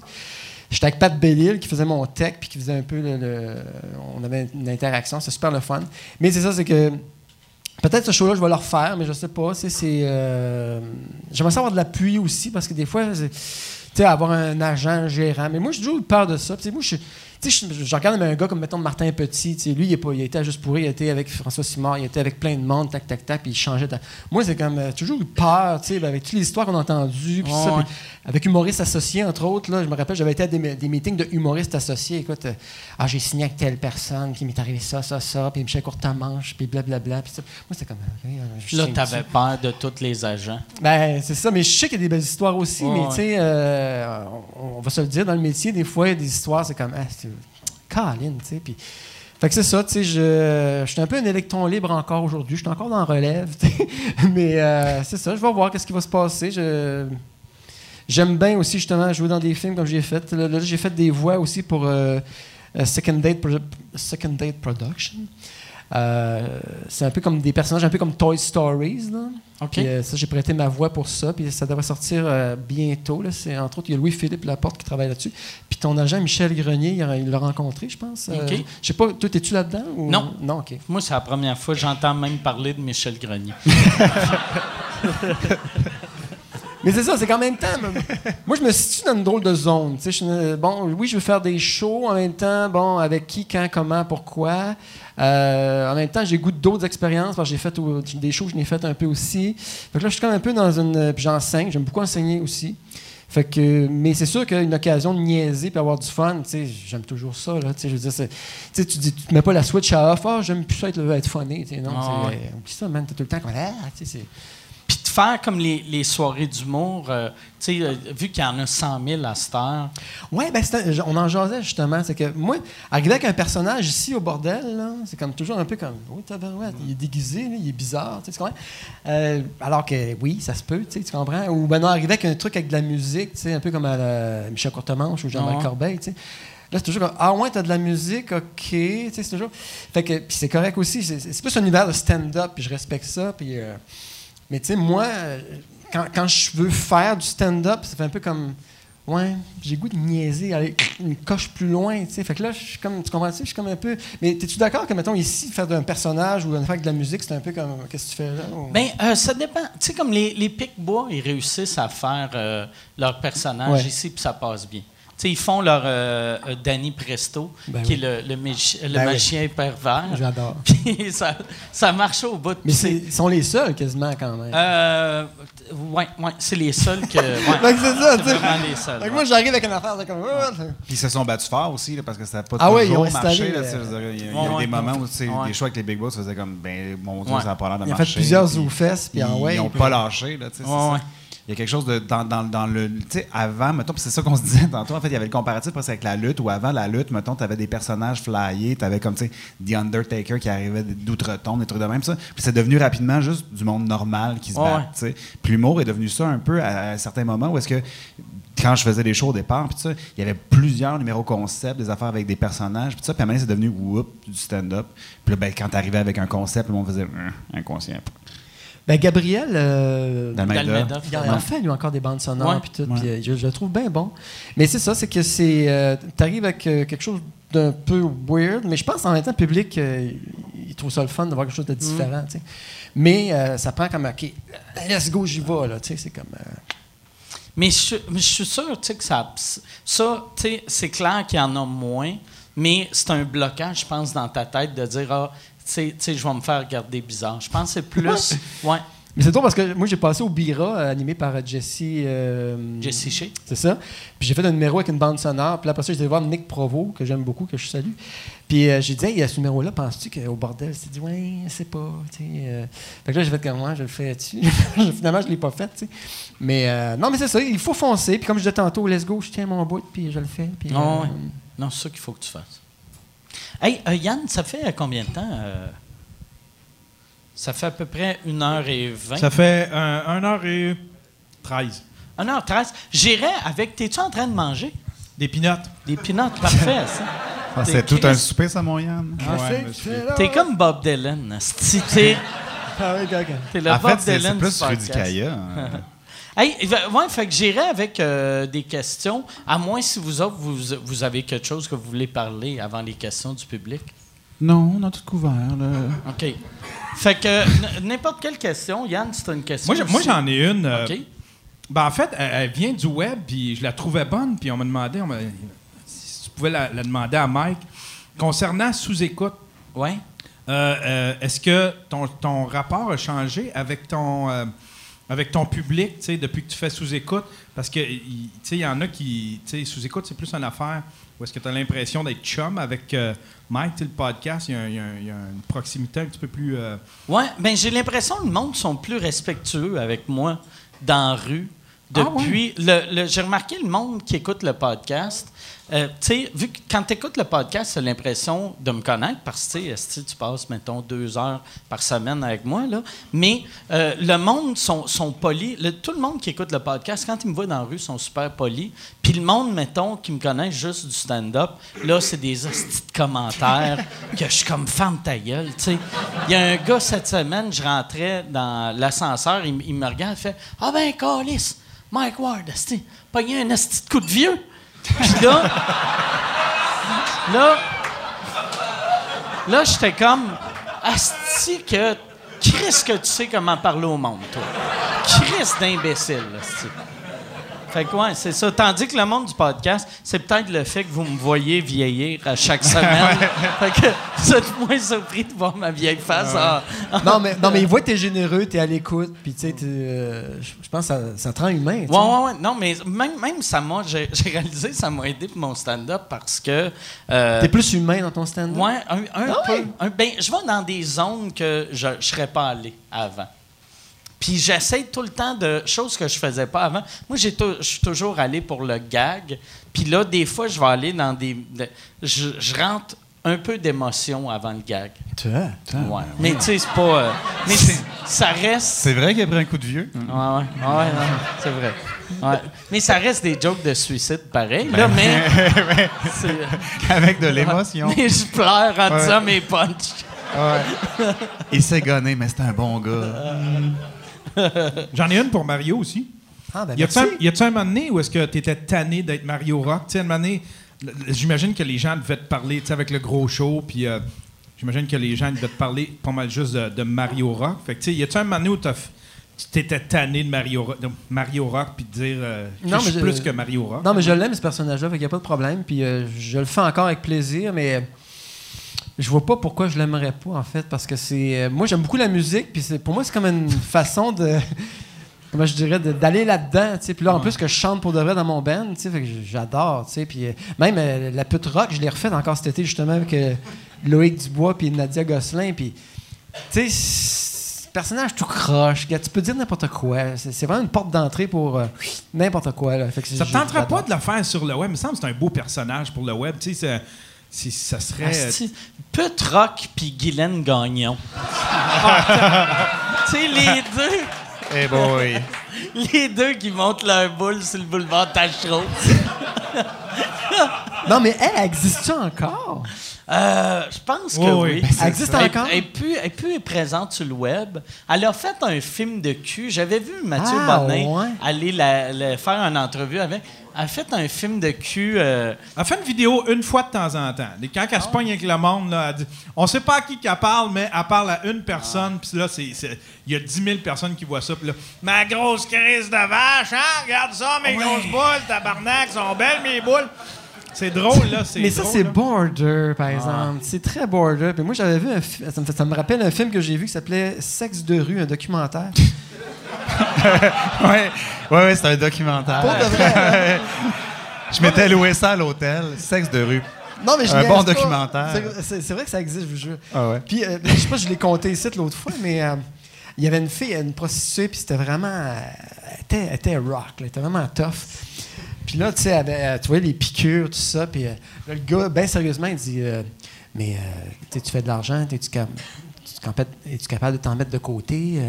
J'étais avec Pat Bellil qui faisait mon tech, puis qui faisait un peu le. on avait une interaction, c'était super le fun. Mais c'est ça, c'est que. Peut-être ce show-là, je vais le refaire, mais je sais pas. C'est, euh, J'aimerais ça avoir de l'appui aussi, parce que des fois, c'est- tu sais, avoir un agent, un gérant. Mais moi, j'ai toujours eu peur de ça. Moi, je je, je regarde un gars comme, mettons, Martin Petit, tu sais, lui, il, est pas, il à Juste pour rire, il été avec François Simard, il été avec plein de monde, tac, tac, tac, puis il changeait. Moi, c'est comme, euh, toujours eu peur, tu sais, ben, avec toutes les histoires qu'on a entendues, ça, Ouais. avec humoristes associés, entre autres, là, je me rappelle, j'avais été à des, des meetings de humoristes associés, écoute, euh, ah, j'ai signé avec telle personne, qui m'est arrivé ça, ça, ça, puis Michel Courtemanche, puis blablabla, puis ça. Moi, c'était comme, euh, je Là, t'avais peur de tous les agents. ben, c'est ça, mais je sais qu'il y a des belles histoires aussi, mais tu sais, euh, on, on va se le dire, dans le métier, des fois, il y a des histoires, c'est comme, ah, c'est. Caroline, tu sais. Puis, fait que c'est ça, tu sais, je, suis un peu un électron libre encore aujourd'hui, je suis encore dans relève, <laughs> mais euh, c'est ça, je vais voir qu'est-ce qui va se passer. Je, j'aime bien aussi, justement, jouer dans des films comme j'ai fait. Là, j'ai fait des voix aussi pour euh, euh, Second Date Production. Euh, c'est un peu comme des personnages, un peu comme Toy Stories, là. OK. Puis, euh, ça, j'ai prêté ma voix pour ça, puis ça devrait sortir euh, bientôt. Là. C'est, entre autres, il y a Louis-Philippe Laporte qui travaille là-dessus. Puis ton agent, Michel Grenier, il, l'a rencontré, je pense. Euh, OK. je sais pas, toi, es-tu là-dedans? Ou... Non. Non, OK. Moi, c'est la première fois que j'entends même parler de Michel Grenier. <laughs> Mais c'est ça, c'est qu'en même temps, moi, je me situe dans une drôle de zone. je suis bon, oui, je veux faire des shows en même temps. Bon, avec qui, quand, comment, pourquoi. Euh, en même temps, j'ai goût d'autres expériences parce que j'ai fait des shows, je n'ai fait un peu aussi. Fait que là, je suis comme un peu dans une. Puis j'enseigne, j'aime beaucoup enseigner aussi. Fait que, mais c'est sûr qu'une occasion de niaiser puis avoir du fun, j'aime toujours ça. Là, tu je veux dire, dis, tu te mets pas la switch à off, ah, j'aime plus ça être, être sais, Non, Ah, c'est- ouais. oublie ça, man, tout le temps comme, ah, faire comme les, les soirées d'humour, euh, tu sais, euh, vu qu'il y en a 100 000 à cette heure, Oui, ben on en jasait justement. C'est que moi, arriver avec un personnage ici au bordel, là, c'est comme toujours un peu comme Oui, tabarouette, il est déguisé, là, il est bizarre, tu comprends? Euh, alors que oui, ça se peut, tu comprends? Ou ben non, arriver avec un truc avec de la musique, tu sais, un peu comme à la Michel Courtemanche ou Jean-Marc. Corbeil, tu sais. Là, c'est toujours comme Ah ouais, t'as de la musique, ok. Tu sais, c'est toujours. Fait que, puis c'est correct aussi. C'est, c'est plus un univers de stand-up, puis je respecte ça. Puis, euh, mais tu sais, moi, euh, quand, quand je veux faire du stand-up, ça fait un peu comme. Ouais, j'ai goût de niaiser, aller une coche plus loin, tu sais. Fait que là, je suis comme, tu comprends-tu? Je suis comme un peu. Mais es-tu d'accord que, mettons, ici, faire d'un personnage ou faire de la musique, c'est un peu comme. Qu'est-ce que tu fais là? ou- ben euh, ça dépend. Tu sais, comme les, les Pic-Bois, ils réussissent à faire euh, leur personnage Ouais. ici, puis ça passe bien. Ils font leur euh, Danny Presto, Ben qui oui. est le, le, magi- le Ben oui. pervers. J'adore. <laughs> Puis ça, ça marche au bout. Mais ils sont les seuls quasiment quand même. Euh, ouais, ouais, c'est les seuls que. Ouais, <laughs> c'est ça, vraiment les seuls. Ouais. moi, j'arrive avec une affaire, c'est comme. c'est- Puis ils se sont battus fort aussi, là, parce que ça n'a pas Ah ouais, ils toujours ont marché. installé, là, euh, il y a, il y a ouais, eu ouais, des moments où ouais. des shows avec les Big Boss faisaient comme, ben, mon Dieu, Ouais. ça n'a pas l'air de Il a marcher. fait plusieurs zoufesses, puis ils- ouais. Ils n'ont pas lâché, là, Il y a quelque chose de, dans, dans, dans le. Tu sais, avant, mettons, c'est ça qu'on se <laughs> disait tantôt, en fait, il y avait le comparatif presque avec la lutte, où avant la lutte, mettons, tu avais des personnages flyés, tu avais comme, tu sais, The Undertaker qui arrivait d'outre-tombe, des trucs de même, ça. Puis c'est devenu rapidement juste du monde normal qui se Ouais, bat, tu sais. Puis l'humour est devenu ça un peu à, à certains moments où est-ce que. Quand je faisais des shows au départ, puis il y avait plusieurs numéros concepts, des affaires avec des personnages, puis ça, puis à un moment c'est devenu whoop, du stand-up. Puis là, ben, quand t'arrivais avec un concept, le monde faisait Hum, inconscient. Ben, Gabriel. euh, D'Almeida. Il en fait, lui, encore des bandes sonores, puis tout. Ouais. puis, euh, je, je le trouve bien bon. Mais c'est ça, c'est que c'est. euh, T'arrives avec euh, quelque chose d'un peu weird, mais je pense en même temps, le public, euh, il trouve ça le fun de voir quelque chose de différent, tu sais. Mais euh, ça prend comme, OK, let's go, j'y vais, là, tu sais, c'est comme. euh, Mais je, suis- mais je suis sûr tu sais, que ça. Ça, tu sais, c'est clair qu'il y en a moins, mais c'est un blocage, je pense, dans ta tête de dire Ah, tu sais, je vais me faire regarder bizarre. Je pense que c'est plus. Ouais, Mais c'est drôle parce que moi, j'ai passé au Bira, euh, animé par euh, Jesse. euh, Jesse Shea. C'est ça. Puis j'ai fait un numéro avec une bande sonore. Puis là, après ça, j'ai voir Nick Provo, que j'aime beaucoup, que je salue. Puis euh, j'ai dit, hey, ce numéro-là, penses-tu qu'au bordel, c'est dit, ouais, je sais pas. tu sais, euh. Fait que là, j'ai fait comme moi, je le fais dessus. <laughs> Finalement, je l'ai pas fait, tu sais. Mais euh, non, mais c'est ça, il faut foncer. Puis comme je disais tantôt, let's go, je tiens mon bout, puis je le fais. Puis, Ah euh, ouais. Non, c'est ça qu'il faut que tu fasses. Hey, euh, Yann, ça fait euh, combien de temps euh, Ça fait à peu près 1h20. Ça fait 1h13. 1h13. J'irais avec. T'es-tu en train de manger? Des pinottes. Des pinottes? Parfait, ça. Ah, T'es c'est tout Chris. un souper, ça, mon Yann? Ah, Ouais, monsieur. là. T'es comme Bob Dylan. asti. T'es Ah oui, t'es le En Bob fait, c'est Dylan c'est du plus podcast. Rudy Kaya. hein. <laughs> Hey, ouais, fait que j'irai avec euh, des questions, à moins si vous autres, vous, vous avez quelque chose que vous voulez parler avant les questions du public. Non, on a tout couvert, là. OK. Fait que n'importe quelle question, Yann, c'est une question. Moi, j'en ai une. euh, OK. ben, en fait, elle, elle vient du web, puis je la trouvais bonne, puis on m'a demandé, on si tu pouvais la, la demander à Mike. Concernant sous-écoute, Ouais. euh, euh, est-ce que ton, ton rapport a changé avec ton, euh, avec ton public depuis que tu fais sous-écoute? Parce que il y en a qui. Sous-écoute, c'est plus une affaire où est-ce que tu as l'impression d'être chum avec euh, Mike, le podcast, il y a une proximité un petit peu plus. euh, Ouais, ben j'ai l'impression que le monde sont plus respectueux avec moi dans la rue. Ah ouais? Depuis, le, le- j'ai remarqué le monde qui écoute le podcast. euh, tu sais, vu que quand tu écoutes le podcast, tu as l'impression de me connaître parce que tu passes, mettons, deux heures par semaine avec moi. Là? Mais euh, le monde sont, sont polis. Le- tout le monde qui écoute le podcast, quand ils me voient dans la rue, sont super polis. Puis le monde, mettons, qui me connaît juste du stand-up, là, c'est des hosties de commentaires <laughs> que je suis comme femme ta gueule, tu sais. Il y a un gars cette semaine, je rentrais dans l'ascenseur, il, me regarde, il fait Ah ben, Calis, Mike Ward, esti, pogné un esti de coup de vieux. Puis là, là, là, j'étais comme Asti que. Chris que tu sais comment parler au monde, toi. Chris d'imbécile, asti. Fait que ouais, c'est ça. Tandis que le monde du podcast, c'est peut-être le fait que vous me voyez vieillir à chaque <laughs> semaine. fait que vous êtes moins surpris de voir ma vieille face. Ah, non, mais, non, mais il <laughs> voit que t'es généreux, t'es à l'écoute, puis tu sais, euh, je pense que ça, ça te rend humain. Ouais, ouais, ouais. Non, mais même, même ça m'a, j'ai <laughs> réalisé, ça m'a aidé pour mon stand-up parce que. euh, T'es plus humain dans ton stand-up? Ouais, un, un Ah peu. ouais? Un- ben, je vais dans des zones que je ne serais pas allé avant. Puis j'essaie tout le temps de choses que je faisais pas avant. Moi, je suis toujours allé pour le gag. Puis là, des fois, je vais aller dans des. de- je, je rentre un peu d'émotion avant le gag. Toi, toi. Ouais. Mais tu sais, c'est pas. euh, mais ça reste. C'est vrai qu'il a pris un coup de vieux? Ouais, ouais, ouais, c'est vrai. Ouais. Mais ça reste des jokes de suicide pareil, là, mais. <laughs> c'est- Avec de l'émotion. Mais je pleure en disant mes punchs. Ouais. Il s'est gonné, mais c'était un bon gars. <laughs> J'en ai une pour Mario aussi. Ah, ben Y a-tu merci. un, y a-tu un moment donné où est-ce que tu étais tanné d'être Mario Rock? Tu sais, un moment donné, j'imagine que les gens devaient te parler, avec le gros show, puis euh, j'imagine que les gens devaient te parler pas mal juste de, de Mario Rock. Fait que, tu sais, y a-tu un moment donné où tu t'étais tanné de Mario, Ro- de Mario Rock, puis de dire euh, que Non, je suis plus que Mario Rock? Non, mais je l'aime, ce personnage-là, fait qu'il n'y a pas de problème. Puis euh, je le fais encore avec plaisir, mais je vois pas pourquoi je l'aimerais pas, en fait, parce que c'est. euh, moi, j'aime beaucoup la musique, puis c'est- pour moi, c'est comme une <laughs> façon de. <laughs> Comment je dirais, d'aller là-dedans, tu sais. Puis là, en plus que je chante pour de vrai dans mon band, tu sais, fait que j'adore, tu sais. Puis euh, même euh, la pute rock, je l'ai refaite encore cet été, justement, avec euh, Loïc Dubois puis Nadia Gosselin, puis. Tu sais, personnage tout croche, tu peux dire n'importe quoi. C'est vraiment une porte d'entrée pour euh, n'importe quoi, là. Fait que Ça tenterait pas de le faire sur le web? Il me semble que c'est un beau personnage pour le web. Tu sais, ça serait. Asti, Pute Rock puis Guylaine Gagnon. <laughs> tu sais, les deux, Eh boy. <laughs> les deux qui montent leur boule sur le boulevard Tachereau. Non, mais elle, elle existe-tu encore? Euh, je pense que Oui, oui. oui. Ben, Elle existe Elle- encore? Elle est plus, elle est plus présente sur le web. Elle a fait un film de cul. J'avais vu Mathieu Ah, Bonnet ouais. aller la- la- faire une entrevue avec. Elle a fait un film de cul. euh, Elle fait une vidéo une fois de temps en temps. Et Quand elle se pogne avec le monde, là, elle dit On sait pas à qui qu'elle parle, mais elle parle à une personne. Puis là, il y a 10 000 personnes qui voient ça. Puis là, ma grosse crise de vache, hein? Regarde ça, mes grosses boules, tabarnak, sont belles mes boules. C'est drôle, là. Mais ça, c'est border, par exemple. C'est très border. Puis moi, j'avais vu un ça me, fait- ça me rappelle un film que j'ai vu qui s'appelait Sexe de rue, un documentaire. <laughs> Ouais, ouais, ouais c'est un documentaire. Pour de vrai. <laughs> Je m'étais loué ça à l'hôtel. Sexe de rue. Non, mais je Un bon pas. documentaire. C'est- vrai que ça existe, je vous jure. Ah ouais. Puis, euh, je sais pas, je l'ai compté ici l'autre fois, mais euh, il y avait une fille, une prostituée, puis c'était vraiment. euh, elle, était, elle était rock, là, elle était vraiment tough. Puis là, tu sais, euh, tu vois, les piqûres, tout ça. Puis euh, là, le gars, bien sérieusement, il dit euh, Mais euh, tu fais de l'argent, es-tu cap- es-tu capable, de t'en mettre de côté?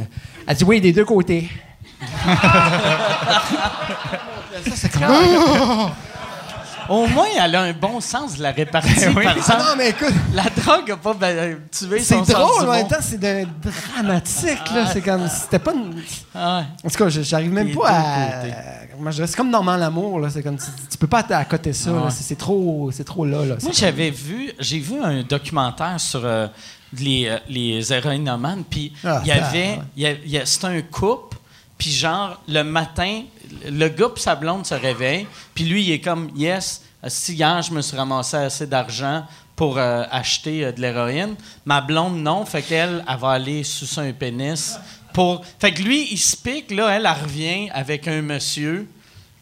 Elle dit Oui, des deux côtés. ça, c'est comme. Au moins, elle a un bon sens de la répartie. Oui. Par Ah exemple, non, mais écoute. la drogue n'a pas ben, tué C'est son sens drôle, du mais en même temps, c'est dramatique, là. C'est comme. C'était pas une. Ah. En tout cas, j'arrive même pas à. Comment je c'est comme Normand Lamour, là. C'est comme. Tu, tu peux pas à côté ça. Ouais. C'est, c'est trop. C'est trop là, là. Moi, C'est- j'avais vu, j'ai vu un documentaire sur euh, les, euh, les héroïnomanes, puis Ah, il y ah, avait, ouais. il y a- il y a- c'était un couple, puis genre, le matin, le gars et sa blonde se réveillent, puis lui, il est comme, yes, si hier, je me suis ramassé assez d'argent pour euh, acheter euh, de l'héroïne, ma blonde, non. Fait qu'elle, elle va aller sous un pénis. Pour... Fait que lui, il se pique, là, elle, elle revient avec un monsieur,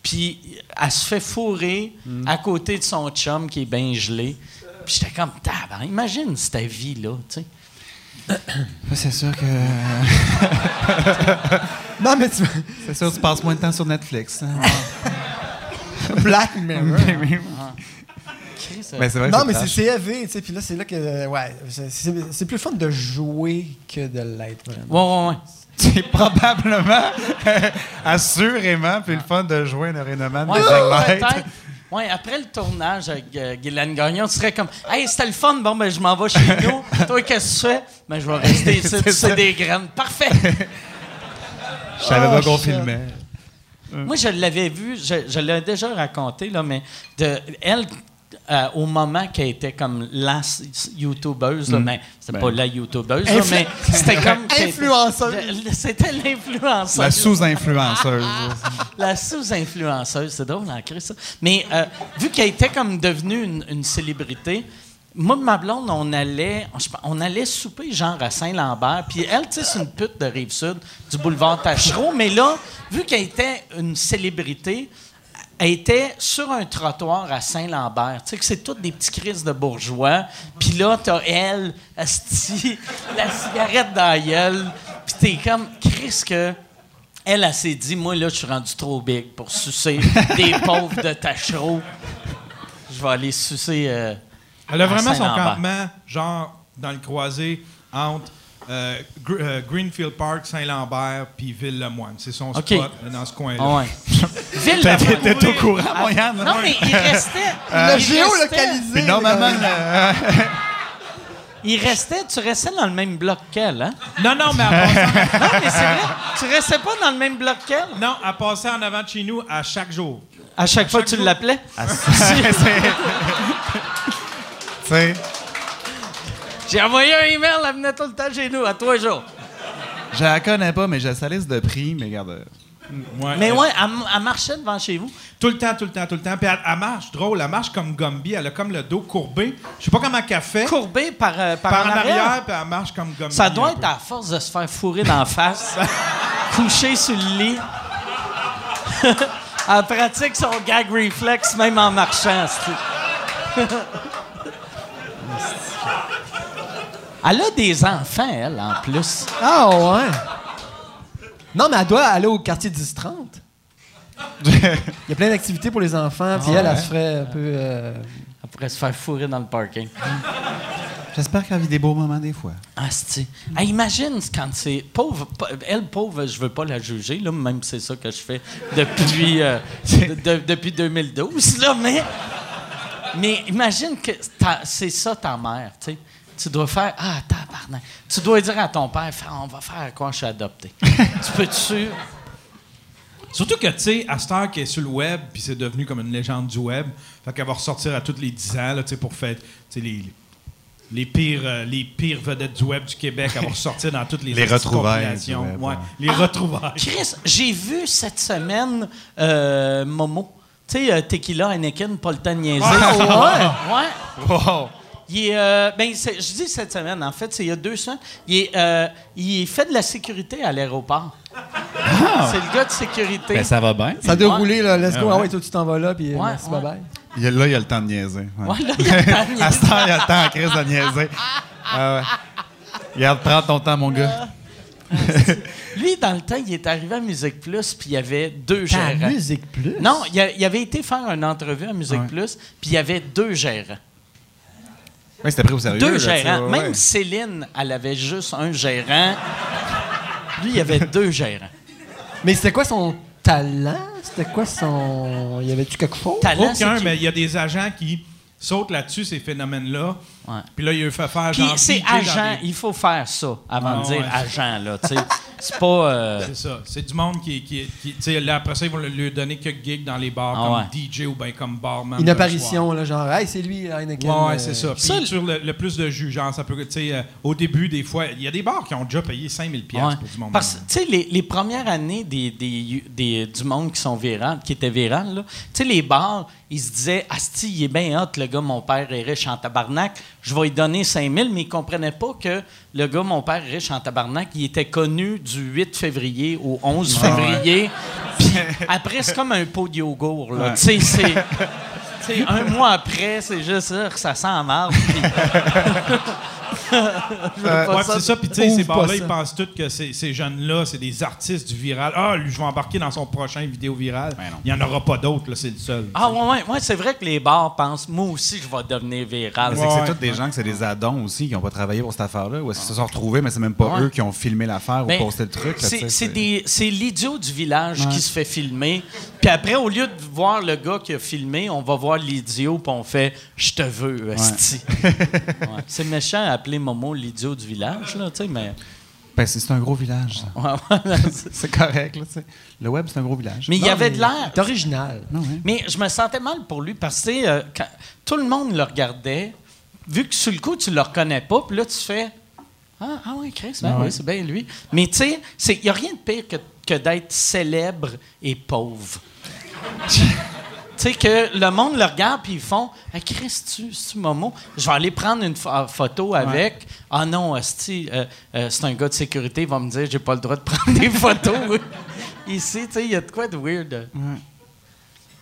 puis elle se fait fourrer à côté de son chum qui est bien gelé. Puis j'étais comme, tabarnak, imagine cette vie-là, tu sais. C'est sûr que. <laughs> Non, mais tu. C'est sûr que tu passes moins de temps sur Netflix. hein. <laughs> Black Mirror. <laughs> C'est vrai que Non, mais c'est élevé, tu sais. Puis là, c'est là que. Ouais, c'est- plus fun de jouer que de l'être, vraiment. Ouais, ouais, ouais. C'est probablement, <laughs> assurément, puis le fun de jouer un arénoman Ouais, des. Ouais, après le tournage avec euh, Guylaine Gagnon, tu serais comme Hey, c'était le fun, bon, ben je m'en vais chez <laughs> nous. Toi, qu'est-ce que tu fais? Ben, je vais rester ici, <laughs> tu sais des graines. Parfait! Je savais pas Oh, qu'on filmait. Moi, je l'avais vu, je, je l'ai déjà raconté, là, mais de, elle, euh, au moment qu'elle était comme la YouTubeuse, là, mais c'était pas la YouTubeuse, Influ- mais c'était comme. <laughs> Influenceuse. C'était l'influenceuse. La sous-influenceuse. <laughs> La sous-influenceuse, c'est drôle en crise, ça. Mais euh, vu qu'elle était comme devenue une, une célébrité, moi ma blonde, on allait, on allait souper genre à Saint-Lambert. Puis elle, tu sais, c'est une pute de Rive-Sud, du boulevard Tachereau. Mais là, vu qu'elle était une célébrité, était sur un trottoir à Saint-Lambert. Tu sais que c'est toutes des petits crises de bourgeois. Puis là, t'as elle, asti, <laughs> la cigarette dans la gueule. Puis t'es comme, Chris, que... Elle, elle s'est dit, moi, là, je suis rendu trop big pour sucer des <laughs> pauvres de Tachereau. Je vais aller sucer... euh, Elle a vraiment son campement, genre, dans le croisé entre euh, Gr- euh, Greenfield Park, Saint-Lambert, puis Ville-le-Moine. C'est son OK. spot euh, dans ce coin-là. Ah ouais. <laughs> Ville T'étais au courant, Moyenne? Non, mais il restait... Le il géolocalisé. Normalement, le le- Il restait... Tu restais dans le même bloc qu'elle, hein? Non, non, mais elle passait, <laughs> Non, mais c'est vrai. Tu restais pas dans le même bloc qu'elle? non, elle passait en avant de chez nous à chaque jour. À chaque fois que tu l'appelais? tu sais, <laughs> J'ai envoyé un email, elle venait tout le temps chez nous, à trois jours. je la connais pas, mais j'ai sa liste de prix, mais regarde. Ouais, Mais euh, ouais, elle, elle marchait devant chez vous. Tout le temps, tout le temps, tout le temps. Puis elle, elle marche drôle, elle marche comme Gumby, elle a comme le dos courbé. Je sais pas comment qu'elle fait. Courbée par, euh, par, par en en arrière. arrière, puis elle marche comme Gumby. Ça doit être peu. à force de se faire fourrer dans la face, <laughs> coucher sur le lit. <laughs> Elle pratique son gag reflex même en marchant. <laughs> Elle a des enfants, elle, en plus. Ah, ouais. Non, mais elle doit aller au quartier 10-30. <laughs> Il y a plein d'activités pour les enfants, puis elle, elle se ferait un peu. euh, Elle pourrait se faire fourrer dans le parking. J'espère qu'elle vit des beaux moments des fois. Ah, c'est. Hey, imagine quand c'est. Pauvre. pa- Elle, pauvre, je veux pas la juger, là, même si c'est ça que je fais depuis, euh, de- de- depuis 2012, là, mais. Mais imagine que c'est ça ta mère, tu sais. Tu dois faire Ah, tabarnak. Tu dois dire à ton père On va faire quoi, je suis adopté. tu peux-tu. Surtout que, tu sais, à cette heure qui est sur le web, puis c'est devenu comme une légende du web, fait qu'elle va ressortir à tous les 10 ans, là, tu sais, pour faire, tu sais, les, les, pires, euh, les pires vedettes du web du Québec, elle va ressortir dans toutes les Les retrouvailles compilations. du web, Ouais, ouais. les retrouvailles. Chris, j'ai vu cette semaine euh, Momo. Tu sais, euh, Tequila, Anakin, pas le temps de niaiser. <laughs> ouais. ouais. Wow! Il est, euh, ben, je dis cette semaine, en fait, c'est il y a deux semaines. Il, est, euh, il fait de la sécurité à l'aéroport. C'est le gars de sécurité. Ben, ça va bien. Ça doit Ouais. rouler, là. Let's go. Ah ouais, toi, tu t'en vas là, puis euh, Ouais, merci. Il a- là, il y a le temps de niaiser. ouais. Là, il y a le temps de <laughs> À niaiser. ce temps, il y a le temps crise de niaiser. <laughs> Ah ouais. Regarde, prends ton temps, mon gars. <laughs> Lui, dans le temps, il est arrivé à Musique Plus, puis il y avait deux gérants. musique plus? Non, il, a- il avait été faire une entrevue à Musique Ouais. Plus, puis il y avait deux gérants. Oui, c'était pris au sérieux. Deux là, gérants. ouais, Même ouais. Céline, elle avait juste un gérant. Lui, il y avait deux gérants. Mais c'était quoi son talent? C'était quoi son. Y avait-tu quelque chose? Talent, Aucun, mais il y a des agents qui sautent là-dessus, ces phénomènes-là, Ouais. Puis là, il a fait faire Puis genre c'est agent. des- Il faut faire ça avant Ah, de dire ouais. agent, là. tu sais. C'est pas. euh, C'est ça. C'est du monde qui. qui, qui- tu sais, là, après ça, ils vont lui donner quelques gigs dans les bars Ah comme ouais. DJ ou bien comme barman. Une apparition, là, genre, hey, c'est lui, Heineken. Ouais, euh, c'est ça. Puis ça, sur le, le plus de jus, genre, ça peut. Tu sais, euh, au début, des fois, il y a des bars qui ont déjà payé 5000$ piastres Ouais. pour du monde. Parce que, tu sais, les, les premières années des, des, des- du monde qui sont virales, qui étaient virales, là, tu sais, les bars, ils se disaient, Asti, il est bien hot, le gars, mon père est riche en tabarnak, je vais lui donner 5000, mais ils comprenaient pas que le gars, mon père riche en tabarnak, il était connu du 8 février au 11 février. Puis après, c'est comme un pot de yogourt, là. Ouais. Tu sais, c'est. Sais, un mois après, c'est juste ça, que ça sent puis- <laughs> pas Ouais, c'est ça. Puis, tu sais, ces bars-là, ils pensent tous que ces, ces jeunes-là, c'est des artistes du viral. Ah, lui, je vais embarquer dans son prochain vidéo virale. Ben. Il n'y en aura pas d'autres, là, c'est le seul. Ah ouais, ouais, ouais, c'est vrai que les bars pensent, moi aussi, je vais devenir viral. Mais c'est que Ouais. c'est tous des gens que c'est des addons aussi qui n'ont pas travaillé pour cette affaire-là. Ou est-ce qu'ils se sont retrouvés, mais c'est même pas Ouais. eux qui ont filmé l'affaire Ben, ou posté le truc. c'est l'idiot du village qui se fait filmer. Puis après, au lieu de voir le gars qui a filmé, on va voir l'idiot, puis on fait « Je te veux, esti. <laughs> Ouais. C'est méchant d'appeler Momo l'idiot du village, là, tu sais, mais... Ben, c'est un gros village. Ouais, ouais, <laughs> c'est- correct. Là, le web, c'est un gros village. mais il y avait mais de l'air. C'est original. Non, ouais. Mais je me sentais mal pour lui parce que euh, quand tout le monde le regardait, vu que sur le coup, tu le reconnais pas, puis là, tu fais Ah, ah oui, Chris, ben Ah oui, ouais. c'est bien lui. Mais tu sais, il n'y a rien de pire que, que d'être célèbre et pauvre. <laughs> tu sais, que le monde le regarde puis ils font hey, Chris, tu, tu Momo Je vais aller prendre une pho- photo avec. Ah non, euh, euh, c'est un gars de sécurité, il va me dire j'ai pas le droit de <laughs> prendre des photos. Ici, tu sais, il y a de quoi de weird.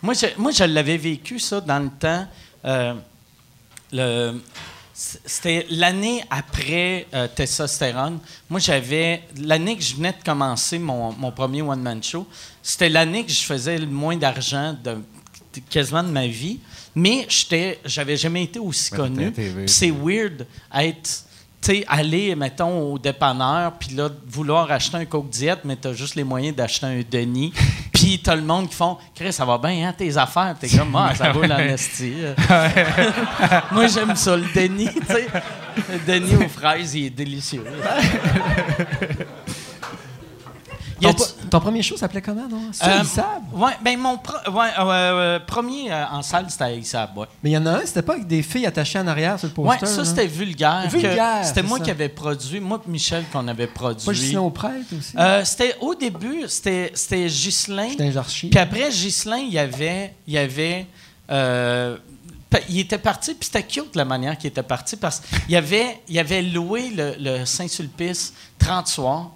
Moi, je, moi, je l'avais vécu, ça, dans le temps. euh, le, c'était l'année après euh, Testostérone. Moi, j'avais. L'année que je venais de commencer mon, mon premier one-man show, c'était l'année que je faisais le moins d'argent de- quasiment de ma vie. Mais j'étais, j'avais jamais été aussi Ouais, connu. c'est weird être. Tu sais, aller, mettons, au dépanneur, puis là, vouloir acheter un Coke Diète, mais t'as juste les moyens d'acheter un Denis. <laughs> Puis t'as le monde qui font Chris, ça va bien, hein, tes affaires. T'es comme, ah, ça vaut l'amnestie. <laughs> <laughs> Moi, j'aime ça, le Denis, tu sais. Le Denis aux fraises, il est délicieux. Ton, ton premier show s'appelait comment, non? C'est Euh? Ouais, ben mon ouais, euh, euh, premier euh, en salle, c'était à ouais. Mais il y en a un, c'était pas avec des filles attachées en arrière sur le Ouais, poster? ça, là? c'était vulgaire. Vulgaire, C'était moi ça. qui avais produit, moi et Michel qu'on avait produit. Pas Ghislain Auprêtre aussi? C'était au début, c'était Ghislain. Puis après Ghislain, il y avait il y avait il était parti, puis c'était cute la manière qu'il était parti parce qu'il avait, il avait loué le, le Saint-Sulpice 30 soirs.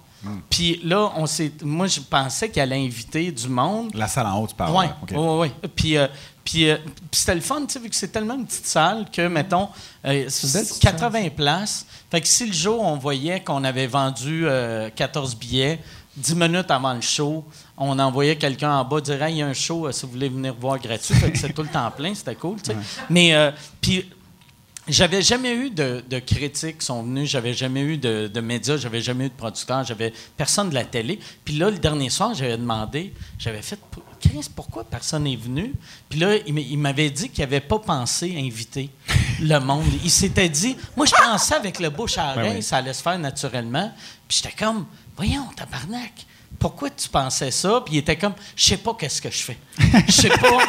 Puis là, on s'est, moi, je pensais qu'il allait inviter du monde. La salle en haut, tu parles. Oui, oui, oui. Puis, euh, puis, euh, puis c'était le fun, tu sais, vu que c'est tellement une petite salle que, mettons, euh, une belle c'est petite 80 places. Fait que si le jour, on voyait qu'on avait vendu euh, 14 billets, 10 minutes avant le show, on envoyait quelqu'un en bas dire Hey, il y a un show, euh, si vous voulez venir voir gratuit. Fait que c'est tout le temps plein, c'était cool, tu sais. Mais, euh, puis, j'avais jamais eu de, de critiques qui sont venus, j'avais jamais eu de, de médias, j'avais jamais eu de producteurs, j'avais personne de la télé. Puis là, le dernier soir, j'avais demandé, j'avais fait, Chris, pourquoi personne n'est venu? Puis là, il m'avait dit qu'il n'avait pas pensé inviter le monde. Il s'était dit, moi, je pensais avec le bouche à oreille, oui. ça allait se faire naturellement. Puis j'étais comme, voyons, tabarnak. Pourquoi tu pensais ça? Puis il était comme, je sais pas qu'est-ce que je fais. <laughs> Je sais pas.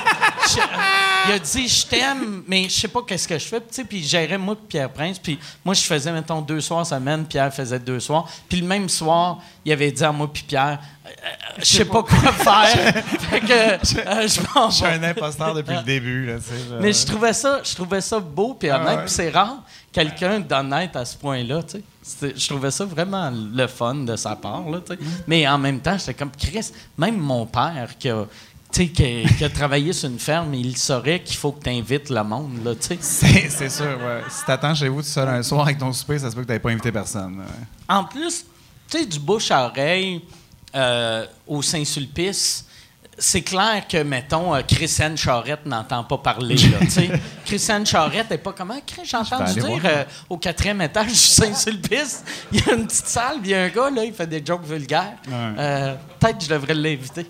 il a dit, je t'aime, mais je sais pas qu'est-ce que je fais. Puis, puis il gérait moi et Pierre Prince. Puis moi, je faisais, mettons, deux soirs semaine. Pierre faisait deux soirs. Puis le même soir, il avait dit à moi puis Pierre, euh, euh, je sais pas quoi <laughs> faire. Fait que euh, je m'en Je suis un imposteur depuis le début. Là, Mais je trouvais ça, je trouvais ça beau puis honnête. Ah ouais. C'est rare quelqu'un d'honnête à ce point-là, Je trouvais ça vraiment le fun de sa part, là, tu sais. Mais en même temps, j'étais comme Chris. Même mon père qui a, qui a, qui a travaillé sur une ferme, il saurait qu'il faut que tu invites le monde, là, tu sais. C'est c'est sûr, ouais. Si t'attends chez vous tout seul un soir avec ton souper, ça se peut que t'avais pas invité personne. ouais. En plus, tu sais, du bouche à oreille euh, au Saint-Sulpice, c'est clair que, mettons, euh, Christiane Charette n'entend pas parler. Là. <laughs> Christiane Charette n'est pas comment? J'ai entendu dire euh, au quatrième étage du Saint-Sulpice, il y a une petite salle, puis il y a un gars, là, il fait des jokes vulgaires. Ouais. Euh, Peut-être que je devrais l'inviter.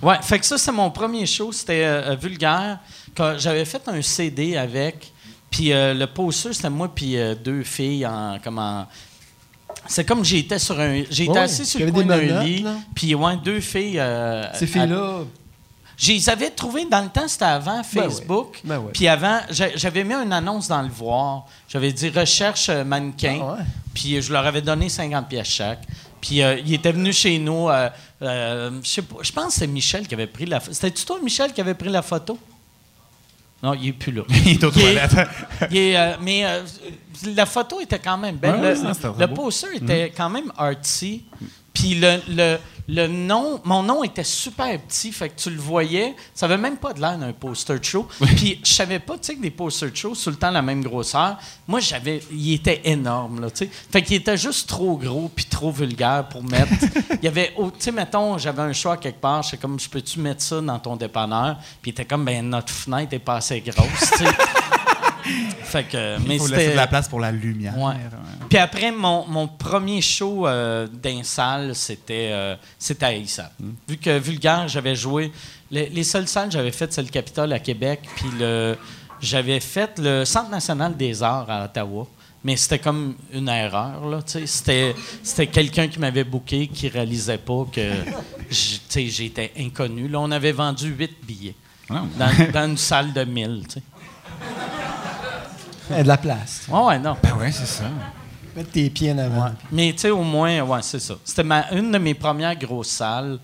Ouais, fait que ça, c'est mon premier show, c'était euh, vulgaire. Quand J'avais fait un CD avec, Puis le poster, c'était moi puis deux filles en comme en- c'est comme j'étais sur un j'étais Ouais, assis sur il le coin d'un lit puis ouais deux filles euh, Ces filles-là, je les avais trouvées dans le temps, c'était avant Facebook. Ben ouais. Puis avant, j'a- j'avais mis une annonce dans le voir. J'avais dit recherche euh, mannequin. Ah ouais? Puis euh, je leur avais donné 50 pièces chaque. Puis euh, ils étaient venus chez nous. euh, euh, je sais pas, je pense que c'est Michel qui avait pris la photo. C'était-tu toi, Michel, qui avait pris la photo? Non, il est plus là. <laughs> Il est aux toilettes. Il est, euh, mais euh, la photo était quand même belle. Ouais, le ouais, le poster était quand même artsy. Puis le, le, le nom, mon nom était super petit, fait que tu le voyais, ça avait même pas de l'air d'un poster de show. Puis je savais pas, tu sais, que des posters de show, tout le temps la même grosseur. Moi, j'avais, il était énorme, là, tu sais. Fait qu'il était juste trop gros puis trop vulgaire pour mettre. <laughs> Il y avait, tu sais, mettons, j'avais un choix quelque part, c'est comme, je peux-tu mettre ça dans ton dépanneur? Puis il était comme, ben notre fenêtre est pas assez grosse, tu sais. <laughs> Fait que, mais Il faut laisser de la place pour la lumière. Ouais. Puis après, mon, mon premier show euh, d'un salle, c'était euh, c'était à ASAP. Vu que Vulgaire, j'avais joué. Les, les seules salles que j'avais faites, c'est le Capitole à Québec. Puis le, j'avais fait le Centre national des arts à Ottawa. Mais c'était comme une erreur, là, tu sais. C'était, c'était quelqu'un qui m'avait booké, qui réalisait pas que <laughs> j'- tu sais, j'étais inconnu. Là, on avait vendu huit billets Ah. dans, <laughs> dans une salle de 1000, tu sais. il y a de la place. Ouais, ouais, non. Ben ouais, c'est ça. Mettre tes pieds en avant. Ouais. Mais tu sais, au moins, ouais, c'est ça. C'était ma- une de mes premières grosses salles.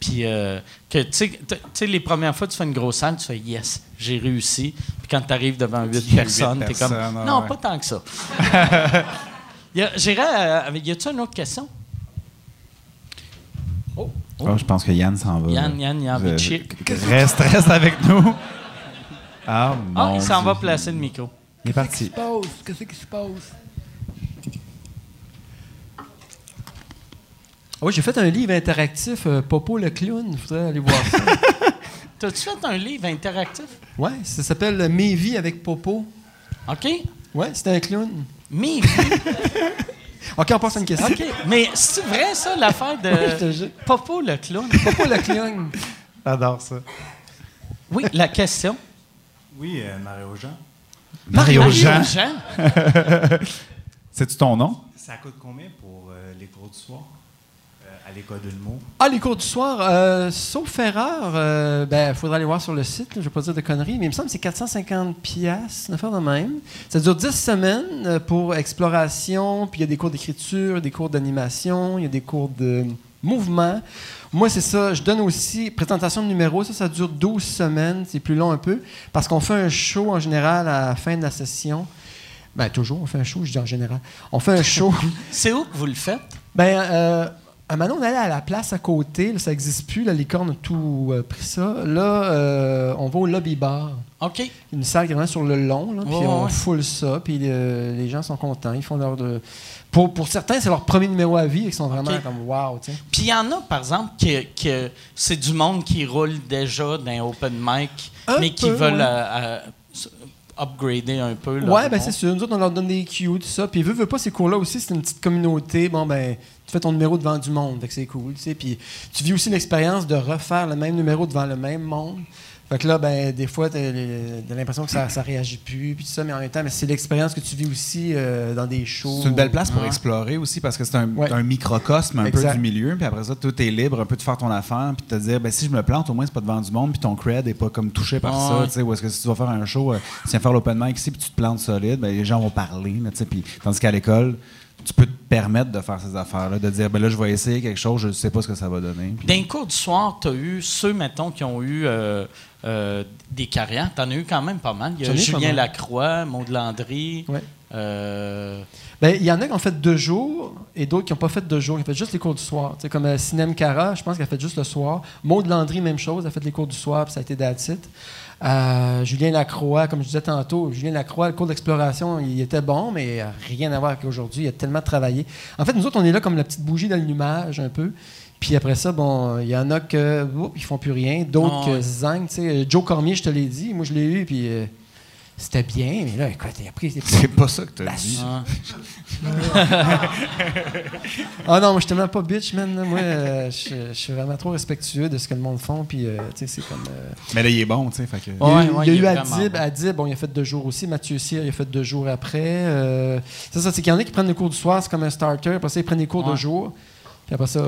Puis, euh, que tu sais- les premières fois que tu fais une grosse salle, tu fais yes, j'ai réussi. Puis quand tu arrives devant huit personnes, tu es comme personnes, ouais, non, ouais. pas tant que ça. <laughs> J'irais euh, avec. Y a-tu une autre question? Oh, je pense que Yann s'en va. Yann, Yann, il a envie de Je- chier. Reste, reste avec nous. Ah, Ah, il s'en va placer le micro. Il est parti. passe? Qu'est-ce qui se passe? Oui, j'ai fait un livre interactif, euh, Popo le clown. Il faudrait aller voir ça. <laughs> T'as-tu fait un livre interactif? ouais, ça s'appelle Mes vies avec Popo. OK. Ouais, c'était un clown. Mais, <laughs> OK, on passe à une question. OK. Mais c'est vrai, ça, l'affaire de. <laughs> Popo le clown? Popo le clown. J'adore ça. Oui, la question. Oui, euh, Mario Jean. Mario Jean. Jean. C'est-tu ton nom? Ça coûte combien pour euh, les cours du soir? euh, à l'école de l'humour? Ah, les cours du soir, euh, sauf erreur, euh, ben, il faudra aller voir sur le site, je ne vais pas dire de conneries, mais il me semble que c'est 450 pièces une affaire de même. Ça dure 10 semaines euh, pour exploration, puis il y a des cours d'écriture, des cours d'animation, il y a des cours de mouvement. Moi, c'est ça. Je donne aussi présentation de numéros. Ça, ça dure 12 semaines. C'est plus long un peu. Parce qu'on fait un show en général à la fin de la session. Ben, toujours, on fait un show, je dis en général. On fait un <laughs> show. C'est où que vous le faites? Ben, euh, un moment, on allait à la place à côté, là, ça n'existe plus, la licorne a tout euh, pris ça. Là, euh, on va au lobby bar. OK. Une salle qui est vraiment sur le long, là, puis on ouais. foule ça, puis euh, les gens sont contents, ils font leur... De... Pour, pour certains, c'est leur premier numéro à vie, ils sont vraiment comme « wow », tu sais. Puis il y en a, par exemple, que, que c'est du monde qui roule déjà dans open mic, Un mais qui veulent ouais. upgrader un peu. leur Ouais, ben c'est sûr. Nous autres, on leur donne des cues, tout ça. Puis, veut, veut pas, ces cours-là aussi, c'est une petite communauté. Bon, ben, fais ton numéro devant du monde, fait que c'est cool, tu sais. Puis, tu vis aussi l'expérience de refaire le même numéro devant le même monde. Fait que là, ben, des fois, t'as les- t'as l'impression que ça, ça réagit plus, puis tout ça, mais en même temps, mais c'est l'expérience que tu vis aussi euh, dans des shows. C'est une belle place pour explorer aussi parce que c'est un, Ouais. un microcosme un Exact. peu du milieu. Puis après ça, tout est libre, un peu de faire ton affaire, puis de te dire, ben, si je me plante, au moins, c'est pas devant du monde, puis ton cred est pas comme touché par Ah ça. tu sais, Ou est-ce que si tu vas faire un show, euh, tu viens faire l'open mic ici, puis tu te plantes solide, ben, les gens vont parler. tu sais, Puis, tandis qu'à l'école, tu peux te permettre de faire ces affaires-là, de dire, ben là, je vais essayer quelque chose, je sais pas ce que ça va donner. Les cours du soir, tu as eu ceux, mettons, qui ont eu euh, euh, des carrières. Tu en as eu quand même pas mal. Il y a Julien. Lacroix, Maud Landry. Ouais. euh, Ben, il y en a qui ont fait deux jours et d'autres qui n'ont pas fait deux jours, qui ont fait juste les cours du soir. Tu sais, comme euh, Sinem Cara, je pense qu'elle a fait juste le soir. Maud Landry, même chose, elle a fait les cours du soir, puis ça a été that's it. Euh, Julien Lacroix, comme je disais tantôt, Julien Lacroix, le cours d'exploration, il était bon, mais euh, rien à voir avec aujourd'hui. Il a tellement travaillé. En fait, nous autres, on est là comme la petite bougie d'allumage, un peu. Puis après ça, bon, il y en a que oups, ils font plus rien, d'autres Ah que zang. Tu sais, Joe Cormier, je te l'ai dit, moi je l'ai eu, puis euh, c'était bien, mais là, écoute, après, C'est pas ça que t'as dit. <laughs> Ah non, moi, je suis tellement pas bitch, man. là. Moi, euh, je je suis vraiment trop respectueux de ce que le monde font. Puis, euh, tu sais, c'est comme. euh, Mais là, il est bon, tu sais. Fait que... Il y a eu, Ouais, ouais, il y a il eu est vraiment Adib. bon. Adib, bon, il a fait deux jours aussi. Mathieu Cyr, il a fait deux jours après. Euh, c'est ça, c'est qu'il y en a qui prennent le cours du soir, c'est comme un starter. Après ça, ils prennent les cours de Ouais. jour. Puis après ça.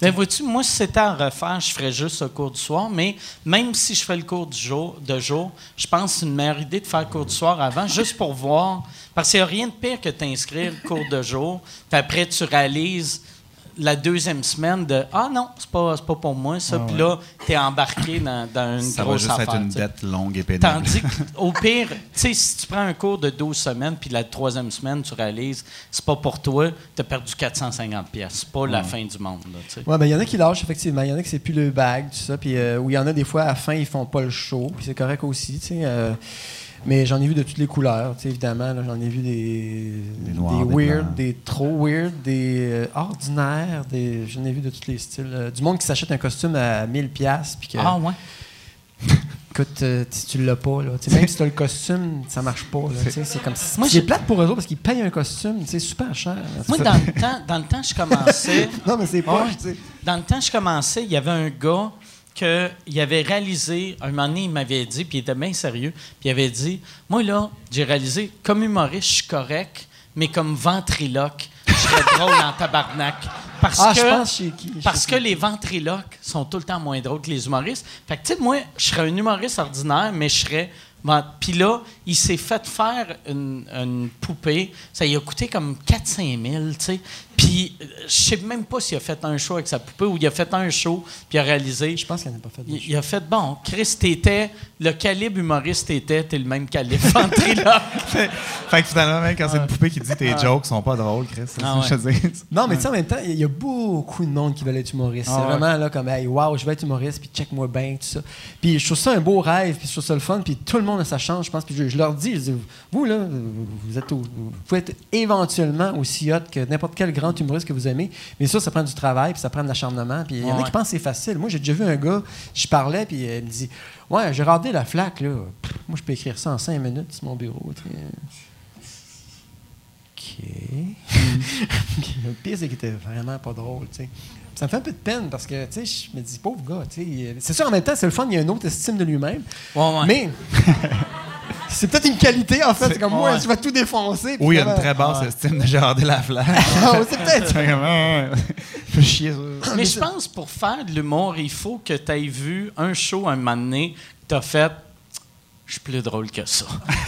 Ben, vois-tu, moi, si c'était à refaire, je ferais juste le cours du soir. Mais même si je fais le cours du jour, de jour, je pense que c'est une meilleure idée de faire le cours du soir avant, juste pour voir. Parce qu'il n'y a rien de pire que t'inscrire le cours de jour, puis après, tu réalises la deuxième semaine de Ah non, c'est pas, c'est pas pour moi, ça. Puis là, tu es embarqué dans, dans une Ça va grosse juste affaire. être une tu sais. dette longue et pénible. Tandis qu'au <laughs> pire, tu sais, si tu prends un cours de 12 semaines, puis la troisième semaine, tu réalises c'est pas pour toi, tu as perdu 450 pièces. C'est pas la fin du monde. Là, tu sais. Ouais, ben, il y en a qui lâchent, effectivement. Il y en a qui c'est plus le bag, tout ça. Puis, euh, où il y en a des fois, à la fin, ils font pas le show. Puis c'est correct aussi, tu sais. euh, mais j'en ai vu de toutes les couleurs, tu sais, évidemment. là, J'en ai vu des, Des noirs, des weird, blancs. des trop weird, des euh, ordinaires. Des, j'en ai vu de tous les styles. Euh, du monde qui s'achète un costume à 1000$, piastres, puis que, Ah ouais? <laughs> écoute, euh, si tu l'as pas, là, même si tu as le costume, ça marche pas. C'est comme Moi, c'est je- plate pour eux autres parce qu'ils payent un costume, c'est super cher. là. Moi, dans le temps, dans le temps, je commençais. <laughs> Non, mais c'est pas. Ouais. Dans le temps, je commençais, il y avait un gars que il avait réalisé, un moment donné, il m'avait dit, puis il était bien sérieux, puis il avait dit Moi, là, j'ai réalisé, comme humoriste, je suis correct, mais comme ventriloque, je serais <laughs> drôle en tabarnak. Parce Ah, que, je pense chez qui? je Parce que les ventriloques sont tout le temps moins drôles que les humoristes. Fait que, tu sais, moi, je serais un humoriste ordinaire, mais je serais. Puis là, il s'est fait faire une, une poupée. Ça lui a coûté comme 4-5 000, tu sais. Puis, euh, je sais même pas s'il a fait un show avec sa poupée ou il a fait un show, puis il a réalisé. Je pense qu'elle n'a pas fait de Il, il a fait, bon, Chris, t'étais, le calibre humoriste t'étais, t'es le même calibre <laughs> ventriloque. fait que finalement, même quand c'est une poupée qui dit tes jokes sont pas drôles, Chris, c'est Ah je. Non, mais tu sais, en même temps, il y a beaucoup de monde qui veulent être humoriste. Ah c'est ouais. vraiment là comme, hey, wow, je vais être humoriste, puis check-moi bien, tout ça. Puis je trouve ça un beau rêve, puis je trouve ça le fun, puis tout le monde a sa chance, je pense. Puis je, je leur dis, je dis, vous, là, vous, vous êtes au- vous pouvez être éventuellement aussi hot que n'importe quel grand humoriste que vous aimez, mais ça, ça prend du travail, puis ça prend de l'acharnement. Puis il y en a Ouais. qui pensent que c'est facile. Moi, j'ai déjà vu un gars, je parlais, puis euh, il me dit, ouais, j'ai regardé la flaque, là. Pff, moi, je peux écrire ça en cinq minutes sur mon bureau. OK. <laughs> le pire, c'est qu'il était vraiment pas drôle, tu sais. Ça me fait un peu de peine parce que, tu sais, je me dis, pauvre gars, tu sais. C'est sûr, en même temps, c'est le fun, il y a une autre estime de lui-même. Ouais, ouais. Mais <laughs> c'est peut-être une qualité, en fait. C'est comme moi, ouais. je vais tout défoncer. Oui, il y a une très basse estime de Gérard Laflamme. <laughs> Ah, ouais, c'est peut-être. <laughs> Ah. Fais chier, ça. Mais je pense pour faire de l'humour, il faut que tu aies vu un show un moment donné, tu as fait je suis plus drôle que ça.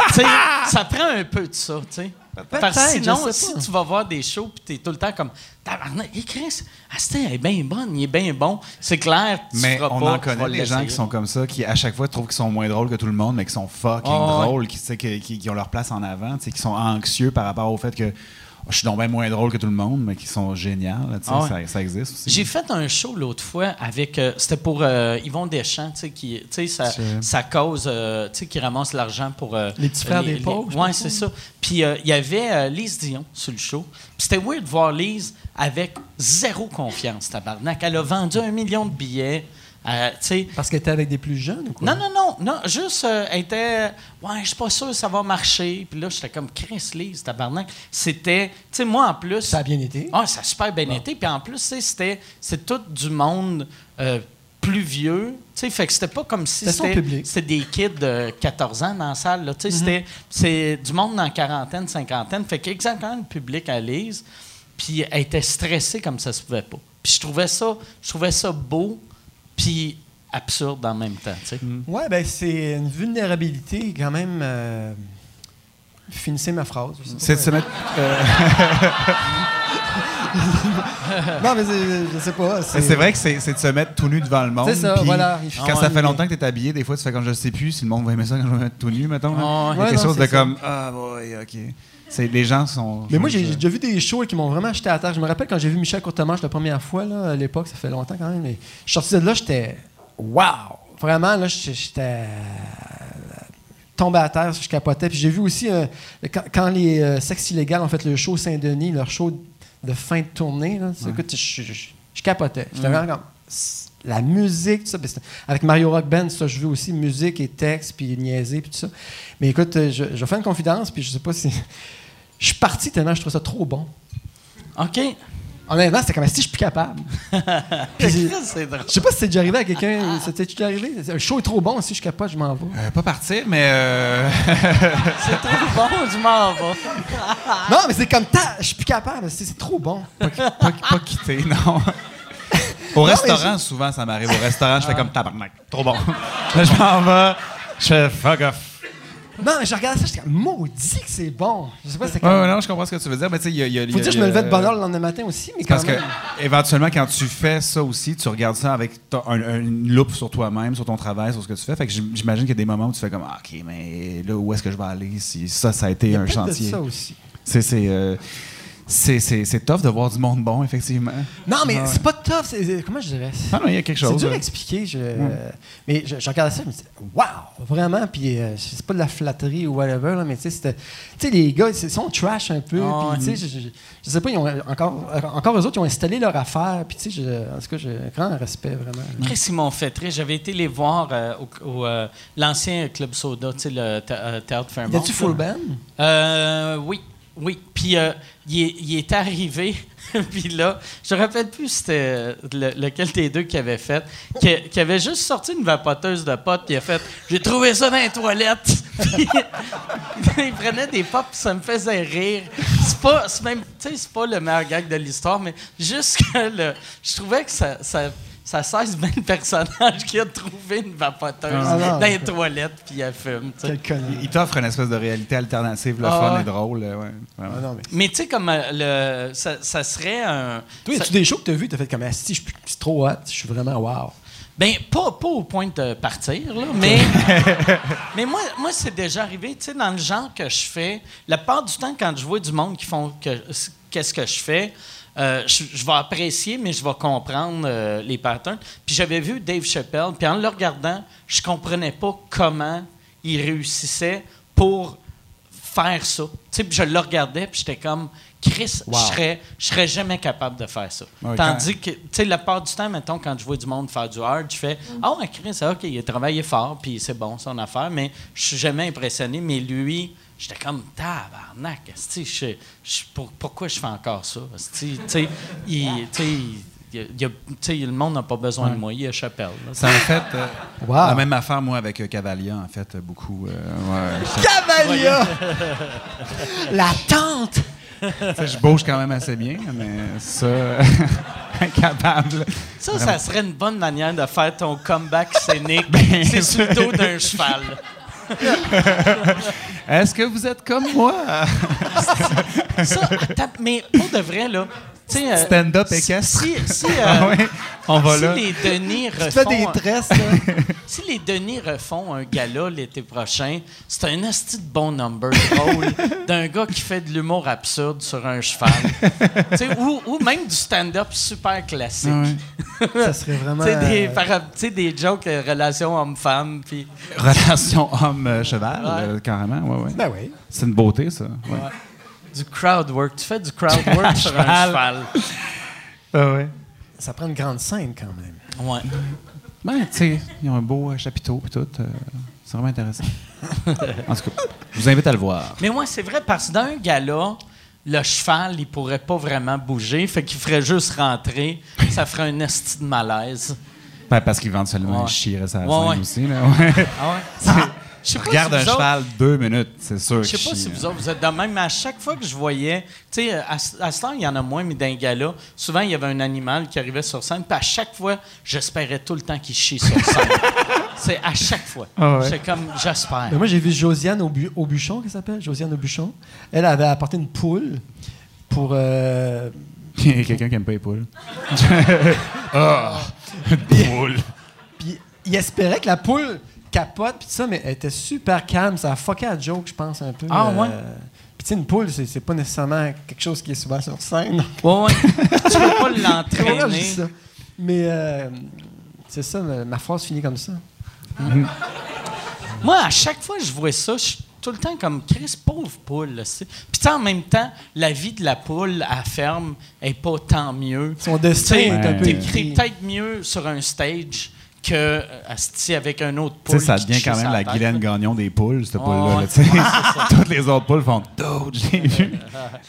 Tu sais, ça prend un peu de ça, tu sais. Parce que sinon, je sais si tu vas voir des shows puis tu es tout le temps comme Tabarnak, hey Chris, Astin elle est bien bonne, il est bien bon. C'est clair, tu Mais feras on pas, en connaît des gens qui sont comme ça, qui à chaque fois trouvent qu'ils sont moins drôles que tout le monde, mais qui sont fucking Ah, ouais. drôles, qui, qui, qui- qui ont leur place en avant, qui sont anxieux par rapport au fait que oh, je suis donc bien moins drôle que tout le monde, mais qui sont sais, Ah ouais. ça, ça existe aussi. J'ai fait un show l'autre fois avec. euh, C'était pour euh, Yvon Deschamps, tu sais, qui. Tu sais, ça, C'est- ça cause. euh, tu sais, qui ramasse l'argent pour. euh, Les petits frères les- des pauvres, pense, c'est ça. Puis euh, il y avait euh, Lise Dion sur le show. Puis c'était weird de voir Lise avec zéro confiance, tabarnak. Elle a vendu un million de billets. Euh, Parce qu'elle était avec des plus jeunes ou quoi? non, non, non, non, juste, euh, elle était, ouais, je suis pas sûr que ça va marcher. Puis là, j'étais comme, Chris Lise, tabarnak. C'était, tu sais, moi, en plus. Ça a bien été. Ah, ça a super bien été. Puis en plus, c'était, c'est tout du monde euh, plus vieux. Tu sais, fait que c'était pas comme si C'était des kids de 14 ans dans la salle. Tu sais, c'était, c'est du monde dans la quarantaine, cinquantaine. Fait qu'exactement le public à Lise. Puis elle était stressée comme ça se pouvait pas. Puis je trouvais ça, je trouvais ça beau, puis absurde en même temps. sais. Ouais, ben c'est une vulnérabilité quand même. euh, Finissez ma phrase. je sais pas. C'est de se mettre. Non, mais je sais pas. C'est vrai que c'est c'est de se mettre tout nu devant le monde. C'est ça, voilà. Quand Ah ça fait longtemps que tu es habillé, des fois, tu fais comme je sais plus si le monde va aimer ça quand je vais me mettre tout nu, mettons. Ah ouais. Il y a Ouais, quelque non, chose de ça. comme Ah, boy, OK. Les gens sont. Mais moi, j'ai déjà vu des shows qui m'ont vraiment jeté à terre. Je me rappelle quand j'ai vu Michel Courtemanche la première fois, là, à l'époque, ça fait longtemps quand même. Mais je suis sorti de là, j'étais. Wow! Vraiment, là, j'étais- euh, tombé à terre, je capotais. Puis j'ai vu aussi, euh, quand, quand les euh, Sex Illégal ont fait le show Saint-Denis, leur show de fin de tournée, là, écoute, je, je- je- je capotais. J'étais vraiment comme. la musique, tout ça. Avec Mario Rock Band, ça, je veux aussi musique et texte, puis niaiser, puis tout ça. Mais écoute, euh, je, je vais faire une confidence, puis je sais pas si. <laughs> Je suis parti tellement je trouve ça trop bon. OK. Honnêtement, c'était comme si je suis plus capable. <laughs> Puis, je sais pas si c'est déjà arrivé à quelqu'un. C'était déjà arrivé? Un show est trop bon, si je capote, je m'en vais. Euh, pas partir, mais. euh, <laughs> C'est trop bon, je m'en vais. Non, mais c'est comme ta, je suis plus capable, c'est c'est trop bon. pas, pas, pas quitter, non. <laughs> Au restaurant, souvent, ça m'arrive. Au restaurant, je fais comme tabarnak. Trop bon. Je m'en vais. Je fais fuck off. Non, mais je regarde ça, je suis comme maudit que c'est bon. Je sais pas, c'est Ouais, comme. ouais, non, je comprends ce que tu veux dire. Mais tu sais, il y a. il y a- Faut il y a- dire, je me levais de bonne heure le lendemain matin aussi, mais quand Parce que, même. éventuellement, quand tu fais ça aussi, tu regardes ça avec un- un- une loupe sur toi-même, sur ton travail, sur ce que tu fais. Fait que j'im- j'imagine qu'il y a des moments où tu fais comme, ah, OK, mais là, où est-ce que je vais aller si ça, ça a été un peut-être de chantier? ça aussi. C'est c'est, euh, c'est- c'est- c'est tough de voir du monde bon, effectivement. Non, mais c'est pas tough. c'est- c'est- comment je dirais? Ah non, il y a quelque C'est chose. dur à expliquer. Je, Mais je, je regardais ça, je me disais, waouh, vraiment. Puis euh, c'est pas de la flatterie ou whatever, là, mais tu sais, c'était- tu sais, les gars, ils sont trash un peu. Ah, puis tu sais, je, je- je sais pas, ils ont encore, encore eux autres, ils ont installé leur affaire. Puis tu sais, je- en tout cas, j'ai un grand respect, vraiment. Ils m'ont fait très. J'avais été les voir euh, au, au, euh, l'ancien Club Soda, tu sais, le thé- euh, théâtre Y Fairmont. a-tu full band? Euh, oui, oui. Puis euh, il, est, arrivé, <laughs> puis là, je me rappelle plus c'était le- lequel des deux qui avait fait, qui, avait juste sorti une vapoteuse de potes, puis il a fait « J'ai trouvé ça dans les toilettes! <laughs> » <laughs> il prenait des pops, ça me faisait rire. C'est pas, même, pas le meilleur gag de l'histoire, mais juste que je trouvais que ça ça cesse bien le personnage qui a trouvé une vapoteuse Ah non. dans les toilettes puis elle fume. Il t'offre une espèce de réalité alternative, le Ah fun ouais. et drôle. ouais. Ah non, mais... Mais tu sais, comme euh, le, ça, ça serait un. Toi, ça- a-tu des shows que t'as vu, t'as fait comme, ah, si, je suis trop hot, je suis vraiment wow. ben, pas, pas au point de partir, là, mais. <laughs> mais moi, moi c'est déjà arrivé, tu sais, dans le genre que je fais, la part du temps, quand je vois du monde qui font que, qu'est-ce que je fais, euh, je, je vais apprécier, mais je vais comprendre euh, les patterns. Puis j'avais vu Dave Chappelle, puis en le regardant, je comprenais pas comment il réussissait pour faire ça. Tu sais, puis je le regardais, puis j'étais comme, Chris, Wow. je serais, je serais jamais capable de faire ça. Tandis que, tu sais, la part du temps, mettons, quand je vois du monde faire du hard, je fais, ah, ouais, Chris, OK, il a travaillé fort, puis c'est bon, son affaire, mais je suis jamais impressionné. Mais lui, j'étais comme, tabarnak, esti, je, je, pour- pourquoi je fais encore ça? il- il il le monde n'a pas besoin de moi, il y a Chappelle. là. Ça m'a fait euh, Wow. la même affaire, moi, avec euh, Cavalia, en fait, beaucoup. euh, ouais, Cavalia! La tante! je bouge quand même assez bien, mais ça, <laughs> incapable. Ça, ça serait une bonne manière de faire ton comeback scénique. <laughs> Ben, c'est sur le dos d'un cheval. Est-ce que vous êtes comme moi? Ça, mais pour de vrai, là. Euh, Stand-up si- équestre. Si, si, <laughs> euh, Ah ouais, on va si là. les Denis Tu fais des refont, tresses, là. <laughs> si les Denis refont un gala l'été prochain, c'est un asti de bon number drôle <laughs> d'un gars qui fait de l'humour absurde sur un cheval. Tu sais, ou, ou même du stand-up super classique. Ah ouais. Ça serait vraiment. Tu sais, des, euh, par- tu sais, des jokes euh, relations homme-femme. Puis, Relation homme-cheval, Ouais. euh, carrément. Ouais, ouais. Ben oui. C'est une beauté, ça. Ouais. Du crowd work. Tu fais du crowd <laughs> work sur un cheval. Ah ouais. Ça prend une grande scène quand même. Ouais. Ben, tu sais, ils ont un beau euh, chapiteau et tout. euh, c'est vraiment intéressant. <laughs> en tout cas, je vous invite à le voir. Mais moi, c'est vrai, parce que dans un gala, le cheval, il pourrait pas vraiment bouger, fait qu'il ferait juste rentrer. Ça ferait un esti de malaise. Ben, parce qu'éventuellement, Ouais. il chierait sa Ouais, scène ouais. aussi. Là. Ouais. Ah ouais? <laughs> Je sais pas Regarde si un vous autres- cheval deux minutes, c'est sûr Je sais pas si hein. vous autres, vous êtes de même, mais à chaque fois que je voyais, tu sais, à, ce- à ce temps, il y en a moins, mais dans un gala, souvent, il y avait un animal qui arrivait sur scène, puis à chaque fois, j'espérais tout le temps qu'il chie sur scène. <laughs> C'est à chaque fois. Ah ouais. C'est comme, j'espère. Ben moi, j'ai vu Josiane au, bu- au bûchon, qu'elle s'appelle? Josiane au bûchon. Elle avait apporté une poule pour. euh, <laughs> Il y a quelqu'un qui aime pas les poules. <laughs> Ah! Poule! Puis il espérait que la poule capote, puis ça, mais elle était super calme. Ça a fucké à joke, je pense, un peu. Ah, ouais? Puis tu sais, une poule, c'est c'est pas nécessairement quelque chose qui est souvent sur scène. Ouais, ouais. <laughs> tu peux pas l'entraîner. ça. Mais euh, c'est ça, ma ma phrase finit comme ça. <laughs> Moi, à chaque fois que je vois ça, je, tout le temps comme Chris, pauvre poule. là, c'est- Puis en même temps, la vie de la poule à ferme est pas tant mieux. Son destin est un peu peut-être mieux sur un stage que euh, asti, avec un autre Tu sais, poule. ça devient quand même la tête, Guylaine. Gagnon des poules, cette Oh, poule-là. là. <laughs> Toutes les autres poules font Dude, j'ai <laughs> vu.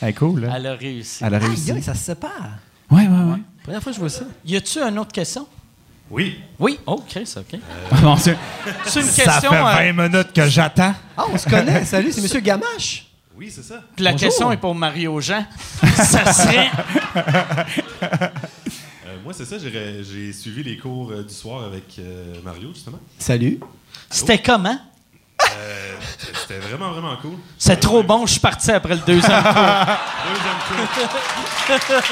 Elle est cool, là. Elle a réussi. Elle a réussi. ça se sépare. Ouais, ouais, ouais. Première fois que je vois ça. Y a-tu une autre question? Oui. Oui. Oh, Chris, OK. <laughs> Dieu. C'est une Ça question. fait euh, 20 minutes que j'attends. Ah, on se connaît. Salut, c'est Monsieur Gamache. Oui, c'est ça. puis la Bonjour. question est pour Mario Jean. ça serait. Euh, moi, c'est ça. J'ai j'ai suivi les cours euh, du soir avec euh, Mario, justement. Salut. C'était comment? Euh, C'était vraiment, vraiment cool. C'est trop bon, je suis parti après le deuxième cours. Deuxième cours.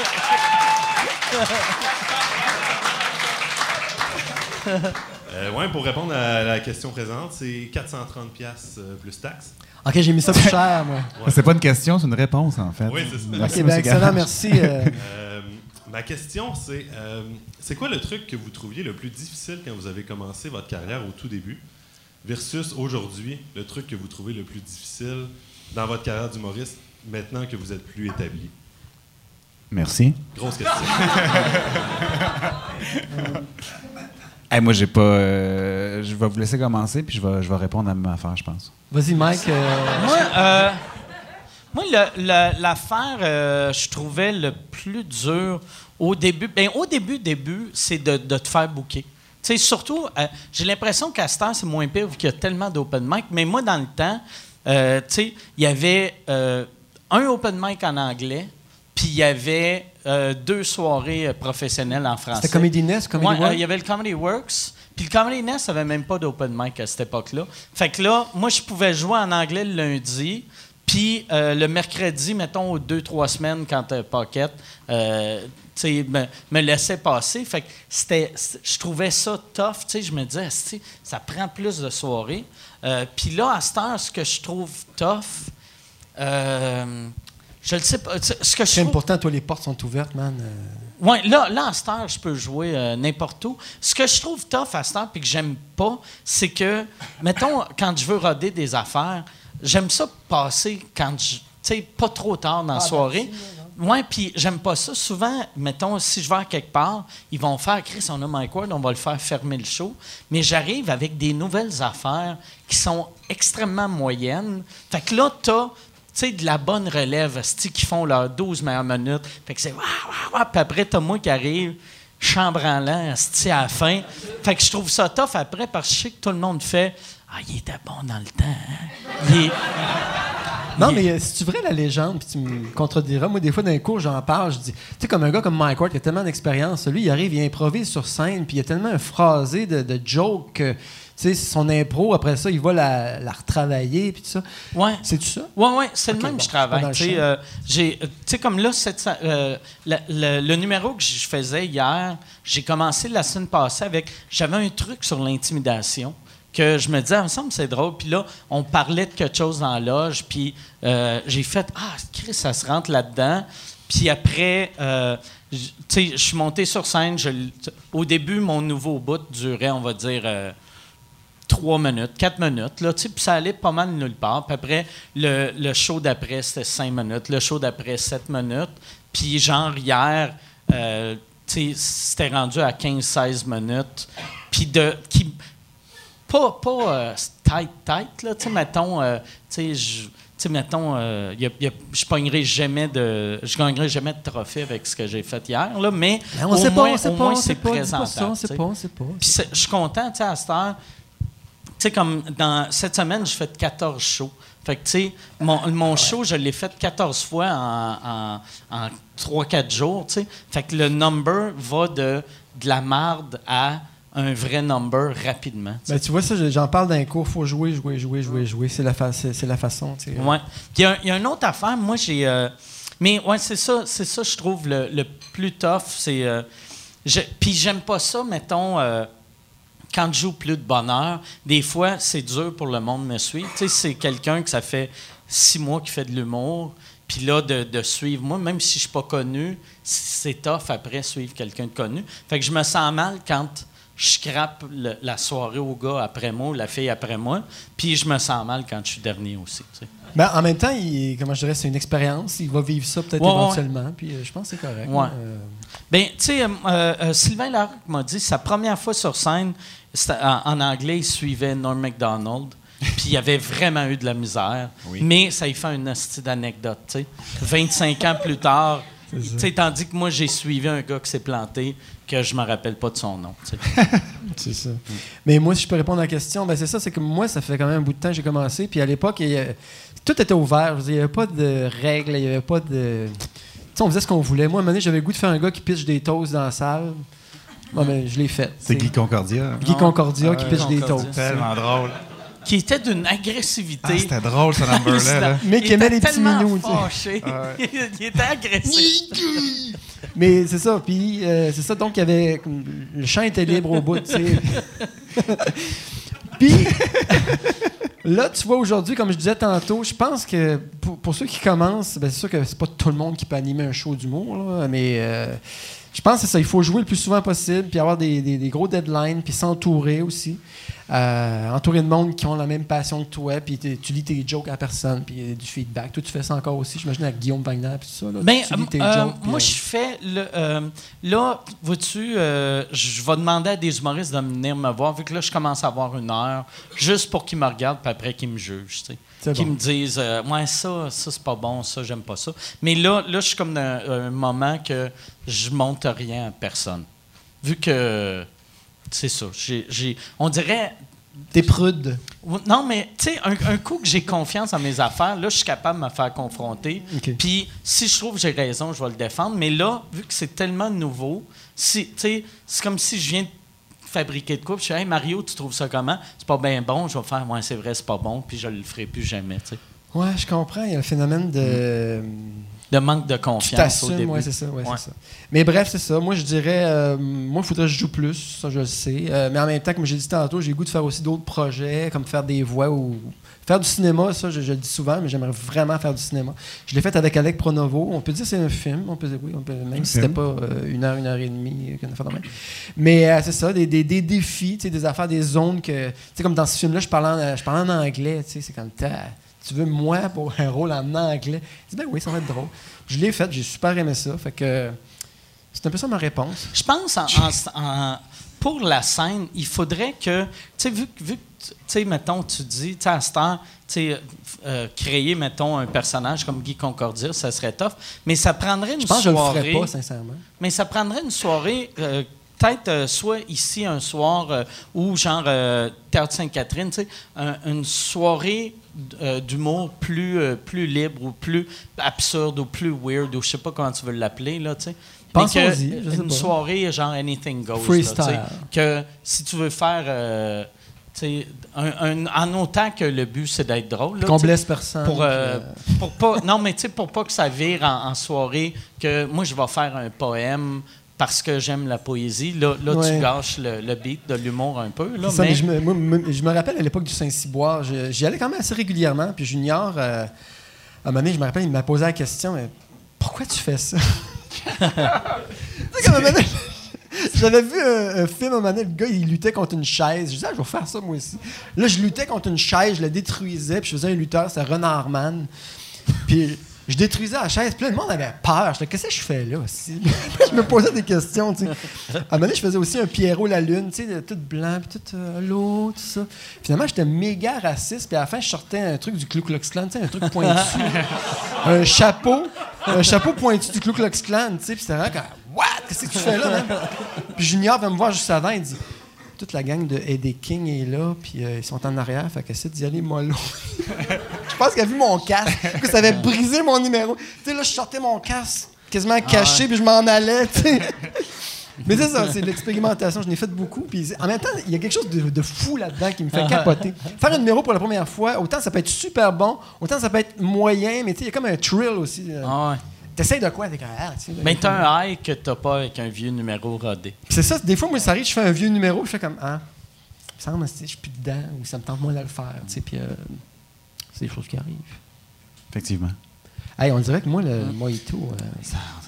Euh, ouais, pour répondre à la question présente, c'est 430 pièces plus taxes. OK, j'ai mis ça plus cher, moi. C'est pas une question, c'est une réponse, en fait. Oui, c'est ça. Merci, OK, ben monsieur excellent, merci. euh, Euh, ma question, c'est euh, c'est quoi le truc que vous trouviez le plus difficile quand vous avez commencé votre carrière au tout début, versus aujourd'hui, le truc que vous trouvez le plus difficile dans votre carrière d'humoriste, maintenant que vous êtes plus établi? Merci. Grosse question. <laughs> Hey, moi, j'ai pas. euh, je vais vous laisser commencer, puis je vais, je vais répondre à ma affaire, je pense. Vas-y, Mike. euh, Moi, euh, moi l'affaire, euh, je trouvais le plus dur au début. Ben, au début, début, c'est de, de te faire bouquer. Tu sais, surtout, euh, j'ai l'impression qu'à cette heure, c'est moins pire vu qu'il y a tellement d'open mic. Mais moi, dans le temps, euh, tu sais, il y avait un open mic en anglais, puis il y avait deux soirées professionnelles en français. C'était Comedy Nest, Comedy Ouais, il y avait le Comedy Works. Puis le Comedy Nest avait même pas d'open mic à cette époque-là. Fait que là, moi, je pouvais jouer en anglais le lundi. Puis euh, le mercredi, mettons, aux deux, trois semaines, quand euh, Pocket euh, sais, me, me laissait passer. Fait que c'était, je trouvais ça tough. Je me disais, ça prend plus de soirées. Euh, Puis là, à cette heure, ce que je trouve tough, euh, je le sais pas. Ce que je Crème, trouve- pourtant, toi, les portes sont ouvertes, man. euh. oui, là, là, à cette heure, je peux jouer euh, n'importe où. Ce que je trouve tough à cette heure puis que j'aime pas, c'est que, mettons, quand je veux roder des affaires, j'aime ça passer quand je. Tu sais, pas trop tard dans la soirée. Oui, puis j'aime pas ça. Souvent, mettons, si je vais à quelque part, ils vont faire Chris, on a Mike Ward, on va le faire fermer le show. Mais j'arrive avec des nouvelles affaires qui sont extrêmement moyennes. Fait que là, t'as tu sais, de la bonne relève, qui font leurs 12 meilleures minutes. Fait que c'est waouh, waouh, waouh. Puis après, t'as moi qui arrive, chambranlant, esti, à la fin. Fait que je trouve ça tough après parce que je sais que tout le monde fait Ah, il était bon dans le temps. hein. Il est- <laughs> Non, mais euh, si tu vrai la légende, puis tu me contrediras, moi, des fois, dans les cours, j'en parle, je dis, tu sais, comme un gars comme Mike Ward, qui a tellement d'expérience, lui, il arrive, il improvise sur scène, puis il a tellement un phrasé de, de jokes que, tu sais, son impro, après ça, il va la, la retravailler, puis tout ça. Ouais. C'est-tu ça? Oui, oui, c'est le même bon, que je c'est travaille. le Tu euh, euh, sais, comme là, cette- euh, la- le numéro que je faisais hier, j'ai commencé la semaine passée avec. J'avais un truc sur l'intimidation que je me disais, il me semble que c'est drôle. Puis là, on parlait de quelque chose dans la loge, puis euh, j'ai fait Ah, Chris, ça se rentre là-dedans. Puis après, euh, tu sais, je suis monté sur scène. au début, mon nouveau bout durait, on va dire. euh, trois minutes, quatre minutes, là, puis ça allait pas mal nulle part. Puis après, le, le show d'après, c'était cinq minutes. Le show d'après, sept minutes. Puis genre, hier, tu sais, c'était rendu à 15-16 minutes. Puis de... pas pas euh, tight, tight, là, tu sais, mettons, euh, tu sais, je... Tu sais, mettons, euh, y a- y a- je pognerai jamais de, je gagnerai jamais de trophée avec ce que j'ai fait hier, là, mais Ben, on au sait pas, moins, on sait au pas, moins c'est pas, dis pas ça, présentable. on sait pas, on sait pas. Puis je suis content, tu sais, à cette heure. Tu sais, comme dans cette semaine, j'ai fait 14 shows. Fait que, tu sais, mon, mon show, je l'ai fait 14 fois en, en, 3-4 jours, tu sais. Fait que le number va de, de la marde à un vrai number rapidement. Ben, tu vois, ça, j'en parle les cours, faut jouer, jouer, jouer, jouer, jouer. C'est la, fa- c'est, c'est la façon, tu sais. Ouais. Puis il y a- il y, a une autre affaire. Moi, j'ai. euh, mais ouais, c'est ça, c'est ça, je trouve le, le plus tough. C'est. euh, Puis j'aime pas ça, mettons. euh, quand je joue plus de bonheur, des fois, c'est dur pour le monde de me suivre. Tu sais, c'est quelqu'un que ça fait six mois qui fait de l'humour. Puis là, de, de suivre moi, même si je suis pas connu, c'est tough après suivre quelqu'un de connu. Fait que je me sens mal quand je scrape le- la soirée au gars après moi, la fille après moi, puis je me sens mal quand je suis dernier aussi. tu sais. Ben, en même temps, il, comment je dirais, c'est une expérience. Il va vivre ça peut-être Ouais, ouais. éventuellement. Puis euh, je pense que c'est correct. Ouais. Euh, Ben, tu sais, euh, Sylvain Larocque m'a dit, sa première fois sur scène, en, en anglais, il suivait Norm MacDonald. <laughs> Puis il avait vraiment eu de la misère. Mais ça y fait une hostie d'anecdote, tu sais. 25 ans plus tard, tu sais, tandis que moi, j'ai suivi un gars qui s'est planté, que je me rappelle pas de son nom. <laughs> C'est ça. Mais moi, si je peux répondre à la question, ben c'est ça, c'est que moi, ça fait quand même un bout de temps que j'ai commencé. Puis à l'époque, tout était ouvert. Dire, Il n'y avait pas de règles, il n'y avait pas de. Tu sais, on faisait ce qu'on voulait. Moi, à un moment donné, j'avais le goût de faire un gars qui pitch des toasts dans la salle. Bon, ben, je l'ai fait. C'est Guy Concordia. Guy Concordia qui Ouais, pitch des toasts. Tellement drôle. Qui était d'une agressivité. Ah, c'était drôle, ce number-là. là. Mais qui aimait les petits minous, fâché. <laughs> il était agressif. <laughs> Mais c'est ça. Puis euh, c'est ça. Donc, il y avait. Le champ était libre au bout, tu sais. <laughs> Puis. Là, tu vois, aujourd'hui, comme je disais tantôt, je pense que pour, pour ceux qui commencent, ben, c'est sûr que c'est pas tout le monde qui peut animer un show d'humour, mais euh, je pense que c'est ça. Il faut jouer le plus souvent possible, puis avoir des, des- des gros deadlines, puis s'entourer aussi. Euh, entourer de monde qui ont la même passion que toi, puis tu lis tes jokes à personne, puis du feedback. Toi, tu fais ça encore aussi, j'imagine, avec Guillaume Wagner, puis tout ça. Là, Ben, tu lis tes euh, jokes. moi, euh, je fais. Le, euh, là, vois-tu, euh, je vais demander à des humoristes de venir me voir, vu que là, je commence à avoir une heure, juste pour qu'ils me regardent, puis après qu'ils me jugent. tu sais. Qu'ils bon. me disent, ouais, ça, ça, c'est pas bon, ça, j'aime pas ça. Mais là, là je suis comme dans un moment que je monte rien à personne. Vu que. C'est ça. j'ai- on dirait. T'es prude. Non, mais tu sais, un, un coup que j'ai confiance en mes affaires, là, je suis capable de me faire confronter. Puis si je trouve que j'ai raison, je vais le défendre. Mais là, vu que c'est tellement nouveau, si, tu sais, c'est comme si je viens de fabriquer de quoi. puis Je dis, hey, Mario, tu trouves ça comment? C'est pas bien bon. Je vais faire, ouais, c'est vrai, c'est pas bon. Puis je le ferai plus jamais. tu sais. Ouais, je comprends. Il y a le phénomène de. Le manque de confiance au début. ouais, c'est ça, ouais, Ouais. c'est ça. Mais bref, c'est ça. Moi, je dirais, euh, moi, il faudrait que je joue plus, ça, je le sais. Euh, mais en même temps, comme j'ai dit tantôt, j'ai le goût de faire aussi d'autres projets, comme faire des voix ou faire du cinéma. Ça, je, je le dis souvent, mais j'aimerais vraiment faire du cinéma. Je l'ai fait avec Alec Pronovo. On peut dire que c'est un film. On peut dire oui, on peut, même si c'était pas euh, une heure, une heure et demie, qu'on a fait de même. Mais euh, c'est ça, des, des- des défis, tu sais, des affaires, des zones que, tu sais, comme dans ce film-là, je parlais en, je parlais en anglais. Tu sais, c'est comme t'as- tu veux moi pour un rôle en anglais? Je dis ben oui, ça va être drôle. Je l'ai fait, j'ai super aimé ça. Fait que c'est un peu ça ma réponse. Je pense, en, en- en- pour la scène, il faudrait que, tu sais, vu, que- vu que, tu sais, mettons, tu dis, tu à cette heure, tu euh, créer, mettons, un personnage comme Guy Concordia, ça serait tough, mais ça prendrait une Je pense que je le soirée. ferais pas, sincèrement. Mais ça prendrait une soirée, euh, peut-être euh, soit ici un soir euh, ou genre euh, Théâtre Sainte-Catherine, tu sais, un- une soirée euh, d'humour plus, euh, plus libre ou plus absurde ou plus weird ou je sais pas comment tu veux l'appeler, là, tu sais. Que une pas. soirée genre Anything Goes. Freestyle. que si tu veux faire. euh, un- un- en autant que le but c'est d'être drôle. Qu'on blesse personne. pour, euh, pour pas non mais tu sais pour pas que ça vire en, en soirée que moi je vais faire un poème parce que j'aime la poésie là, là Ouais. tu gâches le, le beat de l'humour un peu là, ça, mais mais je, me, moi, je me rappelle à l'époque du Saint-Cyboire, j'y allais quand même assez régulièrement. Puis Junior, euh, à un moment donné, je me rappelle, il m'a posé la question mais pourquoi tu fais ça? <laughs> <laughs> J'avais vu un, un film à un moment donné, le gars, il luttait contre une chaise. Je disais, ah, je vais faire ça moi aussi. Là, je luttais contre une chaise, je la détruisais, puis je faisais un lutteur, c'était Renard Man. Puis je détruisais la chaise, puis là, le monde avait peur. J'étais, qu'est-ce que je fais là aussi? <laughs> je me posais des questions, tu sais. À un moment donné, je faisais aussi un Pierrot la Lune, tu sais, tout blanc, puis tout euh, l'eau, tout ça. Finalement, j'étais méga raciste, puis à la fin, je sortais un truc du Ku Klux Klan, tu sais, un truc pointu. <laughs> un chapeau, un chapeau pointu du Ku Klux Klan, tu sais, puis c'était vraiment comme, what? Qu'est-ce que tu fais là, man? Puis Junior vient me voir juste avant, il dit, toute la gang de Eddie King est là, puis euh, ils sont en arrière, fait qu'essaie d'y aller mollo. <laughs> pense qu'il a vu mon casque, que ça avait brisé mon numéro. Tu sais, là, je sortais mon casque quasiment caché, puis je m'en allais, tu sais. <laughs> Mais c'est ça, c'est de l'expérimentation. Je n'ai fait beaucoup. Puis en même temps, il y a quelque chose de, de fou là-dedans qui me fait capoter. Faire un numéro pour la première fois, autant ça peut être super bon, autant ça peut être moyen, mais tu sais, il y a comme un thrill aussi. euh. Ah ouais. T'essayes de quoi? Ah, tu sais, mais t'as un high que t'as pas avec un vieux numéro rodé c'est ça, des fois, moi, ça arrive, je fais un vieux numéro, je fais comme, ah, ça me semble, je suis plus dedans, ou ça me tente moins de le faire, tu sais, puis euh, c'est des choses qui arrivent. Effectivement. Hey, on dirait que moi, le mojito. euh,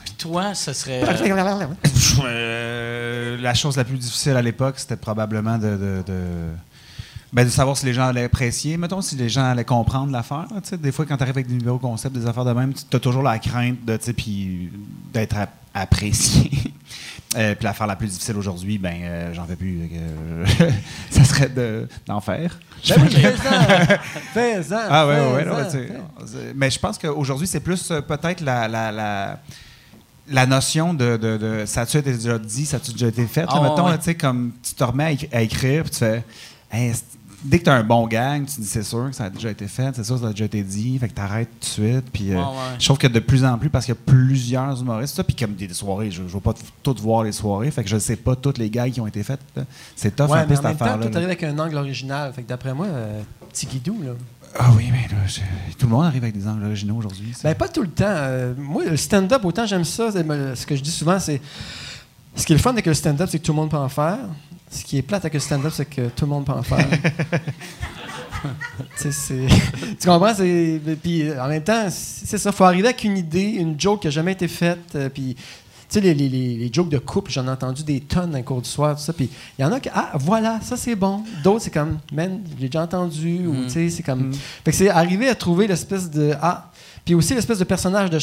puis toi ce serait ça- euh, que <laughs> la chose la plus difficile à l'époque, c'était probablement de, de, de- ben, de savoir si les gens allaient apprécier, mettons, si les gens allaient comprendre l'affaire. là, tu sais. Des fois, quand tu arrives avec des nouveaux concepts, des affaires de même, tu as toujours la crainte de, tu sais, puis d'être ap- apprécié. Euh, puis l'affaire la plus difficile aujourd'hui, ben, euh, j'en fais plus. euh, <laughs> ça serait de- d'en faire. Ben oui, fais-en. <laughs> Ah ouais, ouais, tu Mais je pense qu'aujourd'hui, c'est plus euh, peut-être la, la, la, la notion de, de, de ça été déjà dit, ça a-tu déjà été fait. là, Ah, mettons, ouais. là, tu sais, comme tu te remets à, éc- à écrire, puis tu fais. Hey, dès que tu as un bon gang, tu dis c'est sûr que ça a déjà été fait, c'est sûr que ça a déjà été dit, fait que tu arrêtes tout de suite. Puis, euh, Ouais, ouais. Je trouve que de plus en plus, parce qu'il y a plusieurs humoristes, ça, puis comme des, soirées, je ne veux pas toutes voir les soirées, fait que je ne sais pas toutes les gags qui ont été faites. C'est tough Ouais, un peu cette affaire-là. toi, t'arrives avec un angle original. Fait que d'après moi, euh, petit guidou, là. Ah oui, mais là, je- tout le monde arrive avec des angles originaux aujourd'hui. Ben, pas tout le temps. Euh, moi, le stand-up, autant j'aime ça, me- ce que je dis souvent, c'est. Ce qui est le fun avec le stand-up, c'est que tout le monde peut en faire. Ce qui est plate avec le stand-up, c'est que tout le monde peut en faire. <laughs> <laughs> Tu comprends? Puis en même temps, c'est ça. faut arriver avec une idée, une joke qui n'a jamais été faite. euh, Puis, tu sais, les, les- les- les jokes de couple, j'en ai entendu des tonnes dans le cours du soir, tout ça. Puis il y en a qui, ah, voilà, ça c'est bon. D'autres, c'est comme, man, j'ai déjà entendu. Ou, tu sais, c'est comme. Fait que c'est arriver à trouver l'espèce de. Ah, puis aussi l'espèce de personnage de,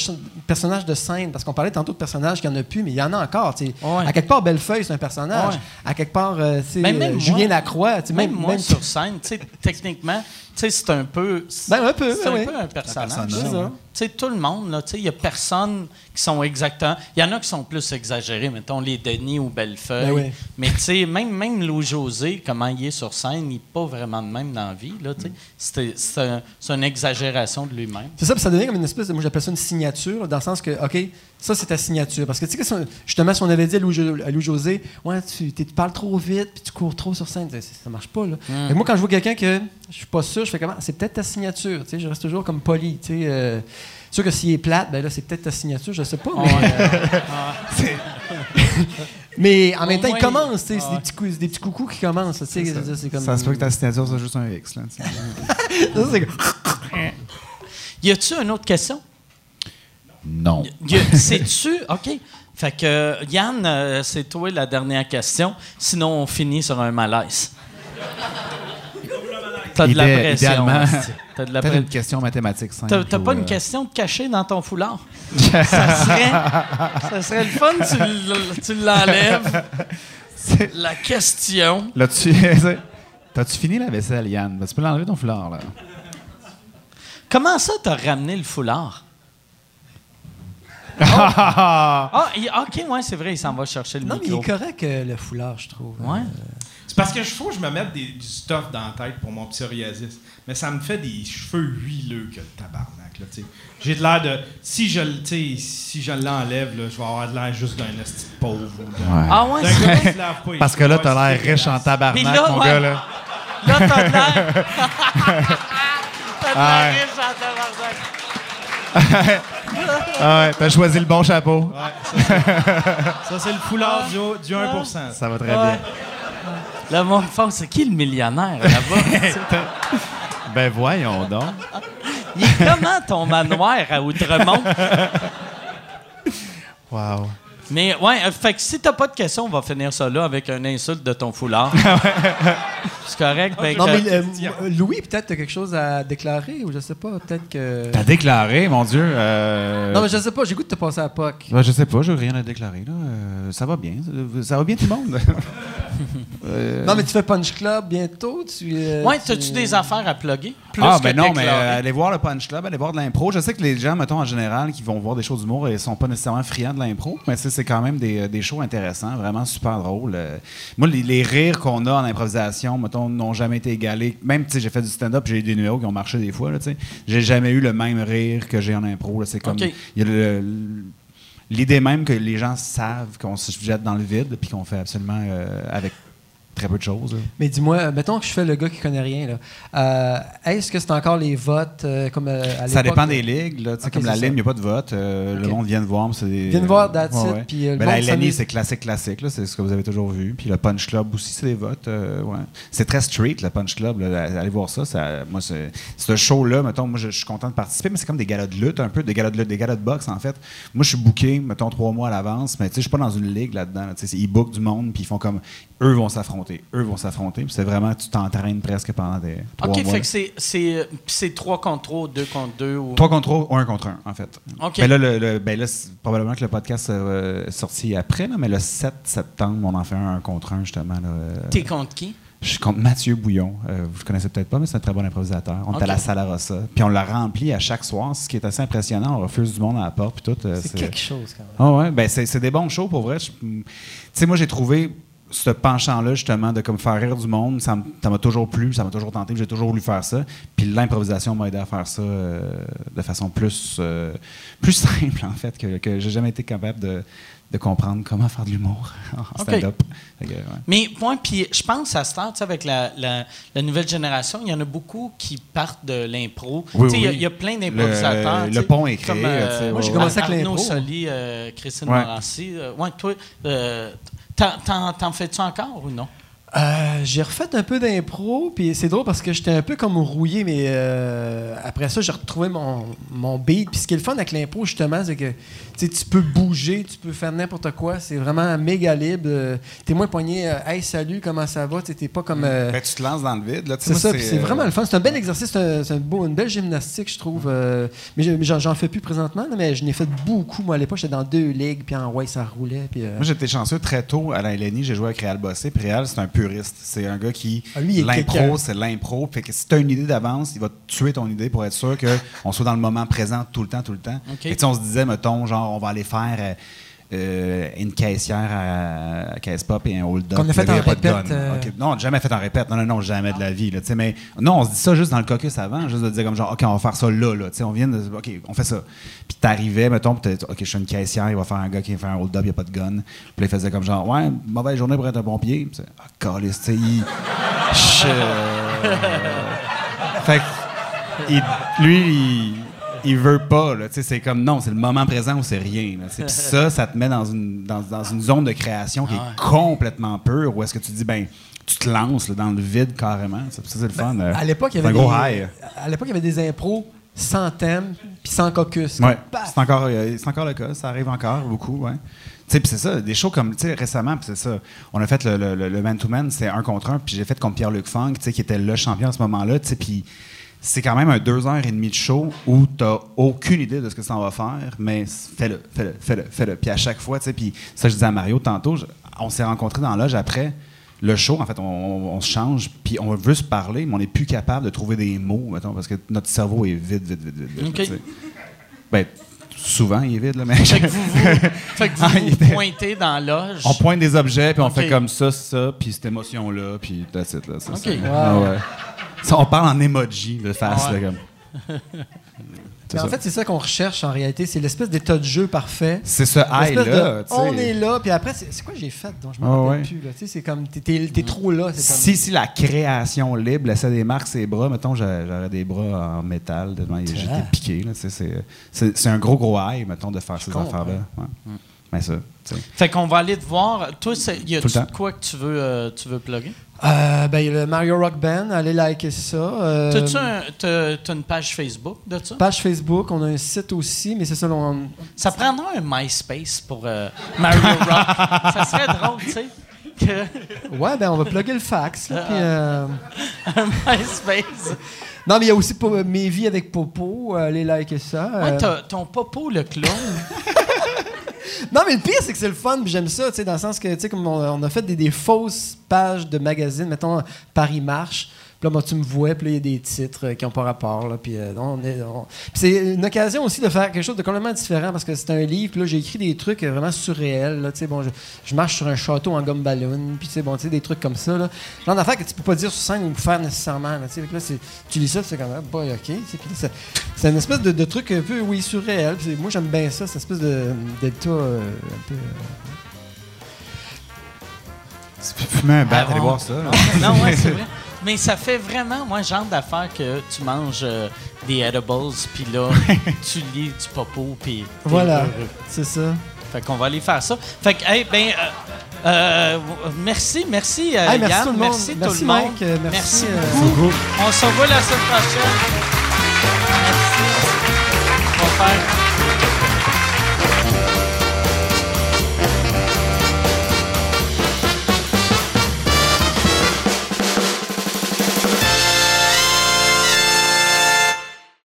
personnage de scène, parce qu'on parlait tantôt de personnages qu'il n'y en a plus, mais il y en a encore. Ouais. À quelque part, Bellefeuille, c'est un personnage. Ouais. À quelque part, euh, même euh, moi- Julien Lacroix. Même, Même, moi, même- sur scène, tu sais, techniquement, sais, c'est un peu. Ben, un peu, C'est un oui. peu un personnage. c'est. Tu sais, tout le monde, là, tu sais, il y a personne qui sont exactement. Il y en a qui sont plus exagérés, mettons les Denis ou Bellefeuille. Ben oui. Mais tu sais, même, même Louis-José, comment il est sur scène, il n'est pas vraiment de même dans la vie, là, tu sais. C'était- C'est un- c'est une exagération de lui-même. C'est ça, puis ça devient comme une espèce de. Moi, j'appelle ça une signature, dans le sens que, OK, ça, c'est ta signature. Parce que, tu sais, justement, si on avait dit à Louis- à Louis-José, ouais, tu, tu parles trop vite, puis tu cours trop sur scène, ça, ça marche pas, là. Mm. Que moi, quand je vois quelqu'un que je suis pas sûr, je fais comment C'est peut-être ta signature, tu sais, je reste toujours comme poli, tu sais. euh, sûr que s'il est plate, ben là, c'est peut-être ta signature, je sais pas. Mais, <laughs> <laughs> mais en même temps, moins, il commence, tu sais, c'est des petits, coups- des petits coucous qui commencent, tu sais. c'est- c'est comme- Ça se peut que ta signature soit juste un X. Là. <laughs> Ça, c'est comme- Y a-tu une autre question? Non. Sais-tu? <laughs> OK. Fait que, euh, Yann, euh, c'est toi la dernière question. Sinon, on finit sur un malaise. <laughs> T'as de la pression. T'as de la pression. une question mathématique simple. T'as pas euh, une question de cacher dans ton foulard? <laughs> ça, serait, ça serait le fun, tu l'enlèves. La question. Là, tu. T'as-tu fini la vaisselle, Yann? Ben, tu peux l'enlever ton foulard, là? Comment ça, t'as ramené le foulard? <laughs> Ah, il- OK, ouais, c'est vrai, il s'en va chercher le Non, mais il micro. est correct, euh, le foulard, je trouve. Ouais. C'est parce que je faut que je me mette des- du stuff dans la tête pour mon psoriasis. Mais ça me fait des cheveux huileux que le tabarnak. là, tu sais. J'ai de l'air de. Si je, le- tu sais, si je l'enlève, là, je vais avoir de l'air juste d'un esti pauvre. ou d'un- Ah ouais, d'un c'est vrai? pas Parce que là, t'as Ouais, l'air riche en tabarnak, là, mon ouais. gars, là. Là, t'as de l'air. <laughs> t'as de l'air ouais. riche en tabarnak. <laughs> Ah ouais, t'as choisi le bon chapeau. Ça, c'est le foulard du, du 1% Ça va très Ouais. bien. Le monde pense, c'est qui le millionnaire là-bas? <laughs> Ben voyons donc. Il est comment ton manoir à Outremont? Wow. Mais ouais, euh, fait que si t'as pas de questions, on va finir ça là avec un insulte de ton foulard. <laughs> c'est correct. ben, Non, que- mais euh, Louis, peut-être t'as quelque chose à déclarer ou je sais pas, peut-être que. T'as déclaré, mon Dieu. euh, Non, mais je sais pas, j'ai goût de te passer à POC. ben, je sais pas, j'ai rien à déclarer. Là. Euh, ça va bien. Ça va bien tout le monde. <laughs> Euh, Non, mais tu fais Punch Club bientôt. Tu, euh, ouais, tu- t'as-tu des affaires à plugger? Plus ah, que ben non, mais euh, allez voir le Punch Club, allez voir de l'impro. Je sais que les gens, mettons, en général, qui vont voir des shows d'humour, ils sont pas nécessairement friands de l'impro, mais c'est c'est quand même des, des shows intéressants, vraiment super drôles. Euh, moi, les, les rires qu'on a en improvisation, mettons, n'ont jamais été égalés. Même, tu sais, j'ai fait du stand-up, j'ai eu des numéros qui ont marché des fois, là, tu sais. J'ai jamais eu le même rire que j'ai en impro. C'est comme. Y a le- le- L'idée même que les gens savent qu'on se jette dans le vide puis qu'on fait absolument euh, avec très peu de choses. là. Mais dis-moi, mettons que je fais le gars qui connaît rien. là. Euh, Est-ce que c'est encore les votes euh, comme euh, à Ça dépend des ligues. Là, comme la Lime, il n'y a pas de vote. Le monde vient de voir. des- Viennent voir, that's Ouais, it, ouais. puis, le Ben, la LNI, c'est classique, classique. là, C'est ce que vous avez toujours vu. Puis le Punch Club aussi, c'est des votes. ouais. C'est très street, le Punch Club. là. Allez voir ça. ça moi, c'est- ce show-là, mettons, moi, je, je suis content de participer, mais c'est comme des galas de lutte, un peu, des galas de lutte, des galas de boxe, en fait. Moi, je suis booké, mettons, trois mois à l'avance, mais tu sais, je suis pas dans une ligue là-dedans. là. Ils bookent du monde, puis ils font comme. Eux vont s'affronter. Eux vont s'affronter. Puis c'est vraiment, tu t'entraînes presque pendant des trois OK, mois. fait que c'est- c'est euh, c'est 3 contre 3, 2 contre 2 ou... 3 contre 3 ou 1 contre 1, en fait. OK. Ben là, le, le- ben là, probablement que le podcast euh, est sorti après, là, mais le 7 septembre, on en fait un 1 contre 1, justement. là, euh, T'es contre qui? je suis contre Mathieu Bouillon. Euh, vous le connaissez peut-être pas, mais c'est un très bon improvisateur. On OK. est à la Sala Rossa. Puis on l'a rempli à chaque soir, ce qui est assez impressionnant. On refuse du monde à la porte, puis tout. euh, C'est quelque chose quand même. ah ouais, ben c'est c'est des bons shows pour vrai. Tu sais, moi j'ai trouvé ce penchant-là justement de comme faire rire du monde, ça m'a toujours plu, ça m'a toujours tenté, j'ai toujours voulu faire ça. Puis l'improvisation m'a aidé à faire ça euh, de façon plus euh, plus <laughs> simple en fait que, que j'ai jamais été capable de, de comprendre comment faire de l'humour <laughs> en stand-up. Ouais. Mais, ouais, puis je pense à ce temps, tu sais, avec la, la, la nouvelle génération, il y en a beaucoup qui partent de l'impro. Oui, Tu sais, il y a- oui. il y, a plein d'improvisateurs. Le- le pont est créé, comme, euh, Moi, j'ai commencé avec Arnaud l'impro. Soli, euh, Christine Ouais. Euh, ouais, toi, euh, t'en- t'en t'en fais-tu encore ou non? Euh, j'ai refait un peu d'impro, puis c'est drôle parce que j'étais un peu comme rouillé, mais euh, après ça, j'ai retrouvé mon, mon beat. Puis ce qui est le fun avec l'impro, justement, c'est que tu peux bouger, tu peux faire n'importe quoi. C'est vraiment méga libre. Euh, T'es moins poigné, hey, salut, comment ça va? T'es pas comme. Ben, tu te lances dans le vide. c'est ça, c'est vraiment le fun. C'est un bel exercice, c'est un- beau, une belle gymnastique, je trouve. euh, mais je- mais j'en fais plus présentement, là, mais je n'ai fait beaucoup. Moi, à l'époque, j'étais dans deux ligues, puis en ouais, ça roulait. Puis, Moi, j'étais chanceux très tôt à la LNI. J'ai joué avec Réal Bossé. Puis Réal, c'est un puriste. C'est un gars qui. Ah, lui, il est l'impro, c'est l'impro. Fait que si tu as une idée d'avance, il va tuer ton idée pour être sûr qu'on soit dans le moment présent tout le temps, tout le temps. OK. Fait que, tu sais, on se disait, mettons, genre, on va aller faire. euh, euh, une caissière à, à Caisse Pop et un hold-up. Qu'on a fait en répète, gun. euh. Non, jamais fait en répète. Non, non, non, jamais de la vie. Là, mais non, on se dit ça juste dans le caucus avant, juste de dire comme genre, OK, on va faire ça là. là. On vient de. OK, on fait ça. Puis t'arrivais, mettons, t'es- OK, je suis une caissière, il va faire un gars qui va faire un hold-up, il n'y a pas de gun. Puis là, il faisait comme genre, ouais, mauvaise journée pour être un pompier. Puis ah, câlisse, tu sais, il. <laughs> Fait que, il- lui, il, il veut pas. C'est comme non, c'est le moment présent ou c'est rien. Puis ça, ça te met dans une, dans, dans une zone de création qui est complètement pure où est-ce que tu dis, ben, tu te lances là, dans le vide carrément. Ça, c'est le fun. euh. À l'époque, il y avait un gros des, high. à l'époque, il y avait des impros sans thème puis sans caucus. Ouais, c'est encore, euh, c'est encore le cas. Ça arrive encore beaucoup, ouais. Puis c'est ça, des shows comme, tu sais, récemment, c'est ça, on a fait le, le- le- le man-to-man, c'est un contre un, puis j'ai fait contre Pierre-Luc Funk, tu sais, qui était le champion à ce moment-là, tu sais, puis c'est quand même un deux heures et demie de show où t'as aucune idée de ce que ça va faire, mais fais-le, fais-le, fais-le, fais-le. Puis à chaque fois, tu sais, puis ça, je disais à Mario tantôt, je- on s'est rencontrés dans la loge après le show, en fait, on, on- on se change, puis on veut se parler, mais on n'est plus capable de trouver des mots, mettons, parce que notre cerveau est vide, vide, vide, vide. vide, OK. tu sais. Ben, souvent, il est vide, là, mais... Fait que vous vous, <laughs> fait que vous, Ah, vous il était- pointez dans la loge. On pointe des objets, puis on fait comme ça, ça, puis cette émotion-là, puis that's it, là. ça, Ok. ça. Ah ouais. Ça, on parle en emoji de face, ouais. là, comme. <laughs> En fait, c'est ça qu'on recherche en réalité. C'est l'espèce d'état de jeu parfait. C'est ce L'espèce high-là, de, tu sais. On est là, puis après, c'est c'est quoi j'ai fait dont je me Ah rappelle ouais. plus. là? Tu sais, C'est comme, t'es- t'es t'es trop là. c'est Si, si la création libre laissait des marques ses bras, mettons, j'a- j'aurais des bras en métal, j'étais piqué, là, tu sais, c'est- c'est c'est un gros, gros high, mettons, de faire ces comprends. affaires-là. Ouais. Mais ça. Fait qu'on va aller te voir. Toi, y Tout a-tu quoi que tu veux, euh, tu veux plugger? Euh, ben, il y a le Mario Rock Band, allez liker ça. Euh, T'as-tu un- t'as- t'as une page Facebook de ça? Page Facebook, on a un site aussi, mais c'est ça. on- Ça prendra un MySpace pour euh, Mario Rock. <laughs> ça serait drôle, tu sais. Que Ouais, ben on va plugger le fax. là, euh, un MySpace. Non, mais il y a aussi Mes vies avec Popo, allez liker ça. Ouais, t'as- ton popo, le clown. <laughs> Non, mais le pire, c'est que c'est le fun, j'aime ça, tu sais, dans le sens que, tu sais, comme on, a fait des fausses pages de magazines, mettons Paris Marche, puis là, moi, tu me vois, puis là, il y a des titres euh, qui n'ont pas rapport, là, puis euh, on est... on- Puis c'est une occasion aussi de faire quelque chose de complètement différent, parce que c'est un livre, puis là, j'ai écrit des trucs euh, vraiment surréels, là, tu sais, bon, je, je marche sur un château en gomme ballon, puis tu sais, bon, tu sais, des trucs comme ça, là. Genre d'affaires que tu peux pas dire sur scène ou faire nécessairement, là, tu là, c'est- tu lis ça, c'est comme, ah, boy, OK, tu sais, puis là, c'est- c'est une espèce de, de truc un peu, oui, surréel, puis moi, j'aime bien ça, cette espèce de delta euh, un peu... euh, Fumer un bat, Ah, allez voir ça. Non, ouais, c'est vrai. <laughs> Mais ça fait vraiment, moi, genre d'affaire que tu manges euh, des edibles, puis là, <laughs> tu lis du popo, puis. Voilà, c'est ça. Fait qu'on va aller faire ça. Fait que, hey, ben, euh, euh, merci, merci, euh, Hey, merci Yann, tout le monde. merci tout Merci, le monde. Mike. Merci, beaucoup. On se revoit la semaine prochaine. Merci. On va faire